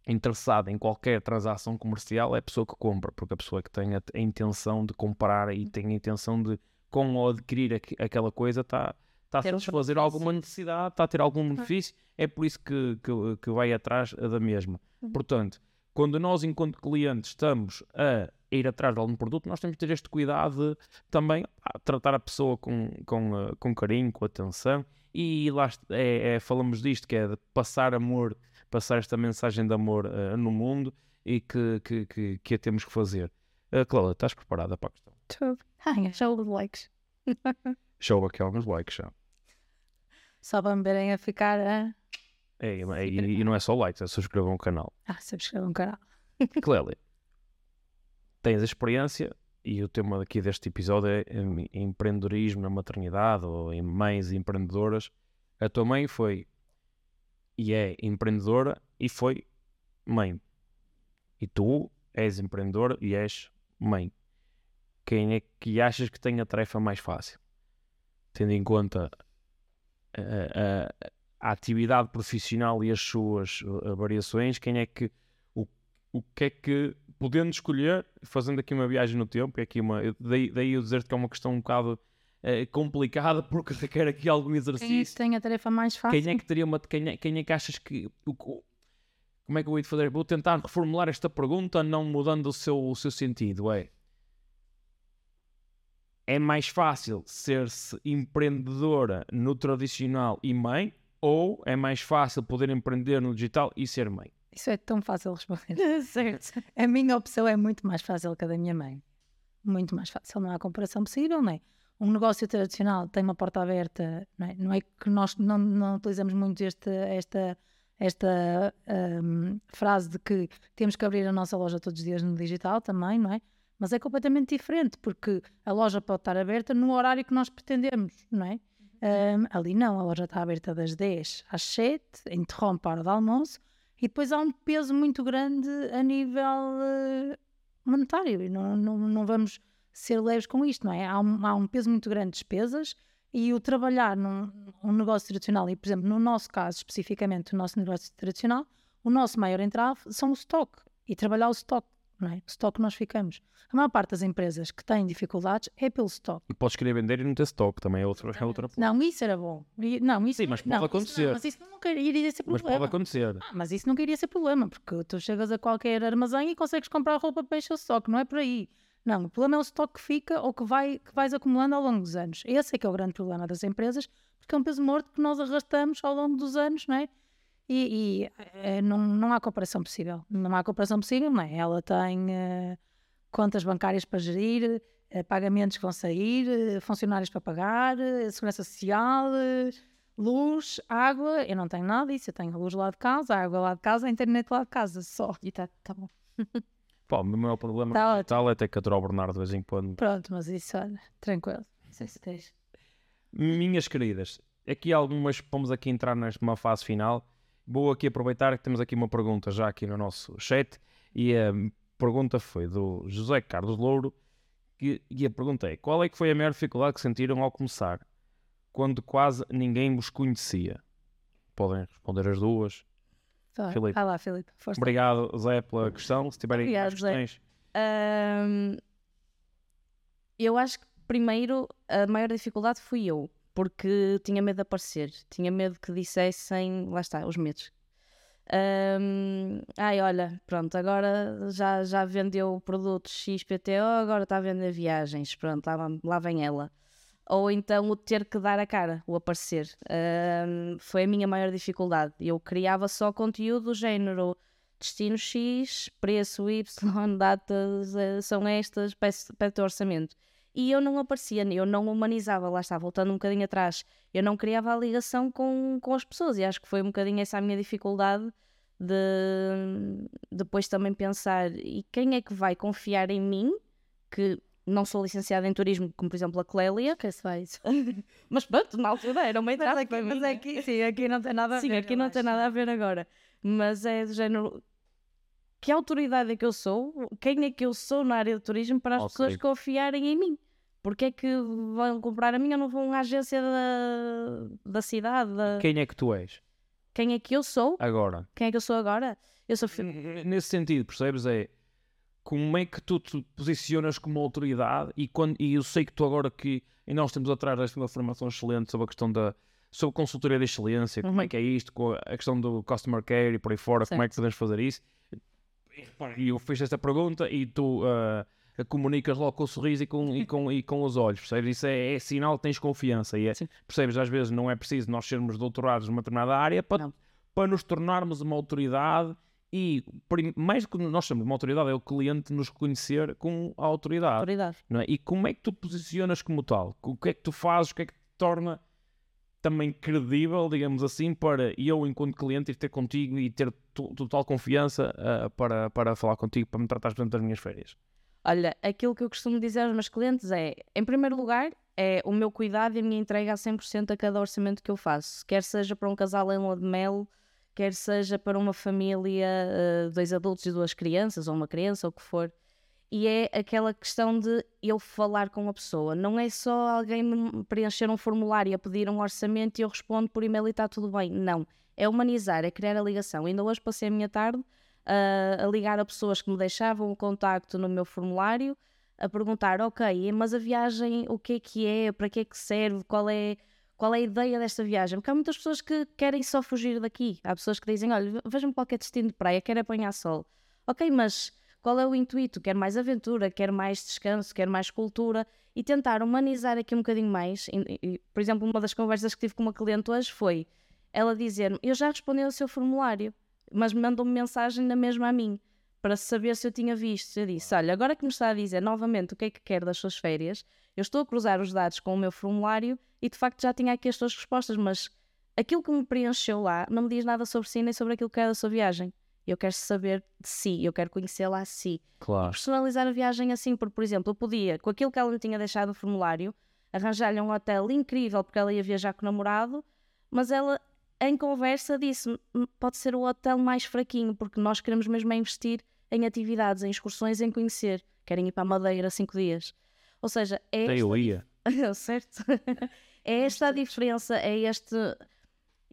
interessado em qualquer transação comercial é a pessoa que compra, porque a pessoa que tem a, a intenção de comprar e tem a intenção de, com ou adquirir aqu aquela coisa, está está a satisfazer alguma necessidade, está a ter algum benefício, é por isso que, que, que vai atrás da mesma. Uhum. Portanto, quando nós, enquanto clientes, estamos a ir atrás de algum produto, nós temos que ter este cuidado de também a tratar a pessoa com, com, uh, com carinho, com atenção. E lá é, é, falamos disto, que é de passar amor, passar esta mensagem de amor uh, no mundo e que, que, que, que a temos que fazer. Uh, Cláudia, estás preparada para a questão? Estou. Show os likes. Show aqui alguns likes já. Só para me verem a ficar. Uh... É, é, e, e, não é só likes, é subscrever um canal. Ah, subscrever um canal. Clélia, tens a experiência e o tema aqui deste episódio é empreendedorismo na maternidade ou em mães empreendedoras. A tua mãe foi e é empreendedora e foi mãe. E tu és empreendedora e és mãe. Quem é que achas que tem a tarefa mais fácil? Tendo em conta a, a, a atividade profissional e as suas uh, variações, quem é que o, o que é que podendo escolher, fazendo aqui uma viagem no tempo, é aqui uma, daí, daí eu dizer que é uma questão um bocado uh, complicada porque requer aqui algum exercício. Quem é que tem a tarefa mais fácil? Quem é que teria uma quem é, quem é que achas que o, como é que eu vou fazer? Vou tentar reformular esta pergunta não mudando o seu, o seu sentido, é é mais fácil ser-se empreendedora no tradicional e mãe ou é mais fácil poder empreender no digital e ser mãe? Isso é tão fácil responder. certo. A minha opção é muito mais fácil que a da minha mãe. Muito mais fácil. Não há comparação possível, não é? Um negócio tradicional tem uma porta aberta, não é, não é que nós não, não utilizamos muito este, esta, esta um, frase de que temos que abrir a nossa loja todos os dias no digital também, não é? Mas é completamente diferente, porque a loja pode estar aberta no horário que nós pretendemos, não é? Um, ali não, a loja está aberta das 10 às 7, interrompe a hora de almoço e depois há um peso muito grande a nível uh, monetário e não, não, não vamos ser leves com isto, não é? Há um, há um peso muito grande de despesas e o trabalhar num um negócio tradicional, e por exemplo, no nosso caso especificamente, o nosso negócio tradicional, o nosso maior entrave são o stock e trabalhar o stock não é? O stock nós ficamos. A maior parte das empresas que têm dificuldades é pelo stock. E podes querer vender e não ter stock, também é outra, é outra Não, isso era bom. Não, isso, Sim, mas pode não, acontecer. Não, mas isso nunca iria ser problema. Mas pode acontecer. Ah, mas isso nunca iria ser problema, porque tu chegas a qualquer armazém e consegues comprar roupa para encher o stock, não é por aí. Não, o problema é o stock que fica ou que, vai, que vais acumulando ao longo dos anos. Esse é que é o grande problema das empresas, porque é um peso morto que nós arrastamos ao longo dos anos, não é? E, e é, não, não há comparação possível. Não há comparação possível, não é? Ela tem... Uh, contas bancárias para gerir, eh, pagamentos que vão sair, eh, funcionários para pagar, segurança social, luz, água. Eu não tenho nada disso. Eu tenho luz lá de casa, água lá de casa, a internet lá de casa só. E está tá bom. Pô, o meu problema tá digital é ter que aturar o Bernardo de vez em quando. Pronto, mas isso, olha, tranquilo. Não sei se tens. Minhas queridas, aqui algumas, vamos aqui entrar numa fase final. Vou aqui aproveitar que temos aqui uma pergunta já aqui no nosso chat e um, pergunta foi do José Carlos Louro que, e a pergunta é: qual é que foi a maior dificuldade que sentiram ao começar, quando quase ninguém vos conhecia? Podem responder as duas. Tá. Filipe. Ah lá, Filipe. Força. Obrigado, Zé, pela questão. Se tiverem Obrigado, questões. Eu acho que primeiro a maior dificuldade fui eu, porque tinha medo de aparecer, tinha medo que dissessem, lá está, os medos, um, ai, olha, pronto, agora já, já vendeu produtos XPTO, agora está a vender viagens, pronto, lá, lá vem ela. Ou então o ter que dar a cara, o aparecer. Um, foi a minha maior dificuldade. Eu criava só conteúdo do género destino X, preço Y, datas uh, são estas, peço, peço orçamento. E eu não aparecia, eu não humanizava, lá está, voltando um bocadinho atrás, eu não criava a ligação com, com as pessoas e acho que foi um bocadinho essa a minha dificuldade de depois também pensar e quem é que vai confiar em mim, que não sou licenciada em turismo, como por exemplo a Clélia. Que se faz. mas pronto, na altura era uma entrada mas aqui, mas aqui, sim, aqui não tem nada a sim, ver. Sim, aqui não acho. tem nada a ver agora. Mas é do género. Que autoridade é que eu sou? Quem é que eu sou na área de turismo para as okay. pessoas confiarem em mim? Porque é que vão comprar a mim ou não vão à agência da, da cidade? Da... Quem é que tu és? Quem é que eu sou? Agora. Quem é que eu sou agora? Eu sou Nesse sentido, percebes? É como é que tu te posicionas como autoridade e, quando, e eu sei que tu agora que e nós temos atrás desta uma formação excelente sobre a questão da sobre consultoria de excelência, como é uhum. que é isto, com a questão do customer care e por aí fora, certo. como é que podemos fazer isso? E eu fiz esta pergunta e tu uh, comunicas logo com o sorriso e com, e com, e com os olhos, percebes? Isso é, é sinal que tens confiança e é, percebes? Às vezes não é preciso nós sermos doutorados numa determinada área para, para nos tornarmos uma autoridade e mais do que nós somos uma autoridade é o cliente nos reconhecer com a autoridade, autoridade. Não é? e como é que tu posicionas como tal o que é que tu fazes, o que é que te torna também credível, digamos assim, para eu, enquanto cliente, ir ter contigo e ter total confiança uh, para, para falar contigo, para me tratar das minhas férias. Olha, aquilo que eu costumo dizer aos meus clientes é, em primeiro lugar, é o meu cuidado e a minha entrega a 100% a cada orçamento que eu faço. Quer seja para um casal em lua de mel, quer seja para uma família, uh, dois adultos e duas crianças, ou uma criança, ou o que for. E é aquela questão de eu falar com a pessoa. Não é só alguém preencher um formulário a pedir um orçamento e eu respondo por e-mail e está tudo bem. Não. É humanizar, é criar a ligação. Ainda hoje passei a minha tarde uh, a ligar a pessoas que me deixavam o contacto no meu formulário, a perguntar, ok, mas a viagem, o que é que é, para que é que serve, qual é, qual é a ideia desta viagem? Porque há muitas pessoas que querem só fugir daqui. Há pessoas que dizem, olha, vejam qualquer destino de praia, quero apanhar sol. Ok, mas qual é o intuito? Quer mais aventura, quer mais descanso, quer mais cultura e tentar humanizar aqui um bocadinho mais. Por exemplo, uma das conversas que tive com uma cliente hoje foi ela dizer-me: Eu já respondi ao seu formulário, mas mandou-me mensagem na mesma a mim para saber se eu tinha visto. Eu disse: Olha, agora que me está a dizer novamente o que é que quer das suas férias, eu estou a cruzar os dados com o meu formulário e de facto já tinha aqui as suas respostas, mas aquilo que me preencheu lá não me diz nada sobre si nem sobre aquilo que é da sua viagem. Eu quero saber de si, eu quero conhecê-la a si. Claro. E personalizar a viagem assim, porque, por exemplo, eu podia, com aquilo que ela me tinha deixado no formulário, arranjar-lhe um hotel incrível porque ela ia viajar com o namorado, mas ela, em conversa, disse: pode ser o hotel mais fraquinho, porque nós queremos mesmo é investir em atividades, em excursões, em conhecer. Querem ir para a Madeira cinco dias. Ou seja, é. Até eu ia. certo? é esta a diferença, é este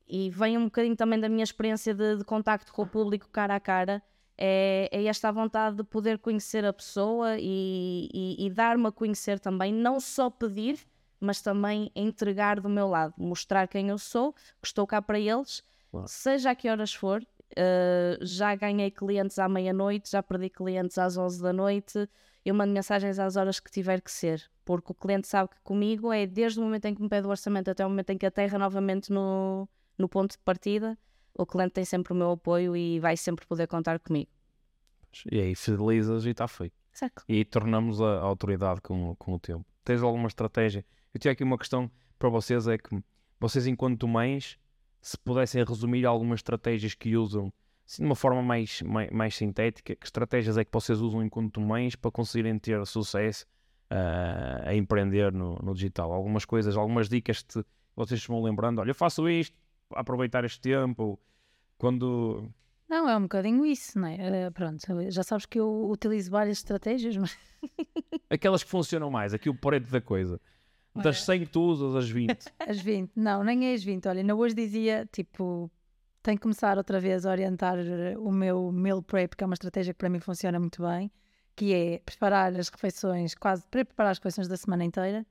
e vem um bocadinho também da minha experiência de, de contacto com o público cara a cara, é, é esta vontade de poder conhecer a pessoa e, e, e dar-me a conhecer também, não só pedir, mas também entregar do meu lado, mostrar quem eu sou, que estou cá para eles, claro. seja a que horas for. Uh, já ganhei clientes à meia-noite, já perdi clientes às 11 da noite. Eu mando mensagens às horas que tiver que ser, porque o cliente sabe que comigo é desde o momento em que me pede o orçamento até o momento em que aterra novamente no, no ponto de partida, o cliente tem sempre o meu apoio e vai sempre poder contar comigo. E aí fidelizas e está feito. Certo. E tornamos a, a, autoridade com, com o tempo. Tens alguma estratégia? Eu tinha aqui uma questão para vocês: é que vocês, enquanto mães, se pudessem resumir algumas estratégias que usam assim, de uma forma mais, mais, mais sintética, que estratégias é que vocês usam enquanto mães para conseguirem ter sucesso uh, a empreender no, no digital? Algumas coisas, algumas dicas que vocês se vão lembrando: olha, eu faço isto, aproveitar este tempo, quando... Não, é um bocadinho isso, não é? Uh, pronto, já sabes que eu utilizo várias estratégias, mas... Aquelas que funcionam mais, aqui o preto da coisa. Das 100 que tu usas, as 20. as 20, não, nem é as 20. Olha, ainda hoje dizia, tipo, tenho que começar outra vez a orientar o meu meal prep, que é uma estratégia que para mim funciona muito bem, que é preparar as refeições, quase preparar as refeições da semana inteira,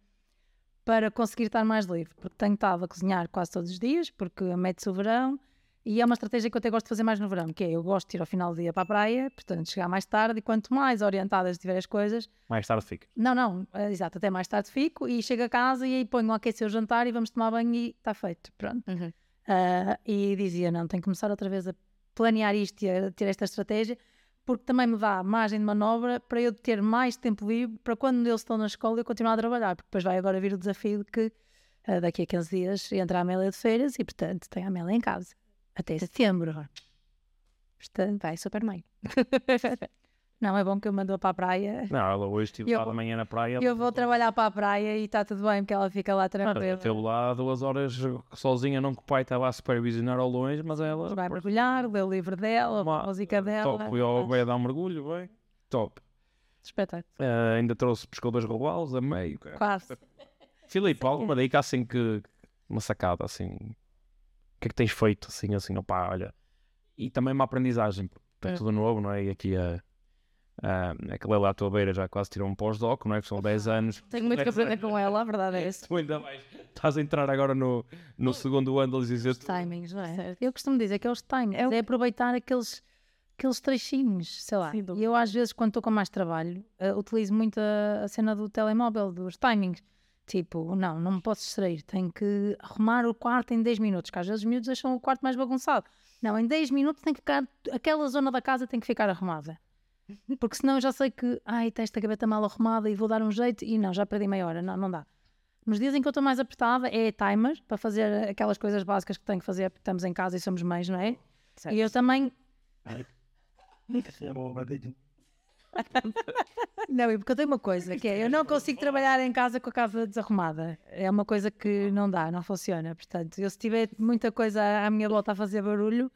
para conseguir estar mais livre, porque tenho estado a cozinhar quase todos os dias, porque mete-se o verão, e é uma estratégia que eu até gosto de fazer mais no verão, que é eu gosto de ir ao final do dia para a praia, portanto chegar mais tarde, e quanto mais orientadas estiver as coisas... Mais tarde fico. Não, não, é, exato, até mais tarde fico, e chego a casa e aí ponho a aquecer o jantar e vamos tomar banho e está feito, pronto. Uhum. Uh, e dizia, não, tenho que começar outra vez a planear isto e a ter esta estratégia, porque também me dá margem de manobra para eu ter mais tempo livre para quando eles estão na escola eu continuar a trabalhar, porque depois vai agora vir o desafio de que uh, daqui a 15 dias entra a Amélia de feiras e, portanto, tem a Amélia em casa até setembro. Portanto, vai super bem. Não, é bom que eu mando para a praia. Não, ela hoje estive lá de manhã na praia. Eu vou trabalhar para a praia e está tudo bem, porque ela fica lá tranquila. Esteve lá duas horas sozinha, não que o pai estava a supervisionar ao longe, mas ela. Vai mergulhar, lê o livro dela, Uma... a música dela. Top, eu vai dar um mergulho, bem. Top. Espetáculo. Uh, ainda trouxe pescadores robalos a meio. Quase. Filipe, alguma dica assim que. Uma sacada assim. O que é que tens feito assim, assim, opá, olha. E também uma aprendizagem, é, é tudo novo, não é? E aqui a. Uh, aquela lá à tua beira já quase tirou um pós-doc, não é? Que são 10 anos. Tenho muito que aprender com ela, a verdade é isso. Tu ainda mais. Estás a entrar agora no, no segundo ano de dizer. Os timings, não é? Eu costumo dizer que é os timings. É, é aproveitar aqueles, aqueles trechinhos, sei lá. Sim, e eu, às vezes, quando estou com mais trabalho, uh, utilizo muito a, a, cena do telemóvel, dos timings. Tipo, não, não me posso distrair. Tenho que arrumar o quarto em 10 minutos, que às vezes os miúdos deixam o quarto mais bagunçado. Não, em 10 minutos tem que ficar. Aquela zona da casa tem que ficar arrumada. Porque senão eu já sei que, ai, tem esta gaveta mal arrumada e vou dar um jeito e não, já perdi meia hora. Não, não dá. Nos dias em que eu estou mais apertada é timer para fazer aquelas coisas básicas que tenho que fazer porque estamos em casa e somos mães, não é? Certo. E eu também. não, e porque eu tenho uma coisa que é eu não consigo trabalhar em casa com a casa desarrumada. É uma coisa que não dá, não funciona. Portanto, eu se tiver muita coisa à minha volta a fazer barulho,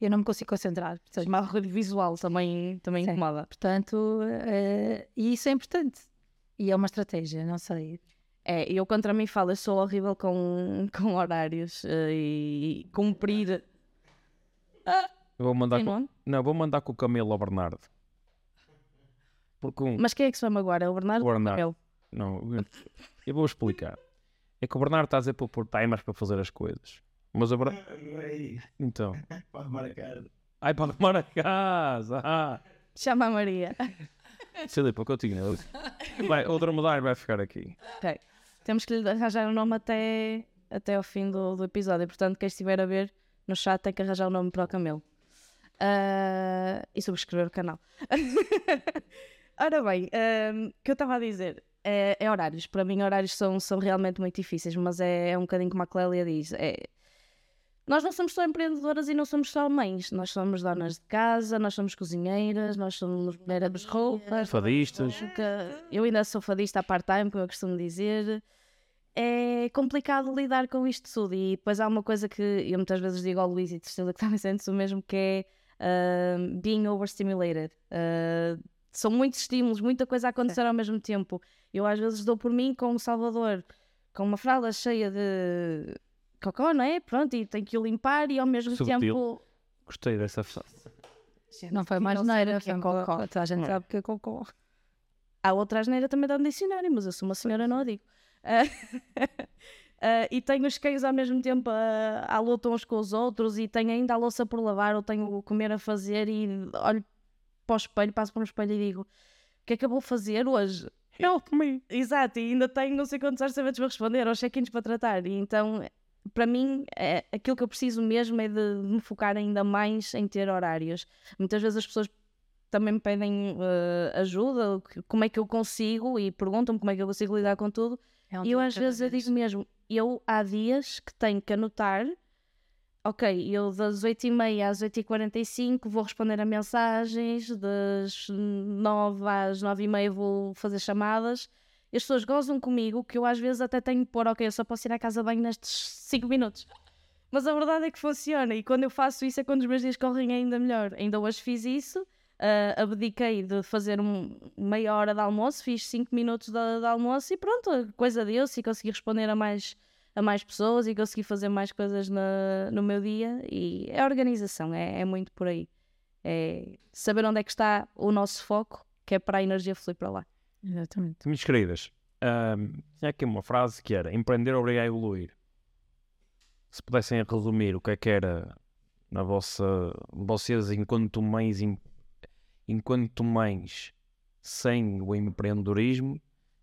Eu não me consigo concentrar. Portanto, Má ruído visual também, também Sim. incomoda. portanto eh, e isso é importante. E é uma estratégia, não sei. É, eu contra mim falo, eu sou horrível com, com horários eh, e cumprir. Eu vou mandar com... Não, vou mandar com o Camelo ao Bernardo. Porque um... Mas quem é que se chama agora? É o Bernardo? O Bernardo. Camelo? Não, eu- eu vou explicar. É que o Bernardo está a dizer para pôr timers para fazer as coisas. Mas o Bernardo... Então... Pode marcar. Ai, para arrumar a casa! Ah. Chama a Maria. Filipe, continua. Vai, outra medalha vai ficar aqui. Ok. Temos que lhe arranjar um nome até, até ao fim do, do episódio. Portanto, quem estiver a ver no chat tem que arranjar o nome para o Camelo. Ah, e subscrever o canal. Ora bem, ahm, o que eu estava a dizer é, é horários. Para mim, horários são, são realmente muito difíceis, mas é, é um bocadinho como a Clélia diz. É, nós não somos só empreendedoras e não somos só mães. Nós somos donas de casa, nós somos cozinheiras, nós somos mulheres de roupas, Fadistas. Eu ainda sou fadista a part-time, como eu costumo dizer. É complicado lidar com isto tudo. E depois há uma coisa que eu muitas vezes digo ao Luís e Priscila que também sentes o mesmo, que é ah, being overstimulated. Ah, são muitos estímulos, muita coisa a acontecer ao mesmo tempo. Eu às vezes dou por mim com o Salvador, com uma fralda cheia de cocó, não é? Pronto, e tenho que o limpar e ao mesmo Subtil. tempo... Gostei dessa frase. Não foi mais neira, é foi cocó. cocó. Toda a gente sabe o que é cocó. Há outra asneira também dá no dicionário, mas eu sou uma senhora, não a digo. Ah, e tenho os cães ao mesmo tempo a, à luta uns com os outros e tenho ainda a louça por lavar ou tenho o comer a fazer e olho para o espelho, passo para o espelho e digo o que é que eu vou fazer hoje? Help me! Exato, e ainda tenho não sei quantos orçamentos para responder, aos check-ins para tratar. E então, para mim, é, aquilo que eu preciso mesmo é de, de me focar ainda mais em ter horários. Muitas vezes as pessoas também me pedem eh, ajuda, como é que eu consigo, e perguntam-me como é que eu consigo lidar com tudo. É um E eu às vezes eu digo mesmo, eu há dias que tenho que anotar, ok, eu das 8h30 às 8h45 vou responder a mensagens, das 9 às 9h30 vou fazer chamadas. As pessoas gozam comigo que eu às vezes até tenho que pôr, ok, eu só posso ir à casa de banho nestes 5 minutos. Mas a verdade é que funciona e quando eu faço isso é quando os meus dias correm ainda melhor. Ainda hoje fiz isso, ah, abdiquei de fazer um, meia hora de almoço, fiz 5 minutos de, de almoço e pronto, coisa deu-se e consegui responder a mais, a mais pessoas e consegui fazer mais coisas na- no meu dia. E é organização, é, é muito por aí. É saber onde é que está o nosso foco, que é para a energia fluir para lá. Exatamente. Minhas queridas, ahm, tinha aqui uma frase que era empreender obriga a evoluir. Se pudessem resumir o que é que era na vossa, vocês enquanto mães, enquanto mães sem o empreendedorismo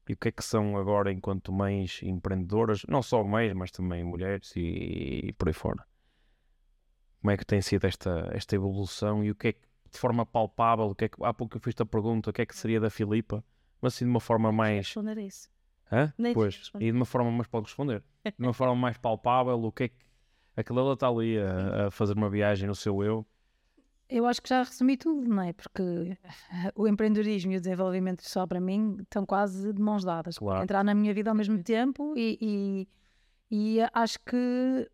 e o que é que são agora enquanto mães empreendedoras, não só mães, mas também mulheres e, e por aí fora. Como é que tem sido esta, esta evolução e o que é que, de forma palpável, o que é que, há pouco eu fiz a pergunta, o que é que seria da Filipa, mas assim de uma forma mais Responder a isso. Hã? Nem Pois, e de uma forma mais pode responder. De uma forma mais palpável, o que é que aquela ela está ali a, a fazer uma viagem no seu eu. Eu acho que já resumi tudo, não é? Porque o empreendedorismo e o desenvolvimento só para mim estão quase de mãos dadas. Claro. Entrar na minha vida ao mesmo tempo e, e, e acho que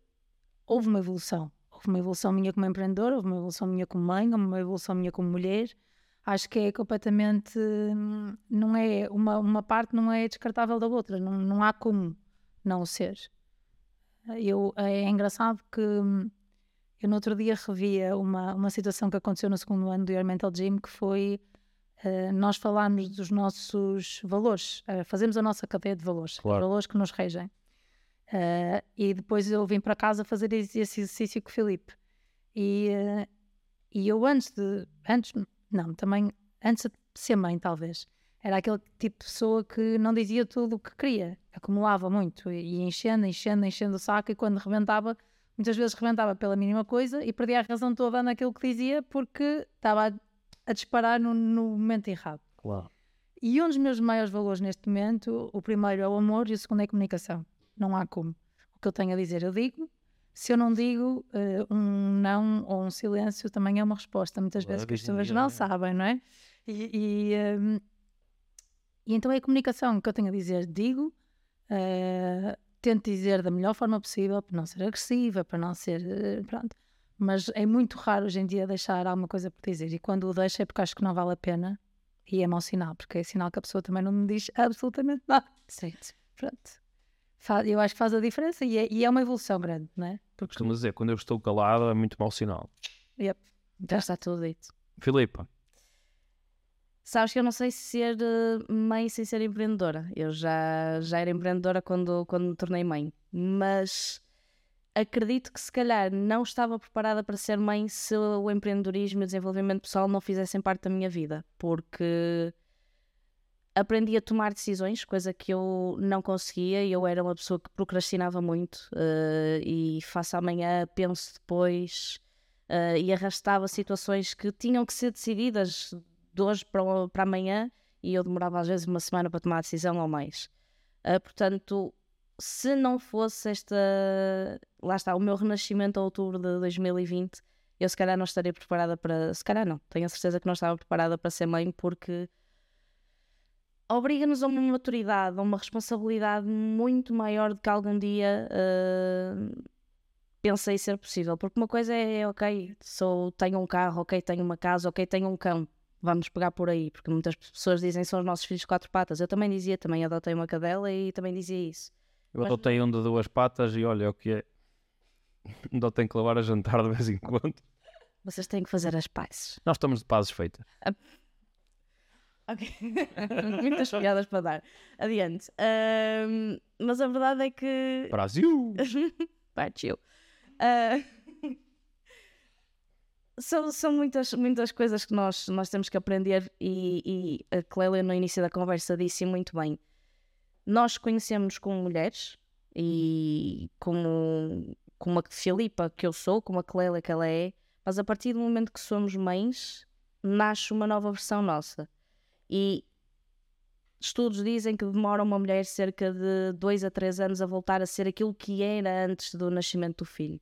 houve uma evolução. Houve uma evolução minha como empreendedora, houve uma evolução minha como mãe, houve uma evolução minha como mulher. Acho que é completamente. Não é, uma, uma parte não é descartável da outra, não, não há como não ser. Eu, é engraçado que hum, eu no outro dia revia uma, uma situação que aconteceu no segundo ano do Your Mental Gym, que foi eh, nós falarmos dos nossos valores, eh, fazemos a nossa cadeia de valores, os Claro. valores que nos regem. Eh, e depois eu vim para casa fazer esse exercício com o Filipe. E, eh, e eu antes de, antes, não, também antes de ser mãe talvez, era aquele tipo de pessoa que não dizia tudo o que queria, acumulava muito e enchendo, enchendo, enchendo o saco e quando rebentava, muitas vezes rebentava pela mínima coisa e perdia a razão toda naquilo que dizia porque estava a, a disparar no, no momento errado. Claro. E um dos meus maiores valores neste momento, o primeiro é o amor e o segundo é a comunicação. Não há como. O que eu tenho a dizer, eu digo. Se eu não digo, eh, um não ou um silêncio também é uma resposta. Muitas Claro, vezes que as pessoas não é. sabem, não é? E, e, ehm, e então é a comunicação que eu tenho a dizer. Digo, eh, tento dizer da melhor forma possível, para não ser agressiva, para não ser. eh, pronto. Mas é muito raro hoje em dia deixar alguma coisa por dizer. E quando o deixo é porque acho que não vale a pena. E é mau sinal, porque é sinal que a pessoa também não me diz absolutamente nada. Certo. Pronto. Eu acho que faz a diferença e é, e é uma evolução grande, não é? Porque Costumo dizer, quando eu estou calado é muito mau sinal. Já está tudo dito. Filipa, Sabes que eu não sei ser eh, mãe sem ser empreendedora. Eu já, já era empreendedora quando, quando me tornei mãe. Mas acredito que se calhar não estava preparada para ser mãe se o empreendedorismo e o desenvolvimento pessoal não fizessem parte da minha vida. Porque aprendi a tomar decisões, coisa que eu não conseguia. Eu era uma pessoa que procrastinava muito eh, e faço amanhã, penso depois. eh, e arrastava situações que tinham que ser decididas de hoje para, para amanhã e eu demorava às vezes uma semana para tomar a decisão ou mais. Ah, portanto, se não fosse esta. Lá está, o meu renascimento a outubro de 2020, eu se calhar não estaria preparada para. Se calhar não, tenho a certeza que não estava preparada para ser mãe porque obriga-nos a uma maturidade, a uma responsabilidade muito maior do que algum dia ah, pensei ser possível. Porque uma coisa é, ok, sou, tenho um carro, ok, tenho uma casa, ok, tenho um cão. Vamos pegar por aí, porque muitas pessoas dizem são os nossos filhos de quatro patas. Eu também dizia, também adotei uma cadela e também dizia isso. eu Mas- adotei um de duas patas e olha é o que é. Ainda tenho que levar a jantar de vez em quando. Vocês têm que fazer as pazes. Nós estamos de pazes feitas. Ok. Muitas piadas para dar. Adiante. Mas a verdade é que. Brasil! Partiu. Ah, são, são muitas, muitas coisas que nós, nós temos que aprender e, e a Clélia no início da conversa disse muito bem. Nós conhecemos como mulheres e como, como a Filipa que eu sou, como a Clélia que ela é, mas a partir do momento que somos mães, nasce uma nova versão nossa. E estudos dizem que demora uma mulher cerca de dois a três anos a voltar a ser aquilo que era antes do nascimento do filho.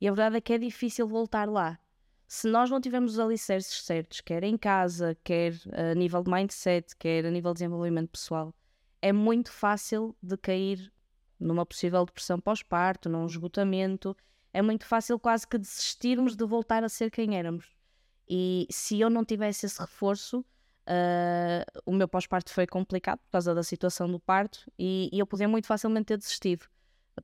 E a verdade é que é difícil voltar lá. Se nós não tivermos os alicerces certos, quer em casa, quer a nível de mindset, quer a nível de desenvolvimento pessoal, é muito fácil de cair numa possível depressão pós-parto, num esgotamento. É muito fácil quase que desistirmos de voltar a ser quem éramos. E se eu não tivesse esse reforço, ah, o meu pós-parto foi complicado por causa da situação do parto e, e eu podia muito facilmente ter desistido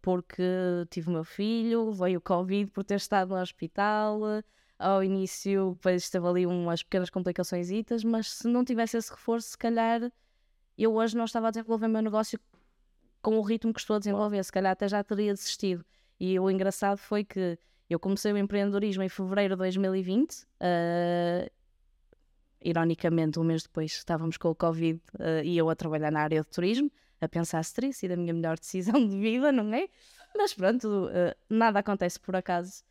porque tive o meu filho, veio o Covid por ter estado no hospital. Ao início, depois teve ali umas pequenas complicações, mas se não tivesse esse reforço, se calhar eu hoje não estava a desenvolver o meu negócio com o ritmo que estou a desenvolver. Se calhar até já teria desistido. E o engraçado foi que eu comecei o empreendedorismo em fevereiro de 2020. ah, ironicamente, um mês depois estávamos com o Covid ah, e eu a trabalhar na área de turismo, a pensar se teria sido a minha melhor decisão de vida, não é? Mas pronto, ah, nada acontece por acaso.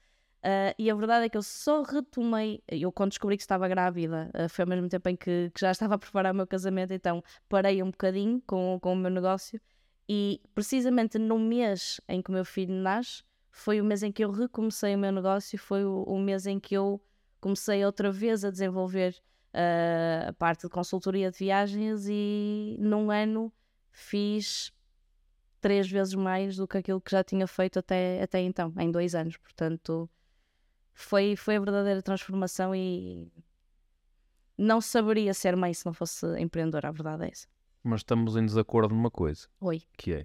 Ah, e a verdade é que eu só retomei, eu quando descobri que estava grávida, foi ao mesmo tempo em que, que já estava a preparar o meu casamento, então parei um bocadinho com, com o meu negócio e precisamente no mês em que o meu filho nasce, foi o mês em que eu recomecei o meu negócio, foi o, o mês em que eu comecei outra vez a desenvolver ah, a parte de consultoria de viagens e num ano fiz três vezes mais do que aquilo que já tinha feito até, até então, em dois anos. Portanto, foi, foi a verdadeira transformação e não saberia ser mãe se não fosse empreendedora, a verdade é essa. Mas estamos em desacordo numa coisa, Oi. que é,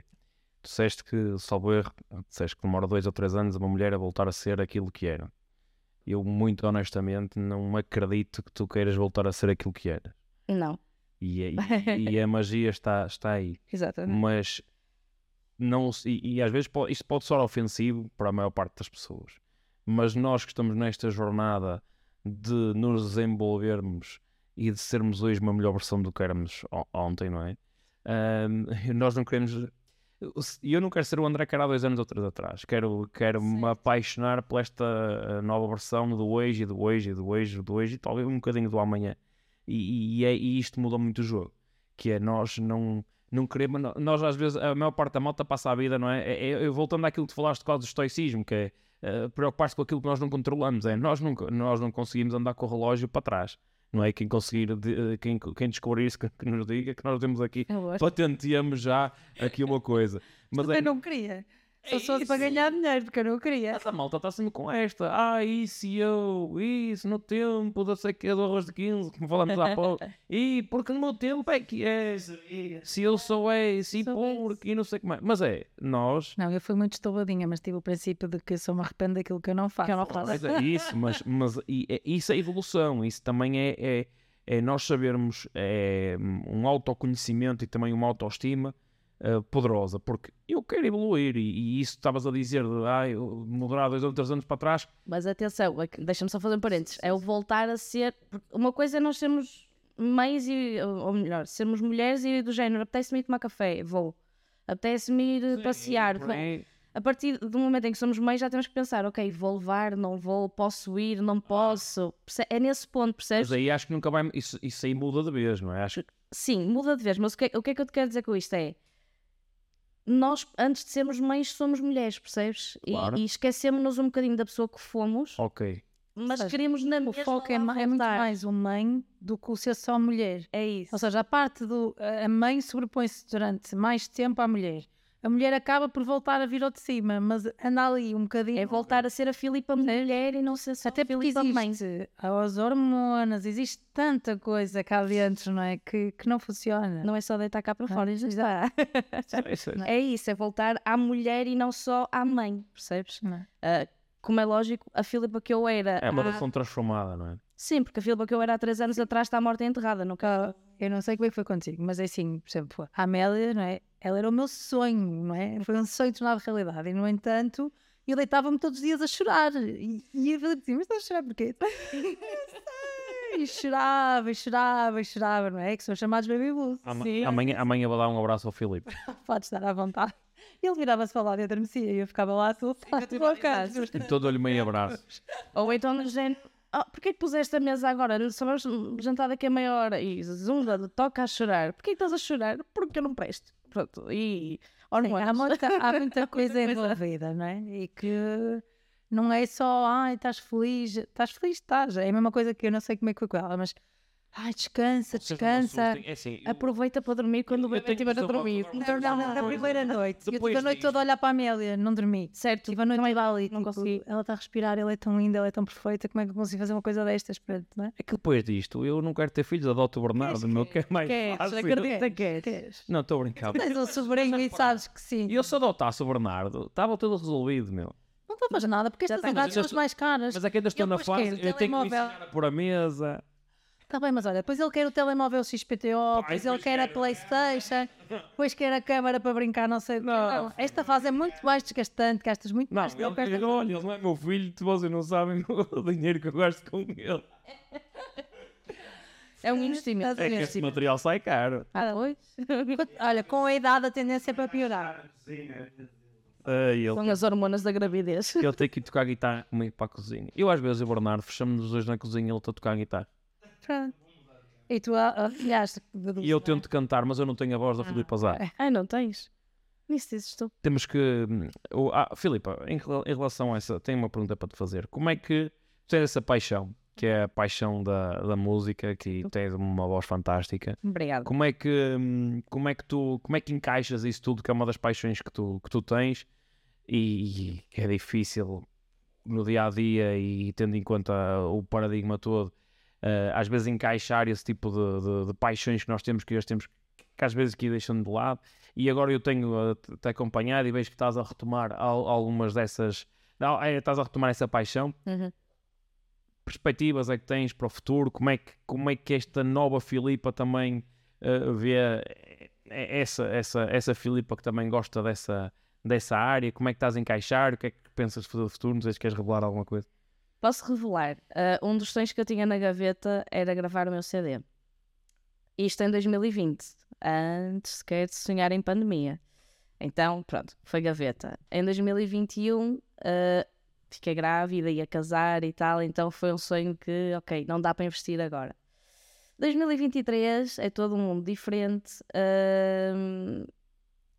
tu disseste que, salvo erro, disseste que demora dois ou três anos uma mulher a voltar a ser aquilo que era. Eu, muito honestamente, não acredito que tu queiras voltar a ser aquilo que era. Não, E, a- e a magia está, está aí. exatamente. Mas não e, e às vezes pode, isto pode soar ofensivo para a maior parte das pessoas. Mas nós que estamos nesta jornada de nos desenvolvermos e de sermos hoje uma melhor versão do que éramos ontem, não é? Ahm, nós não queremos. E eu não quero ser o André que era há dois anos ou três atrás. Quero, quero me apaixonar por esta ah, nova versão do hoje e do hoje e do hoje e do hoje e talvez um bocadinho do amanhã. E, e, é- e isto muda muito o jogo. Que é nós não, não queremos. Nós às vezes, a maior parte da malta passa a vida, não é? é, é- voltando àquilo que tu falaste quase do estoicismo, que é eh, preocupar-se com aquilo que nós não controlamos. É nós não, nós não conseguimos andar com o relógio para trás. Não é? Quem conseguir, de- eh, quem, quem descobrir isso, que, que nos diga que nós temos aqui patenteamos já aqui uma coisa. Mas Eu é, não queria. Só se fosse para ganhar dinheiro, porque eu não queria. Essa malta está sempre com esta. Ah, isso e eu, isso no tempo da sequer do arroz de 15, como falamos há pouco. E porque no meu tempo é que é. Se eu sou esse, e porque, e não sei como é. Mas é, nós. Não, eu fui muito estouvadinha, mas tive o princípio de que eu só me arrependo daquilo que eu não faço. Que eu não faço. Mas é isso, mas, mas e- é- isso é evolução. Isso também é, é, é nós sabermos é, um autoconhecimento e também uma autoestima eh, poderosa. Porque eu quero evoluir, e, e isso estavas a dizer de ah, moderar dois ou três anos para trás. Mas atenção, é deixa-me só fazer um parênteses. É o voltar a ser. Uma coisa é nós sermos mães e. Ou melhor, sermos mulheres e do género, apetece-me ir tomar café, vou. Apetece-me ir passear. por vou. aí, A partir do momento em que somos mães, já temos que pensar: ok, vou levar, não vou, posso ir, não posso. Perce- É nesse ponto, percebes? Mas aí acho que nunca vai. Isso, isso aí muda de vez, não é? Acho Sim, muda de vez, mas o que, é- o que é que eu te quero dizer com isto é. Nós, antes de sermos mães, somos mulheres, percebes? E- Claro. E, esquecemos-nos um bocadinho da pessoa que fomos, Ok. mas seja, queremos na O foco é, é muito mais o mãe do que o ser só mulher. É isso. Ou seja, a parte do. A mãe sobrepõe-se durante mais tempo à mulher. A mulher acaba por voltar a vir ao de cima, mas anda ali um bocadinho. É voltar a ser a Filipa mulher e não ser só Até a Filipa mãe. existe as hormonas, existe tanta coisa cá dentro, não é? Que, que não funciona. Não é só deitar cá para fora e já está. É- É isso, é voltar à mulher e não só à mãe, percebes? Não? Ah, como é lógico, a Filipa que eu era. É uma há- versão transformada, não é? Sim, porque a Filipa que eu era há três anos atrás está morta e enterrada. Nunca... Eu não sei como é que foi contigo, mas é assim, por exemplo, a Amélia, não é? Ela era o meu sonho, não é? Foi um sonho tornado realidade. E, no entanto, eu deitava-me todos os dias a chorar. E, e eu falei assim, mas estás a chorar porquê? Eu sei. E chorava, e chorava, e chorava, não é? Que são chamados baby blues. Ama- Sim, Amanhã, amanhã vou dar um abraço ao Filipe. podes estar à vontade. Ele virava-se para lá e adormecia e eu ficava lá a a. E todo-lhe meio abraço. Ou então no género, ah, porquê que puseste a mesa agora? Só vamos jantar daqui a meia hora. E zumba, toca a chorar. Porquê que estás a chorar? Porque eu não presto. Pronto, e... Sim, há, muita, há muita coisa envolvida, não é? E que não é só, ai, estás feliz, estás feliz, estás. É a mesma coisa que eu não sei como é que foi com ela, mas ai, descansa, Vocês não descansa. É assim, eu- Aproveita para dormir quando o Eu estiver a dormir. coisa. Não, não, na primeira noite. Eu Depois tive a noite disto- toda a olhar para a Amélia, não dormi. Certo, Tive a noite toda ali, não consegui. ela está a respirar, ela é tão linda, ela é tão perfeita, como é que eu consigo fazer uma coisa destas? Pronto, não é? É que depois disto, eu não quero ter filhos, adoto o Bernardo, meu, que é mais Queres, fácil. acredita que queres. Não, estou a brincar. Tens um sobrinho e sabes que sim. E eu se adotasse o Bernardo, estava tudo resolvido, meu. Não estou a fazer nada, porque Já estas tem, idades eu são as mais caras. Mas é que ainda estou na fase, eu tenho que me ensinar a pôr a mesa. Está bem, mas olha, depois ele quer o telemóvel XPTO, depois ele quer a Playstation, depois quer a câmara para brincar, não sei. Não. Não, esta fase é muito mais desgastante, gastas muito Não, mais ele, tempo. ele, olha, ele não é meu filho, vocês não sabem o dinheiro que eu gasto com ele. É um investimento. É que esse material sai caro. Ah, pois. Olha, com a idade a tendência é para piorar. Ele, São as hormonas da gravidez. ele tem que ir tocar guitarra comigo para a cozinha. Eu às vezes e o Bernardo fechamos os dois na cozinha ele está a tocar guitarra. Pronto. E tu, ah, aliás, E eu tento cantar, mas eu não tenho a voz da Filipe Azar. Ai, não tens? Nisso dizes tu. Temos que. hum, Ah, Filipa, em, em relação a essa, tenho uma pergunta para te fazer. Como é que tu tens essa paixão, que é a paixão da, da música, que tens uma voz fantástica? Obrigada. Como é que hum, como é que tu como é que encaixas isso tudo que é uma das paixões que tu, que tu tens e, e é difícil no dia a dia e tendo em conta o paradigma todo às vezes encaixar esse tipo de, de- de paixões que nós temos que nós temos que às vezes aqui deixam de lado e agora eu tenho eh, te acompanhado e vejo que estás a retomar al- algumas dessas não, é, estás a retomar essa paixão Uhum. perspectivas é que tens para o futuro? Como é que, como é que esta nova Filipa também eh, vê eh, essa, essa, essa Filipa que também gosta dessa, dessa área? Como é que estás a encaixar? O que é que pensas fazer no futuro? Não sei se queres revelar alguma coisa. Posso revelar? Ah, um dos sonhos que eu tinha na gaveta era gravar o meu CD. Isto em 2020, antes sequer de sonhar em pandemia. Então, pronto, foi gaveta. Em 2021, ah, fiquei grávida, ia casar e tal, então foi um sonho que, ok, não dá para investir agora. 2023 é todo um mundo diferente ahm,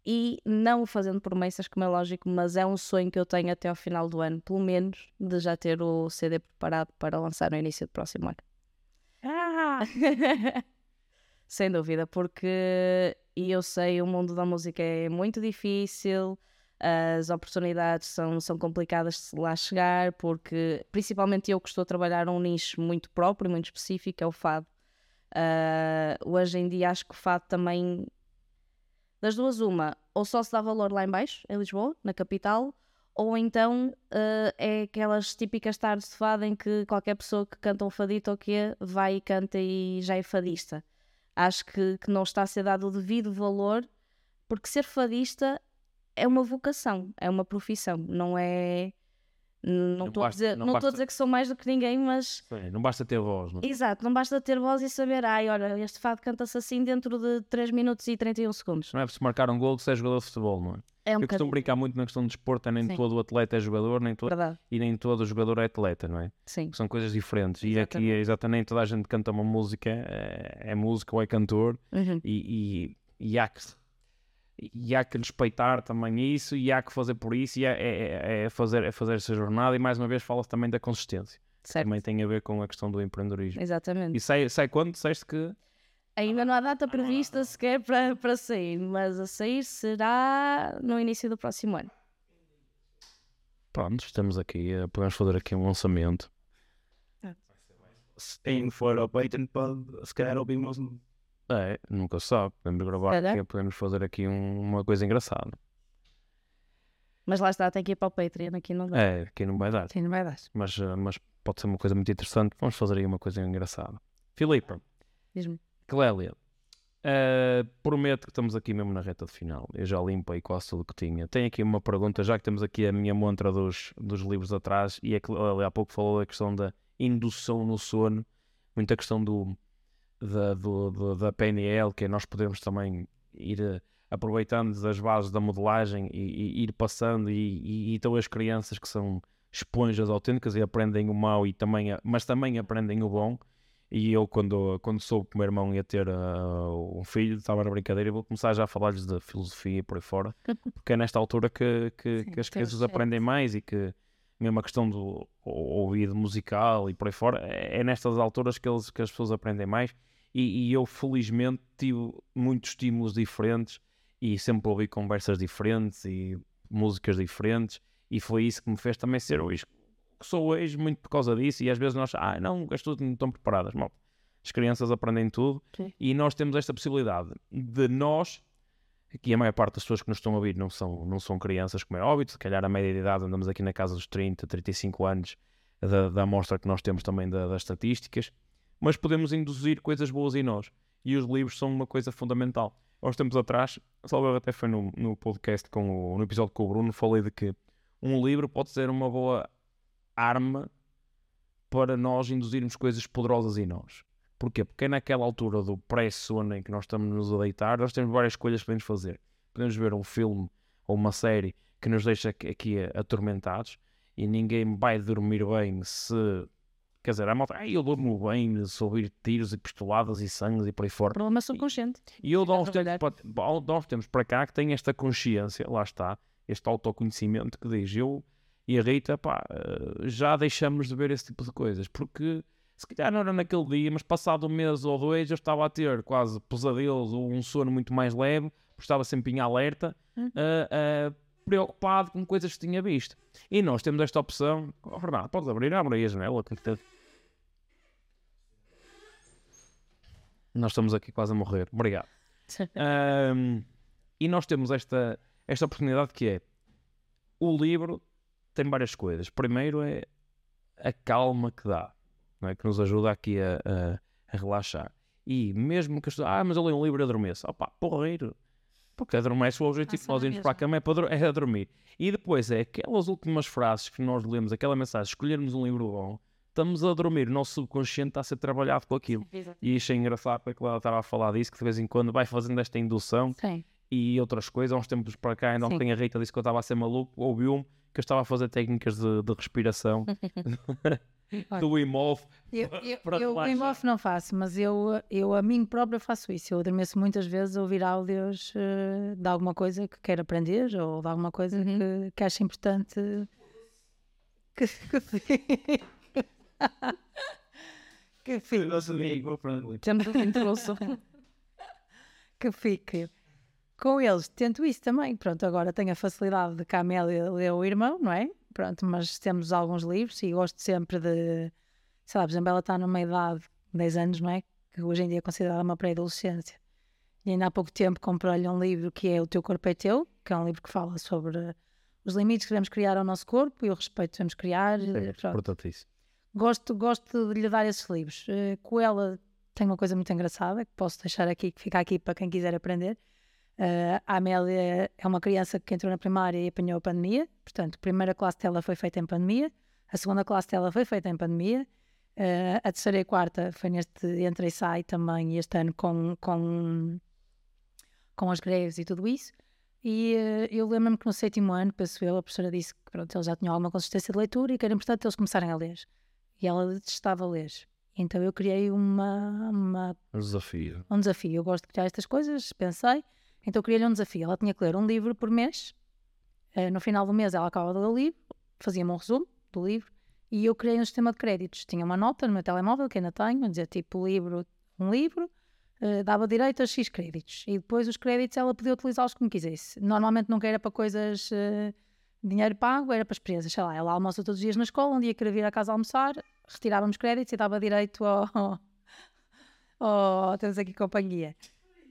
e não fazendo promessas, como é lógico, mas é um sonho que eu tenho até ao final do ano, pelo menos, de já ter o CD preparado para lançar no início do próximo ano. Ah, Sem dúvida, porque e eu sei o mundo da música é muito difícil, as oportunidades são, são complicadas de se lá chegar, porque principalmente eu que estou a trabalhar num nicho muito próprio, muito específico, é o fado. Uh, hoje em dia acho que o fado também, das duas, uma, ou só se dá valor lá em baixo, em Lisboa, na capital, ou então uh, é aquelas típicas tardes de fado em que qualquer pessoa que canta um fadito ou quê vai e canta e já é fadista. Acho que, que não está a ser dado o devido valor, porque ser fadista é uma vocação, é uma profissão, não é. Não estou a dizer, não, não basta... dizer que sou mais do que ninguém, mas. Sim, não basta ter voz, não é? Exato, não basta ter voz e saber, ai, olha, este fado canta-se assim dentro de 3 minutos e 31 segundos. Não é se marcar um gol que seja jogador de futebol, não é? É um Eu costumo brincar muito na questão de desporto, é nem Sim. todo atleta é jogador, nem todo, e nem todo jogador é atleta, não é? Sim. São coisas diferentes. Exatamente. E aqui é exatamente toda a gente canta uma música, é, é música ou é cantor, uhum. e, e, e há que e há que respeitar também isso e há que fazer por isso e é, é, é fazer, é fazer essa jornada e mais uma vez fala-se também da consistência certo. também tem a ver com a questão do empreendedorismo exatamente e sai, sai quando? Disseste que ainda não há data prevista sequer para, para sair mas a sair será no início do próximo ano pronto, estamos aqui podemos fazer aqui um lançamento se for ao Peyton se calhar ouvimos é, nunca se sabe. Podemos gravar aqui, podemos fazer aqui um, uma coisa engraçada. Mas lá está, tem que ir para o Patreon, aqui não dá. É, aqui não vai dar. Sim, não vai dar. Mas, eh, mas pode ser uma coisa muito interessante. Vamos fazer aí uma coisa engraçada. Filipe, diz-me. Clélia, uh, prometo que estamos aqui mesmo na reta de final. Eu já limpei quase tudo que tinha. Tenho aqui uma pergunta, já que temos aqui a minha montra dos, dos livros atrás, e é que há pouco falou da questão da indução no sono, muita questão do da, do, do, da PNL, que é nós podemos também ir uh, aproveitando das bases da modelagem e, e ir passando, e, e, e, então as crianças que são esponjas autênticas e aprendem o mau, e também, mas também aprendem o bom. E eu, quando, quando soube que o meu irmão ia ter uh, um filho, estava na brincadeira, vou começar já a falar-lhes de filosofia e por aí fora, porque é nesta altura que, que, Sim, que as crianças aprendem mais e que mesmo a questão do ouvido musical e por aí fora, é, é nestas alturas que, eles, que as pessoas aprendem mais. E, e, eu, felizmente, tive muitos estímulos diferentes e sempre ouvi conversas diferentes e músicas diferentes. E foi isso que me fez também ser hoje que sou hoje, muito por causa disso. E às vezes nós, ah, não, as pessoas não estão preparadas. Mal. As crianças aprendem tudo Sim. e nós temos esta possibilidade de nós Aqui a maior parte das pessoas que nos estão a ouvir não são, não são crianças, como é óbvio, se calhar a média de idade andamos aqui na casa dos 30, 35 anos da, da amostra que nós temos também da, das estatísticas, mas podemos induzir coisas boas em nós e os livros são uma coisa fundamental. Há uns tempos atrás, Salvador até foi no, no podcast, com o, no episódio com o Bruno, falei de que um livro pode ser uma boa arma para nós induzirmos coisas poderosas em nós. Porquê? Porque é naquela altura do pré-sono em que nós estamos nos a deitar, nós temos várias escolhas que podemos fazer. Podemos ver um filme ou uma série que nos deixa aqui atormentados e ninguém vai dormir bem se. Quer dizer, a malta, eu durmo bem se ouvir tiros e pistoladas e sangues e por aí fora. Problema subconsciente. E, e eu dou uns, tempos para, uns tempos para cá que tenho esta consciência, lá está, este autoconhecimento que diz eu e a Rita, pá, eh, já deixamos de ver esse tipo de coisas, porque se calhar não era naquele dia, mas passado um mês ou dois eu estava a ter quase pesadelos ou um sono muito mais leve, porque estava sempre em alerta, uh, uh, preocupado com coisas que tinha visto. E nós temos esta opção. Oh, Fernando, podes abrir? Abre aí a janela. Nós estamos aqui quase a morrer. Obrigado. um, e nós temos esta, esta oportunidade que é o livro tem várias coisas. Primeiro é a calma que dá não é? que nos ajuda aqui a, a, a relaxar. E mesmo que as pessoas, ah, mas eu leio um livro e adormeço. Opá, porreiro. Porque adormece o objetivo que nós irmos para a cama é, para, é a dormir. E depois é aquelas últimas frases que nós lemos, aquela mensagem, escolhermos um livro bom, estamos a dormir, o nosso subconsciente está a ser trabalhado com aquilo. Sim, e achei engraçado porque ela estava a falar disso, que de vez em quando vai fazendo esta indução Sim. e outras coisas. Há uns tempos para cá, ainda ontem a Rita disse que eu estava a ser maluco, ouviu-me que eu estava a fazer técnicas de, de respiração. do imóvel. Eu, eu, eu o imóvel não faço, mas eu, eu a mim própria faço isso. Eu adormeço muitas vezes a ouvir áudios uh, de alguma coisa que quero aprender ou de alguma coisa uhum. que, que acho importante. Que, que, que fique. Temos que fique. com eles tento isso também. Pronto, agora tenho a facilidade de que a Amélia lê o irmão, não é? Pronto, mas temos alguns livros e gosto sempre de. Sei lá, por exemplo, ela está numa idade de 10 anos, não é? Que hoje em dia é considerada uma pré-adolescência. E ainda há pouco tempo comprei-lhe um livro que é O Teu Corpo é Teu, que é um livro que fala sobre os limites que devemos criar ao nosso corpo e o respeito que devemos criar. É, Pronto. importante isso. Gosto, gosto de lhe dar esses livros. Eh, com ela tem uma coisa muito engraçada que posso deixar aqui, que fica aqui para quem quiser aprender. Eh, a Amélia é uma criança que entrou na primária e apanhou a pandemia, portanto, a primeira classe dela foi feita em pandemia, a segunda classe dela foi feita em pandemia, eh, a terceira e a quarta foi neste entra e sai também este ano com, com, com as greves e tudo isso. E eh, eu lembro-me que no sétimo ano, penso eu, a professora disse que pronto, eles já tinham alguma consistência de leitura e que era importante eles começarem a ler. E ela detestava ler. Então eu criei uma, uma Um desafio. um desafio. Eu gosto de criar estas coisas, pensei. Então criei-lhe um desafio. Ela tinha que ler um livro por mês. Eh, no final do mês ela acabava de ler o livro, fazia-me um resumo do livro e eu criei um sistema de créditos. Tinha uma nota no meu telemóvel, que ainda tenho, a dizer tipo livro, um livro, eh, dava direito a X créditos. E depois os créditos ela podia utilizá-los como quisesse. Normalmente nunca era para coisas, eh, dinheiro pago, era para experiências. Sei lá, ela almoça todos os dias na escola, um dia queria vir à casa almoçar, retirávamos créditos e dava direito ao. ao temos aqui companhia.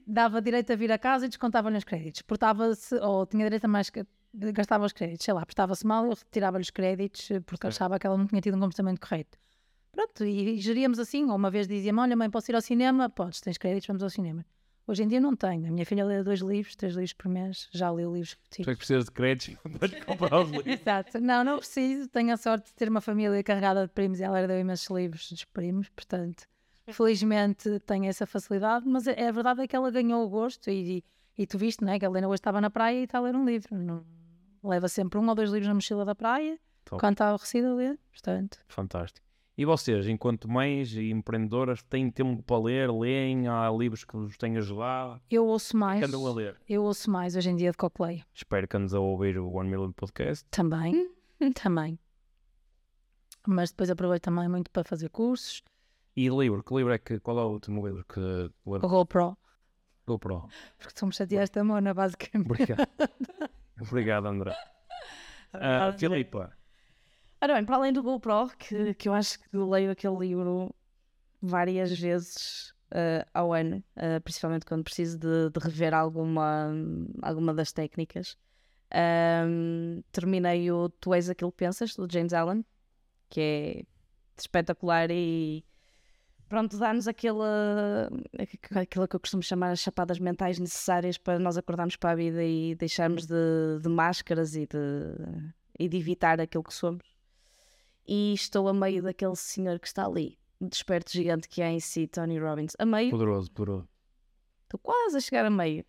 Dava direito a vir a casa e descontava-lhe os créditos. Portava-se, ou tinha direito a mais que gastava os créditos, sei lá, portava-se mal, eu retirava-lhe os créditos eh, porque achava que ela não tinha tido um comportamento correto. Pronto, e geríamos assim, ou uma vez dizia-me, olha mãe, posso ir ao cinema? Podes, tens créditos, vamos ao cinema. Hoje em dia não tenho, a minha filha lê dois livros, três livros por mês, já leu livros Tu é repetidos. que precisas de créditos para comprar os livros. Exato, não, não preciso, tenho a sorte de ter uma família carregada de primos e ela herdou imensos livros dos primos, portanto, felizmente tenho essa facilidade, mas a, a verdade é que ela ganhou o gosto e, e tu viste, não é, que a Helena hoje estava na praia e está a ler um livro, não, leva sempre um ou dois livros na mochila da praia, Top. quando está aborrecida a ler, portanto. Fantástico. E vocês, enquanto mães e empreendedoras, têm tempo para ler? Leem? Há livros que vos têm ajudado? Eu ouço mais, Que andam a ler? eu ouço mais hoje em dia de Coplay. Espero que andes a ouvir o One Million Podcast. Também, também. Mas depois aproveito também muito para fazer cursos. E livro? Que livro é que... Qual é o último livro que... O GoPro, GoPro. porque estou-me chatear esta mona, basicamente. Obrigado. Obrigado, André. Ah, Filipa, Ora bem, para além do GoPro, que, que eu acho que leio aquele livro várias vezes eh, ao ano, eh, principalmente quando preciso de, de rever alguma, alguma das técnicas. Ahm, terminei o Tu És Aquilo que Pensas, do James Allen, que é espetacular e pronto, dá-nos aquela, aquilo que eu costumo chamar as chapadas mentais necessárias para nós acordarmos para a vida e deixarmos de, de máscaras e de, e de evitar aquilo que somos. E estou a meio daquele senhor que está ali, o desperto gigante que é em si, Tony Robbins. A meio, poderoso, poderoso. estou quase a chegar a meio.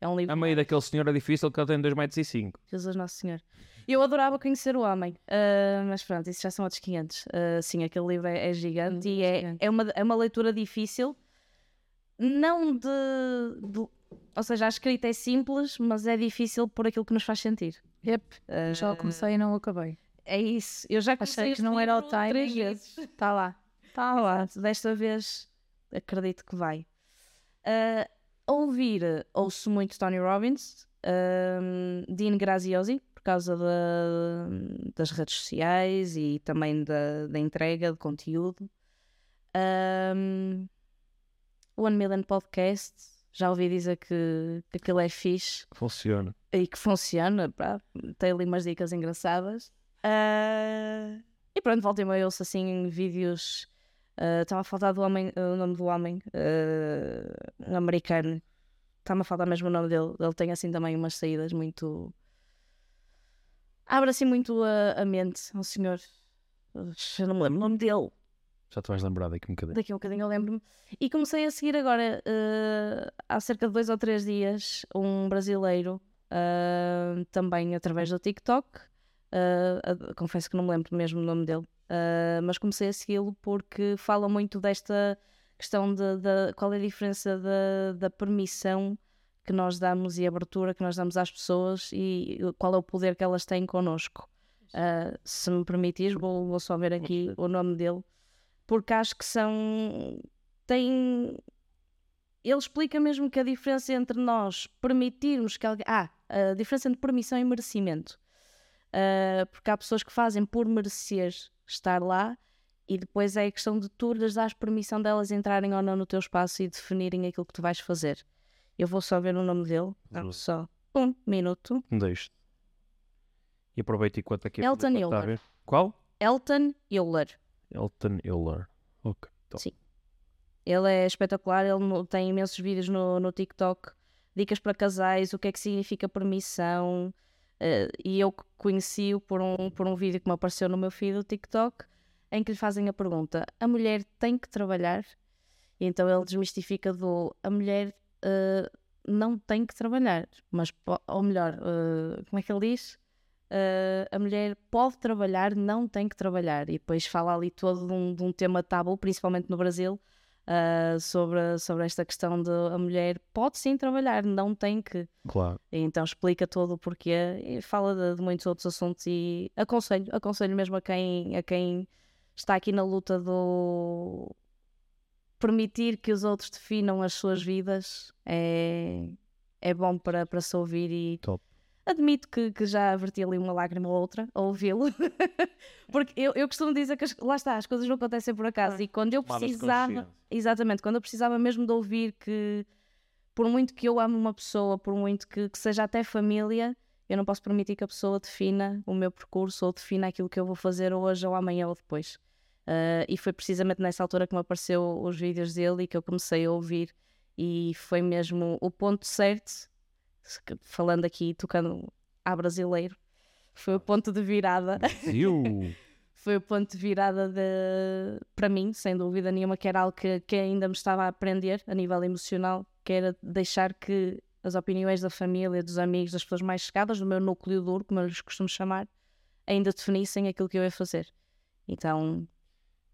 É um livro A meio daquele senhor é difícil que ele tem 2,5 metros. E cinco. Jesus Nosso Senhor. Eu adorava conhecer o homem, ah, mas pronto, isso já são outros 500. Ah, sim, aquele livro é, é gigante Hum, e é, gigante. é, uma, é uma leitura difícil, não de, de- Ou seja, a escrita é simples, mas é difícil por aquilo que nos faz sentir. Yep, Ah, já comecei e não acabei. É isso. Eu já comecei Achei que não era o time. três vezes. Está lá. Está lá. Desta vez acredito que vai. Ah, ouvir, ouço muito Tony Robbins, Dean Graziosi, por causa da- das redes sociais e também da, da entrega de conteúdo. Ahm, One Million Podcast, já ouvi dizer que, que aquilo é fixe Funciona. e que funciona, pá, tem ali umas dicas engraçadas. Ah, e pronto, voltei eu ouço assim vídeos. Estava a faltar do homem, o nome do homem, ah, um americano. Está-me a faltar mesmo o nome dele. Ele tem assim também umas saídas muito. Abre assim muito a, a mente. Um senhor. Eu não me lembro o nome dele. Já te vais lembrar daqui um bocadinho. Daqui um bocadinho eu lembro-me. E comecei a seguir agora, eh, há cerca de dois ou três dias, um brasileiro, eh, também através do TikTok. a- confesso que não me lembro mesmo o nome dele, mas comecei a segui-lo porque fala muito desta questão de, de- qual é a diferença da, da permissão que nós damos e abertura que nós damos às pessoas e qual é o poder que elas têm connosco. Eh, se me permitires, vou, vou só ver aqui o nome dele porque acho que são. têm. ele explica mesmo que a diferença entre nós permitirmos que alguém. Ah, a diferença entre permissão e merecimento. Uh, porque há pessoas que fazem por merecer estar lá e depois é a questão de tu lhes dares permissão delas entrarem ou não no teu espaço e definirem aquilo que tu vais fazer. Eu vou só ver o nome dele, Uhum. só um minuto. Deixe. E aproveita enquanto aqui Elton Euler. Qual? Elton Euler. Elton Euler. Ok. Então. Sim. Ele é espetacular, ele tem imensos vídeos no, no TikTok, dicas para casais, o que é que significa permissão. eh, e eu conheci-o por um, por um vídeo que me apareceu no meu feed do TikTok, em que lhe fazem a pergunta: a mulher tem que trabalhar? E então ele desmistifica do a mulher eh, não tem que trabalhar, mas ou melhor, eh, como é que ele diz? Eh, a mulher pode trabalhar, não tem que trabalhar. E depois fala ali todo de um, de um tema tabu, principalmente no Brasil, ah, sobre, sobre esta questão de a mulher pode sim trabalhar, não tem que. Claro. E então explica todo o porquê e fala de, de muitos outros assuntos e aconselho, aconselho mesmo a quem, a quem está aqui na luta do permitir que os outros definam as suas vidas é, é bom para, para se ouvir e Top. admito que, que já verti ali uma lágrima ou outra a ouvi-lo porque eu, eu costumo dizer que as- lá está, as coisas não acontecem por acaso e quando eu precisava. Exatamente, quando eu precisava mesmo de ouvir que, por muito que eu ame uma pessoa, por muito que, que seja até família, eu não posso permitir que a pessoa defina o meu percurso ou defina aquilo que eu vou fazer hoje ou amanhã ou depois. Ah, e foi precisamente nessa altura que me apareceu os vídeos dele e que eu comecei a ouvir, e foi mesmo o ponto certo, falando aqui, tocando a brasileiro, foi o ponto de virada. Foi o ponto de virada de, para mim, sem dúvida nenhuma, que era algo que, que ainda me estava a aprender a nível emocional, que era deixar que as opiniões da família, dos amigos, das pessoas mais chegadas, do meu núcleo duro, como eu lhes costumo chamar, ainda definissem aquilo que eu ia fazer. Então,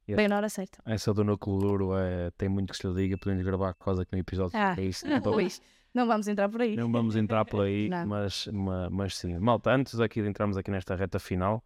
Yes. bem na hora certa. Essa do núcleo duro é, tem muito que se lhe diga. Podemos gravar quase aqui no episódio. Ah, é isso. não, Então, Luís, não vamos entrar por aí. Não vamos entrar por aí, mas, ma- mas, sim. Malta, antes aqui de entrarmos aqui nesta reta final,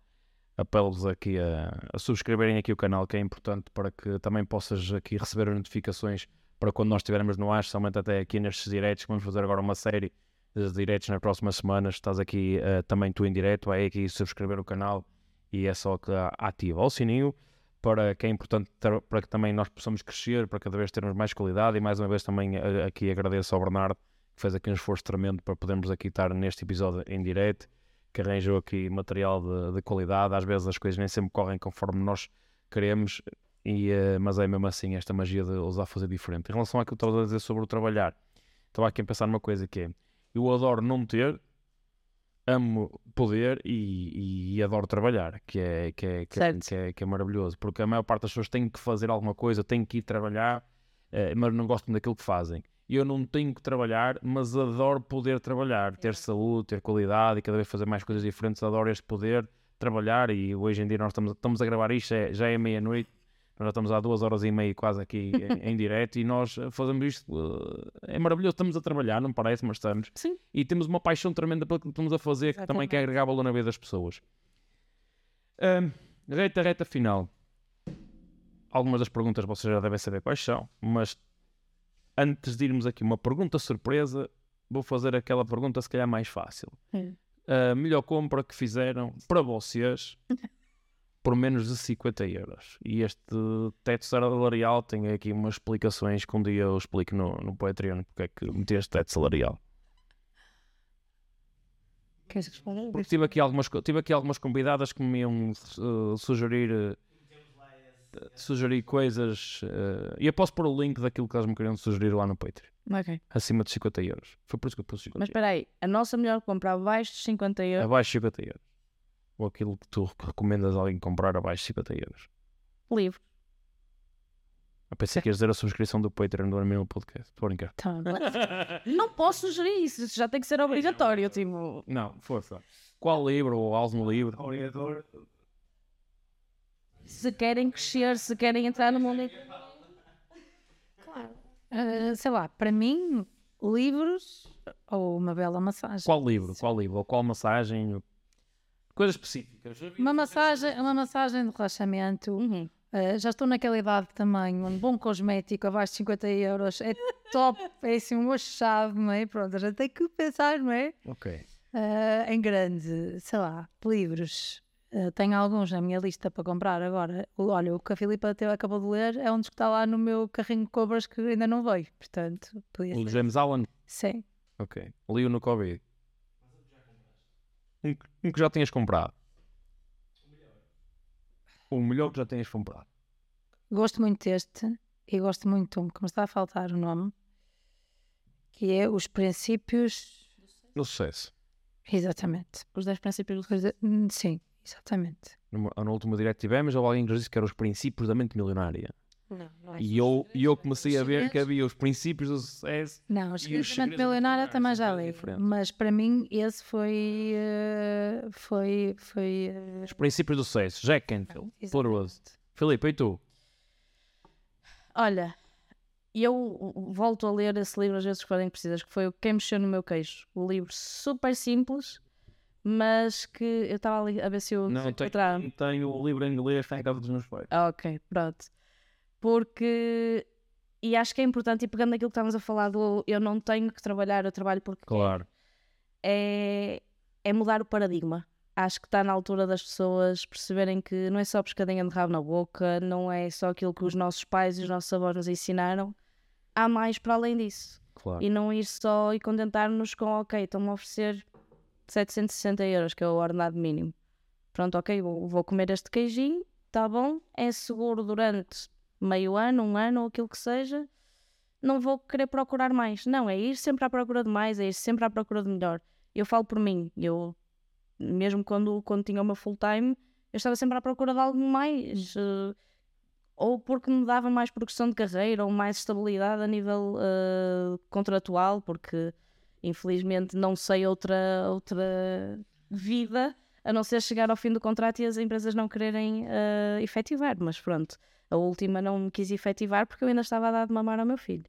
apelo-vos aqui a, a subscreverem aqui o canal, que é importante para que também possas aqui receber as notificações para quando nós estivermos no ar, especialmente até aqui nestes diretos, que vamos fazer agora uma série de diretos nas próximas semanas. Estás aqui eh, também tu em direto, é aqui subscrever o canal e é só que ativa o sininho para que é importante ter- para que também nós possamos crescer, para cada vez termos mais qualidade e mais uma vez também eh, aqui agradeço ao Bernardo que fez aqui um esforço tremendo para podermos aqui estar neste episódio em direto, que arranjou aqui material de, de qualidade, às vezes as coisas nem sempre correm conforme nós queremos, e, eh, mas é mesmo assim esta magia de usar fazer diferente. Em relação àquilo que estavas a dizer sobre o trabalhar, estava aqui a pensar numa coisa que é, eu adoro não ter, amo poder e, e adoro trabalhar, que é, que, é, que, é, que, é, que é maravilhoso, porque a maior parte das pessoas tem que fazer alguma coisa, tem que ir trabalhar, eh, mas não gostam daquilo que fazem. Eu não tenho que trabalhar, mas adoro poder trabalhar, ter saúde, ter qualidade e cada vez fazer mais coisas diferentes. Adoro este poder trabalhar e hoje em dia nós estamos, estamos a gravar isto, é- já é meia-noite, nós já estamos há duas horas e meia quase aqui em, em direto e nós eh, fazemos isto. eh, É maravilhoso, estamos a trabalhar, não parece, mas estamos. Sim. E temos uma paixão tremenda pelo que estamos a fazer, que também quer Exatamente. agregar valor na vida das pessoas. Ahm, reta, reta final. Algumas das perguntas vocês já devem saber quais são, mas antes de irmos aqui uma pergunta surpresa, vou fazer aquela pergunta se calhar mais fácil. Hum. A melhor compra que fizeram para vocês por menos de 50 euros. E este teto salarial tem aqui umas explicações que um dia eu explico no, no Patreon porque é que meti este teto salarial. Queres responder? Porque tive aqui algumas, tive aqui algumas convidadas que me iam uh, sugerir, uh, sugerir coisas. uh, e eu posso pôr o link daquilo que elas me queriam sugerir lá no Patreon. Ok. Acima de 50 euros. Foi por isso que eu pus 50 Mas espera aí, a nossa melhor compra abaixo de 50 euros, Abaixo de 50 euros. Ou aquilo que tu recomendas a alguém comprar abaixo de 50 euros. livre. Eu pensei que ias dizer a subscrição do Patreon do Armin Podcast. Estou a brincar. Tá, Não posso sugerir isso, isso já tem que ser obrigatório. Tipo, Não, força. Qual livro ou algum livro? Orientador. se querem crescer, se querem entrar no mundo. Ah, sei lá, para mim, livros ou uma bela massagem. Qual livro? Qual livro? Ou qual massagem? Coisas específicas. Uma massagem, uma massagem de relaxamento, Uhum. Uh, já estou naquela idade também, um bom cosmético abaixo de 50 euros é top, é assim uma chave, não é? Pronto, a gente tem que pensar, não é? Ok. Uh, em grande, sei lá, livros. Uh, tenho alguns na minha lista para comprar agora. O- Olha, o que a Filipa te- acabou de ler é um dos que está lá no meu carrinho de cobras que ainda não veio. Portanto, podia O ser. James Allen. Sim. Ok. Li-o no Covid. Um, que- um que já tinhas comprado. O melhor que já tenhas comprado. Gosto muito deste e gosto muito de um que me está a faltar o nome, que é Os Princípios. No sucesso. Exatamente. Os 10 princípios do hum, Sim, exatamente. Na última direct que tivemos, houve alguém que nos disse que eram os princípios da mente milionária. Não, não é. E eu, e eu comecei a ver que havia os princípios do sucesso. Não, os os segredos da milionária também já li, mas para mim esse foi eh, foi foi eh, Os princípios do sucesso. Jack Canfield. Poderoso. Filipe, e tu? Olha, eu volto a ler esse livro às vezes que forem precisas, que foi o Quem Mexeu no Meu Queijo. O livro super simples, mas que eu estava ali a ver se eu Não, encontrava. tenho, tenho o livro em inglês, está em casa dos meus pais. Ah, ok, pronto. Porque. E acho que é importante, e pegando naquilo que estávamos a falar do eu não tenho que trabalhar, eu trabalho porque Claro. é, é mudar o paradigma. Acho que está na altura das pessoas perceberem que não é só pescadinha de rabo na boca, não é só aquilo que os nossos pais e os nossos avós nos ensinaram. Há mais para além disso. Claro. E não ir só e contentar-nos com, ok, estão-me a oferecer 760 euros, que é o ordenado mínimo. Pronto, ok, vou, vou comer este queijinho, tá bom, é seguro durante meio ano, um ano ou aquilo que seja, não vou querer procurar mais. Não, é ir sempre à procura de mais, é ir sempre à procura de melhor. Eu falo por mim, eu, mesmo quando, quando tinha meu full time, eu estava sempre à procura de algo mais. eh, ou porque me dava mais progressão de carreira ou mais estabilidade a nível eh, contratual, porque infelizmente não sei outra, outra vida a não ser chegar ao fim do contrato e as empresas não quererem eh, efetivar. Mas pronto, a última não me quis efetivar porque eu ainda estava a dar de mamar ao meu filho.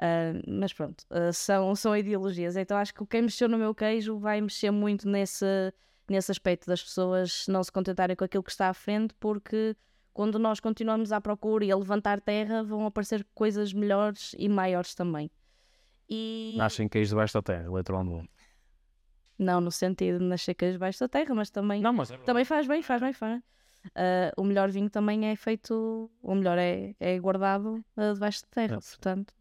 Ah, mas pronto, ah, são, são ideologias. Então acho que quem mexeu no meu queijo vai mexer muito nesse, nesse aspecto das pessoas não se contentarem com aquilo que está à frente, porque quando nós continuamos à procura e a levantar terra, vão aparecer coisas melhores e maiores também. E Nascem queijo debaixo da terra, literalmente. Não no sentido de nascer queijo debaixo da terra, mas também Não, mas é também faz bem, faz bem, faz. Ah, o melhor vinho também é feito, o melhor é, é guardado ah, debaixo de terra, É. portanto.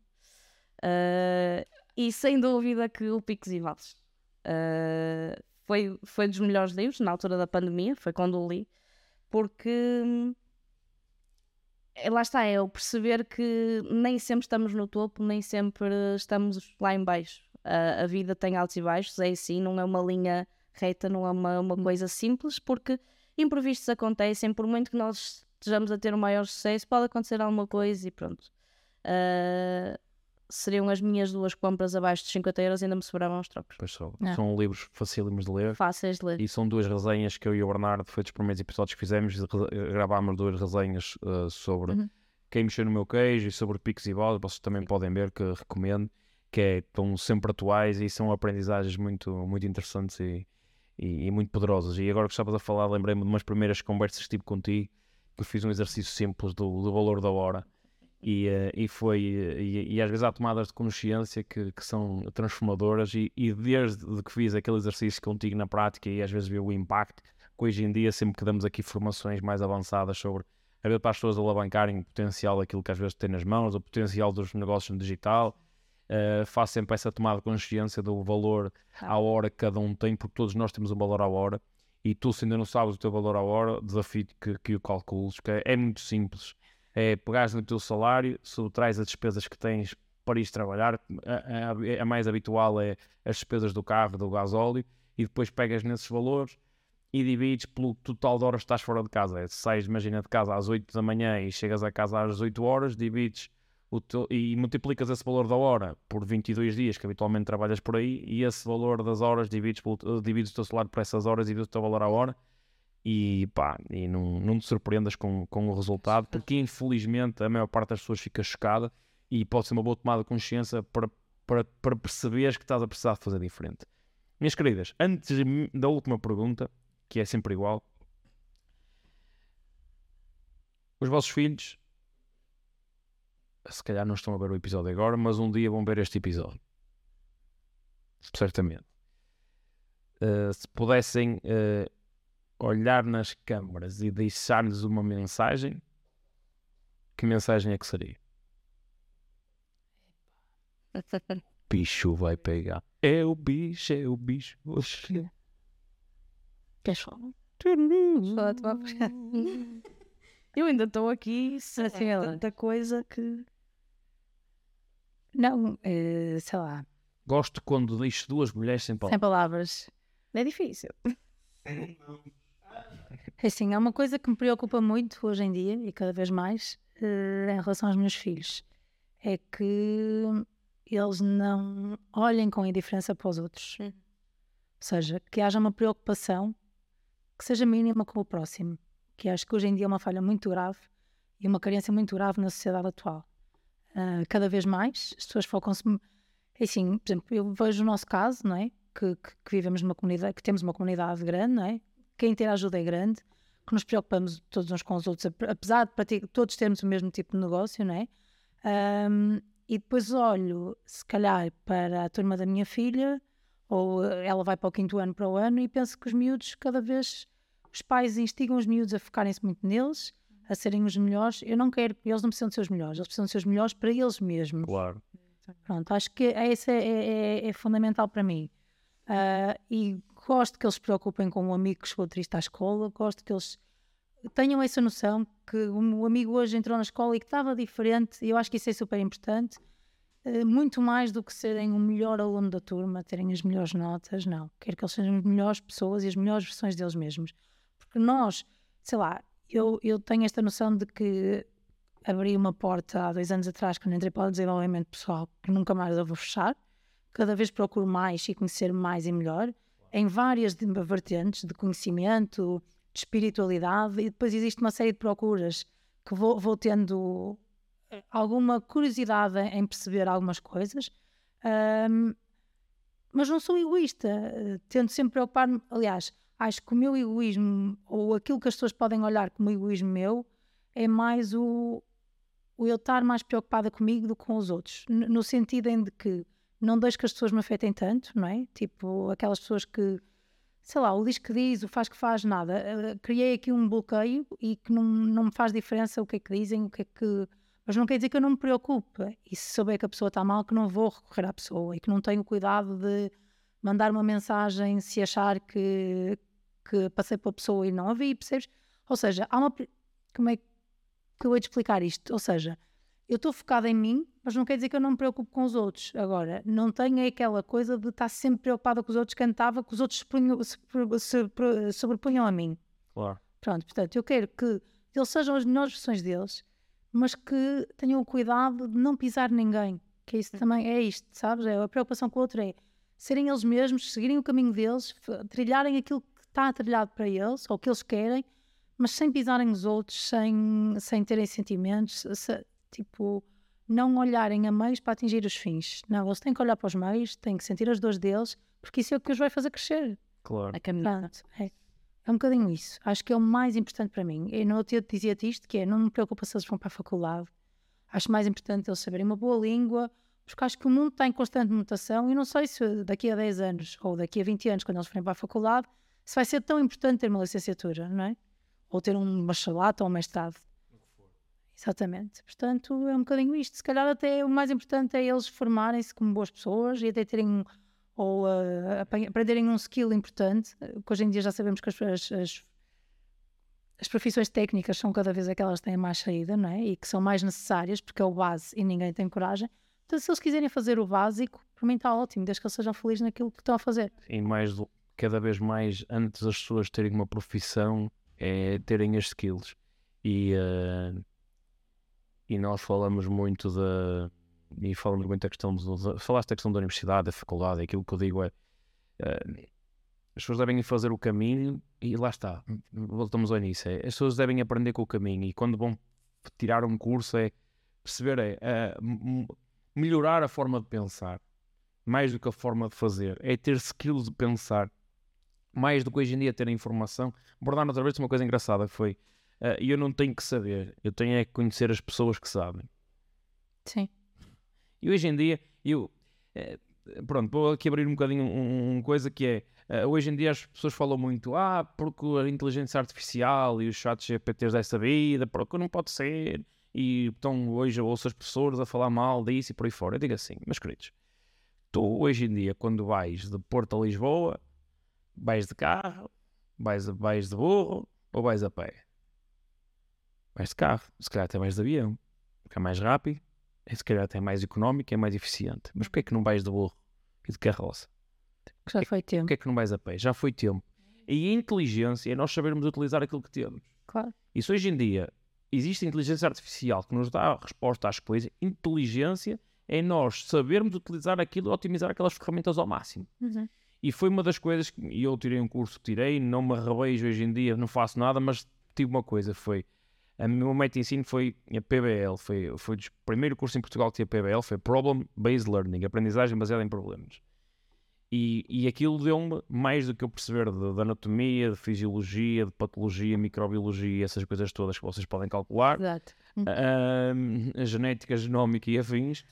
Ah, e sem dúvida que o Picos e Vales foi, foi dos melhores livros na altura da pandemia, foi quando o li, porque é, lá está, é o perceber que nem sempre estamos no topo, nem sempre estamos lá em baixo. A, a vida tem altos e baixos, é assim, não é uma linha reta, não é uma, uma coisa simples, porque imprevistos acontecem, por muito que nós estejamos a ter um maior sucesso, pode acontecer alguma coisa e pronto. Ah, seriam as minhas duas compras abaixo de 50 euros e ainda me sobravam os trocos. Pois são. É. São livros facílimos de ler. Fáceis de ler. E são duas resenhas que eu e o Bernardo, foi dos primeiros episódios que fizemos, gravámos duas resenhas uh, sobre Uhum. quem mexeu no meu queijo e sobre picos e bolas, vocês também podem ver que recomendo, que é, estão sempre atuais e são aprendizagens muito, muito interessantes e, e, e muito poderosas. E agora que estavas a falar, lembrei-me de umas primeiras conversas tive contigo, que fiz um exercício simples do, do valor da hora. E, eh, e foi e, e às vezes há tomadas de consciência que, que são transformadoras e, e desde que fiz aquele exercício contigo na prática e às vezes vi o impacto que hoje em dia sempre que damos aqui formações mais avançadas sobre a ver para as pessoas alavancarem o potencial daquilo que às vezes têm nas mãos, o potencial dos negócios no digital eh, faço sempre essa tomada de consciência do valor à hora que cada um tem, porque todos nós temos um valor à hora. E tu se ainda não sabes o teu valor à hora, desafio que, que o calcules, que é, é muito simples. É pegares no teu salário, subtrais as despesas que tens para ir trabalhar, a, a- a mais habitual é as despesas do carro, do gasóleo, e depois pegas nesses valores e divides pelo total de horas que estás fora de casa. É, se sais, imagina, de casa às 8 da manhã e chegas a casa às 8 horas, divides e multiplicas esse valor da hora por 22 dias que habitualmente trabalhas por aí, e esse valor das horas divides, pelo- divides o teu salário por essas horas e divides o teu valor à hora e pá, e não, não te surpreendas com, com o resultado, porque infelizmente a maior parte das pessoas fica chocada e pode ser uma boa tomada de consciência para, para, para perceberes que estás a precisar de fazer diferente. Minhas queridas, antes da última pergunta, que é sempre igual, os vossos filhos, se calhar não estão a ver o episódio agora, mas um dia vão ver este episódio. Certamente. Uh, se pudessem uh, olhar nas câmaras e deixar-lhes uma mensagem, que mensagem é que seria? Bicho vai pegar. É o bicho, é o bicho. Queres falar? Eu ainda estou aqui, Assim, ela- tanta coisa que. Não, eh, sei lá, Gosto quando deixo duas mulheres sem sem palavras. palavras. É difícil. É Assim, há uma coisa que me preocupa muito hoje em dia e cada vez mais eh, em relação aos meus filhos é que eles não olhem com indiferença para os outros. Uhum. Ou seja, que haja uma preocupação que seja mínima com o próximo, que acho que hoje em dia é uma falha muito grave e uma carência muito grave na sociedade atual. Ah, cada vez mais as pessoas focam-se. é Assim, por exemplo, eu vejo o nosso caso, não é? Que, que- que vivemos numa comunidade, que temos uma comunidade grande, não é? Quem ter ajuda é grande, que nos preocupamos todos uns com os outros, ap- apesar de todos termos o mesmo tipo de negócio, não é? Ahm, e depois olho, se calhar, para a turma da minha filha, ou eh, ela vai para o quinto ano para o ano, e penso que os miúdos, cada vez, os pais instigam os miúdos a focarem-se muito neles, a serem os melhores. Eu não quero, eles não precisam de ser os melhores, eles precisam de ser os melhores para eles mesmos. Claro. Pronto, acho que esse é, é- é fundamental para mim. Ah, e gosto que eles se preocupem com o amigo que chegou triste à escola, gosto que eles tenham essa noção que o amigo hoje entrou na escola e que estava diferente, e eu acho que isso é super importante. eh, muito mais do que serem o melhor aluno da turma, terem as melhores notas, não. Quero que eles sejam as melhores pessoas e as melhores versões deles mesmos. Porque nós, sei lá, eu, eu tenho esta noção de que abri uma porta há dois anos atrás, quando entrei para o desenvolvimento pessoal, que nunca mais eu vou fechar. Cada vez procuro mais e conhecer mais e melhor, em várias vertentes de conhecimento, de espiritualidade, e depois existe uma série de procuras que vou, vou tendo eh, alguma curiosidade em perceber algumas coisas. Ahm, mas não sou egoísta, eh, tento sempre preocupar-me. Aliás, acho que o meu egoísmo, ou aquilo que as pessoas podem olhar como egoísmo meu, é mais o, o eu estar mais preocupada comigo do que com os outros. No sentido em de que não deixo que as pessoas me afetem tanto, não é? Tipo, aquelas pessoas que, sei lá, o diz que diz, o faz que faz, nada. Eh, criei aqui um bloqueio e que não, não me faz diferença o que é que dizem, o que é que. Mas não quer dizer que eu não me preocupe. E se souber que a pessoa está mal, que não vou recorrer à pessoa e que não tenho cuidado de mandar uma mensagem se achar que, que passei pela pessoa e não a vi, percebes? Ou seja, há uma. Como é que eu vou te explicar isto? Ou seja, eu estou focada em mim, mas não quer dizer que eu não me preocupe com os outros. Agora, não tenho é aquela coisa de estar sempre preocupada com os outros, cantava que os outros se, punham- se, se- se sobrepunham a mim. Claro. Pronto, portanto, eu quero que eles sejam as melhores versões deles, mas que tenham o cuidado de não pisar ninguém. Que isso também é isto, sabes? É, a preocupação com o outro é serem eles mesmos, seguirem o caminho deles, trilharem aquilo que está trilhado para eles, ou que eles querem, mas sem pisarem os outros, sem, sem terem sentimentos, se- tipo, não olharem a meios para atingir os fins. Não, eles têm que olhar para os meios, têm que sentir as dores deles, porque isso é o que os vai fazer crescer. Claro. A caminhada. Pronto, é. É um bocadinho isso. Acho que é o mais importante para mim. Eu não te dizia-te isto, que é, não me preocupa se eles vão para a faculdade. Acho mais importante eles saberem uma boa língua, porque acho que o mundo está em constante mutação e não sei se daqui a 10 anos ou daqui a 20 anos, quando eles forem para a faculdade, se vai ser tão importante ter uma licenciatura, não é? Ou ter um bacharelato ou um mestrado. Exatamente. Portanto, é um bocadinho isto. Se calhar até o mais importante é eles formarem-se como boas pessoas e até terem ou apanha- aprenderem um skill importante, eh, que hoje em dia já sabemos que as, as, as, profissões técnicas são cada vez aquelas que têm mais saída, não é? E que são mais necessárias, porque é o base e ninguém tem coragem. Então, se eles quiserem fazer o básico, para mim está ótimo, desde que eles sejam felizes naquilo que estão a fazer. E mais do- cada vez mais, antes das pessoas terem uma profissão, é terem as skills. E, eh, e nós falamos muito da. E falamos muito da questão. Da- falaste da questão da universidade, da faculdade. Aquilo que eu digo é. eh, as pessoas devem fazer o caminho e lá está. Voltamos ao início. é, as pessoas devem aprender com o caminho e quando vão tirar um curso é perceber, é m- melhorar a forma de pensar mais do que a forma de fazer, é ter skills de pensar, mais do que hoje em dia ter a informação. Abordaram outra vez uma coisa engraçada, que foi e eu não tenho que saber, eu tenho é que conhecer as pessoas que sabem. Sim. E hoje em dia, eu. eh, pronto, vou aqui abrir um bocadinho um, um coisa que é. eh, hoje em dia as pessoas falam muito, ah, porque a inteligência artificial e os chats GPTs dessa vida, porque não pode ser. E então hoje eu ouço as pessoas a falar mal disso e por aí fora. Eu digo assim, meus queridos, tu hoje em dia, quando vais de Porto a Lisboa, vais de carro, vais, vais de burro ou vais a pé? Vais de carro, se calhar até vais de avião, porque é mais rápido, se calhar até é mais económico, é mais eficiente. Mas porquê é que não vais de burro e de carroça? Já foi tempo. Porquê é que não vais a pé? Já foi tempo. E a inteligência é nós sabermos utilizar aquilo que temos. Claro. E se hoje em dia existe inteligência artificial que nos dá a resposta às coisas, inteligência é nós sabermos utilizar aquilo e otimizar aquelas ferramentas ao máximo. Uhum. E foi uma das coisas que eu tirei um curso, tirei, não me arrebejo hoje em dia, não faço nada, mas tive uma coisa, foi a meu método de ensino foi a PBL, foi, foi o primeiro curso em Portugal que tinha PBL, foi Problem Based Learning, aprendizagem baseada em problemas. E, e aquilo deu-me mais do que eu perceber de, de anatomia, de fisiologia, de patologia, microbiologia, essas coisas todas que vocês podem calcular, Exato. a genética, genómica e afins,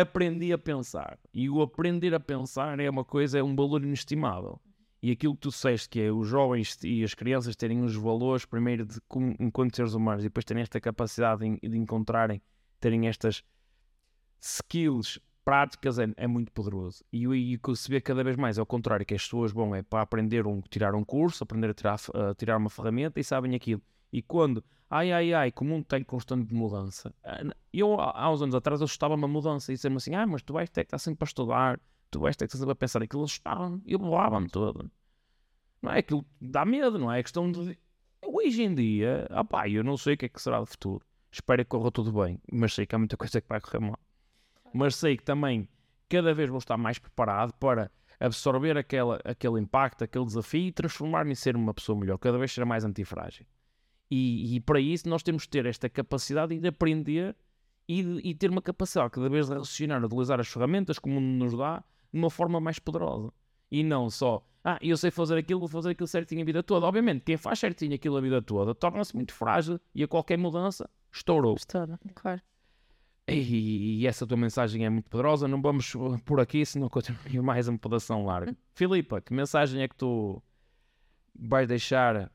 aprendi a pensar. E o aprender a pensar é uma coisa, é um valor inestimável. E aquilo que tu disseste, que é os jovens e as crianças terem os valores, primeiro, de, enquanto seres humanos, e depois terem esta capacidade de, de encontrarem, terem estas skills práticas, é, é muito poderoso. E, o- o que se vê cada vez mais, ao contrário, que as pessoas vão é para aprender um, tirar um curso, aprender a tirar, a tirar uma ferramenta e sabem aquilo. E quando, ai, ai, ai, como um tem constante mudança. ah, Eu, há uns anos atrás, eu estava uma mudança e disseram assim, ah, mas tu vais ter que estar sempre para estudar, tu vais ter que estar sempre a pensar aquilo. Eles estavam, eu bolava-me todo. Não é aquilo dá medo, não é? É questão de... Hoje em dia, opá, eu não sei o que é que será do futuro. Espero que corra tudo bem, mas sei que há muita coisa que vai correr mal. Mas sei que também cada vez vou estar mais preparado para absorver aquela, aquele impacto, aquele desafio e transformar-me em ser uma pessoa melhor, cada vez ser mais antifrágil. E, e para isso nós temos que ter esta capacidade de aprender e, e ter uma capacidade cada vez de raciocinar, de utilizar as ferramentas que o mundo nos dá de uma forma mais poderosa. E não só, ah, eu sei fazer aquilo, vou fazer aquilo certinho a vida toda. Obviamente, quem faz certinho aquilo a vida toda torna-se muito frágil e a qualquer mudança estourou. Estoura. Claro. E, e essa tua mensagem é muito poderosa. Não vamos uh, por aqui, senão continua mais uma pedação larga. Filipa, que mensagem é que tu vais deixar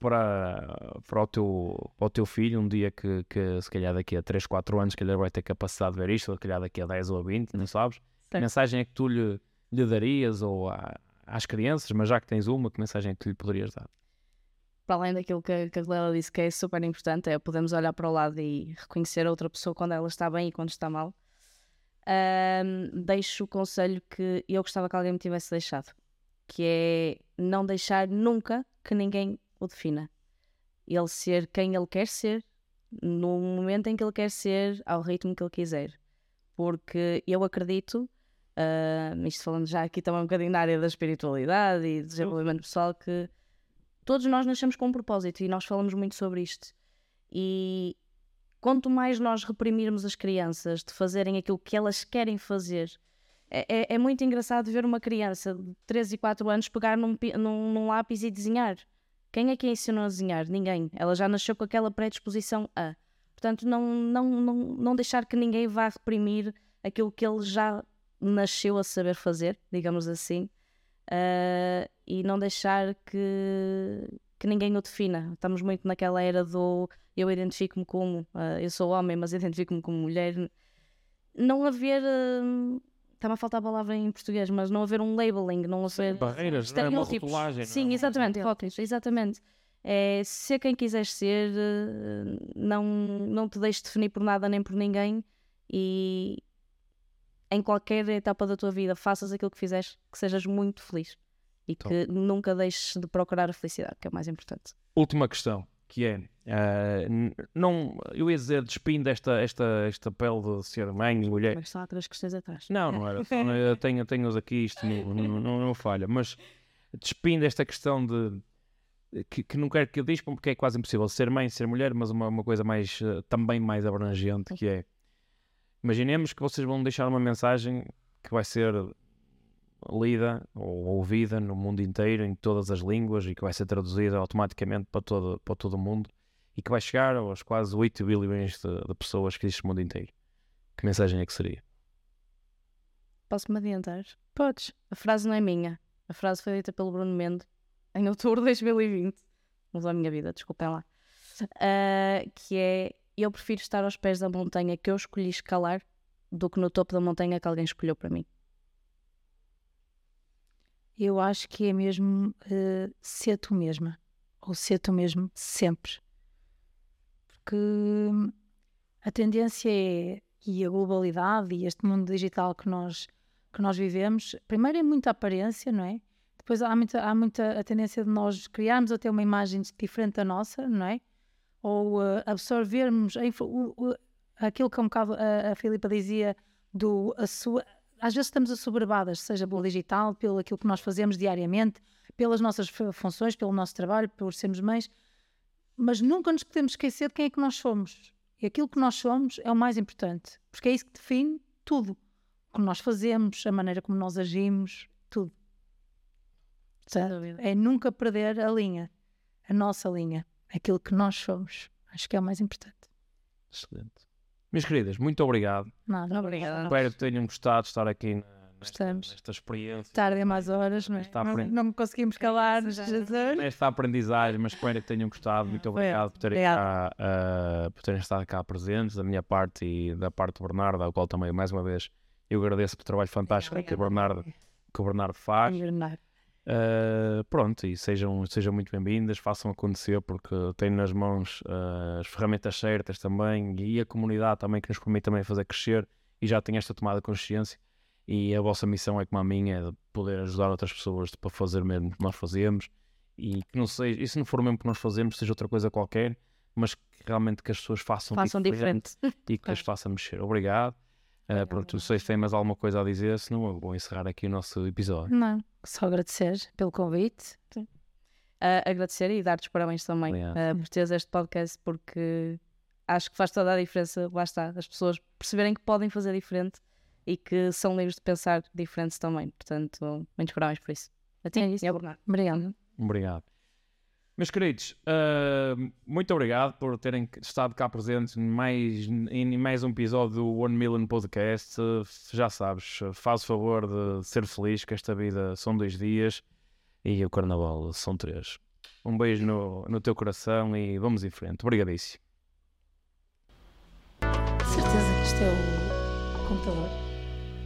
para, para, o, teu, para o teu filho um dia que, que se calhar daqui a 3, 4 anos, se calhar vai ter capacidade de ver isto, ou se calhar daqui a 10 ou a 20, não sabes? Que Certo. mensagem é que tu lhe, lhe darias ou à- às crianças, mas já que tens uma, que mensagem é que tu lhe poderias dar? para além daquilo que, que a Lela disse que é super importante, é podermos olhar para o lado e reconhecer a outra pessoa quando ela está bem e quando está mal. Ahm, deixo o conselho que eu gostava que alguém me tivesse deixado, que é não deixar nunca que ninguém o defina. Ele ser quem ele quer ser, no momento em que ele quer ser, ao ritmo que ele quiser. Porque eu acredito, ah, isto falando já aqui também um bocadinho na área da espiritualidade e desenvolvimento pessoal, que todos nós nascemos com um propósito e nós falamos muito sobre isto. E quanto mais nós reprimirmos as crianças de fazerem aquilo que elas querem fazer, é, é- é muito engraçado ver uma criança de 3 e 4 anos pegar num, num- num lápis e desenhar. Quem é que a ensinou a desenhar? Ninguém. Ela já nasceu com aquela predisposição a. Portanto, não, não, não, não deixar que ninguém vá reprimir aquilo que ele já nasceu a saber fazer, digamos assim. Ah, e não deixar que, que ninguém o defina. Estamos muito naquela era do eu identifico-me como, ah, eu sou homem, mas identifico-me como mulher. Não haver. ah, Está-me a faltar a palavra em português, mas não haver um labeling, não haver Barreiras, não é uma estereótipos. rotulagem. não é Sim, exatamente, rótulos, exatamente. É ser quem quiseres ser, eh, não, não te deixes definir por nada nem por ninguém e em qualquer etapa da tua vida faças aquilo que fizeres, que sejas muito feliz e Top. que nunca deixes de procurar a felicidade, que é o mais importante. última questão, que é, n- não, eu ia dizer, despindo esta, esta, esta pele de ser mãe e mulher. Mas estão há três questões atrás. Não, não era. só, Eu tenho, tenho aqui, isto não, não, não, falha, mas despindo esta questão de que, que não quero que eu diz porque é quase impossível ser mãe, ser mulher, mas uma, uma coisa mais eh, também mais abrangente que é imaginemos que vocês vão deixar uma mensagem que vai ser lida ou ouvida no mundo inteiro, em todas as línguas e que vai ser traduzida automaticamente para todo, para todo o mundo e que vai chegar aos quase 8 bilhões de, de pessoas que existem no mundo inteiro. Que mensagem é que seria? Posso-me adiantar? Podes. A frase não é minha. A frase foi dita pelo Bruno Mendes em outubro de 2020. Mudou a minha vida, desculpem lá. Ah, que é: Eu prefiro estar aos pés da montanha que eu escolhi escalar do que no topo da montanha que alguém escolheu para mim. Eu acho que é mesmo eh, ser tu mesma. Ou ser tu mesmo sempre. Porque hum, a tendência é, e a globalidade e este mundo digital que nós, que nós vivemos, primeiro é muita aparência, não é? Depois há muita, há muita a tendência de nós criarmos até uma imagem diferente da nossa, não é? Ou eh, absorvermos a o- o- aquilo que um bocado a, a Filipa dizia do a sua às vezes estamos assoberbadas, seja pelo digital, pelo aquilo que nós fazemos diariamente, pelas nossas fu- funções, pelo nosso trabalho, por sermos mães, mas nunca nos podemos esquecer de quem é que nós somos. E aquilo que nós somos é o mais importante, porque é isso que define tudo. O que nós fazemos, a maneira como nós agimos, tudo. É nunca perder a linha, a nossa linha, aquilo que nós somos. Acho que é o mais importante. Excelente. Minhas queridas, muito obrigado. Nada. Obrigada. Espero que tenham gostado de estar aqui nesta, nesta experiência. Tarde é mais horas, não é? Está Não, me conseguimos calar, isso já- Jesus. nesta aprendizagem, mas espero que tenham gostado. Muito obrigado por terem, cá, ah, por terem estado cá presentes, da minha parte e da parte do Bernardo, ao qual também, mais uma vez, eu agradeço pelo trabalho fantástico que o Bernardo, que o Bernardo faz. Bernardo. Ah, pronto, e sejam, sejam muito bem-vindas, façam acontecer, porque tenho nas mãos ah, as ferramentas certas também e a comunidade também que nos permite também fazer crescer e já tenho esta tomada de consciência. E a vossa missão é como a minha, é de poder ajudar outras pessoas para fazer mesmo o que nós fazemos e que não seja, e se não for mesmo o que nós fazemos, seja outra coisa qualquer, mas que realmente que as pessoas façam, Façam diferente. e que as façam mexer. Obrigado. Ah, pronto, não sei se tem mais alguma coisa a dizer, senão eu vou encerrar aqui o nosso episódio. Não, só agradecer pelo convite. Ah, agradecer e dar-te os parabéns também Obrigado. ah, por teres este podcast, porque acho que faz toda a diferença. Lá está, as pessoas perceberem que podem fazer diferente e que são livres de pensar diferente também. Portanto, muitos parabéns por isso. A ti É isso. e Bernardo. Obrigada. Obrigado. Meus queridos, ah, muito obrigado por terem estado cá presentes mais, em mais um episódio do One Million Podcast. Ah, já sabes, faz o favor de ser feliz, que esta vida são dois dias e o carnaval são três. Um beijo no, no teu coração e vamos em frente. Obrigadíssimo. Certeza que isto é o computador.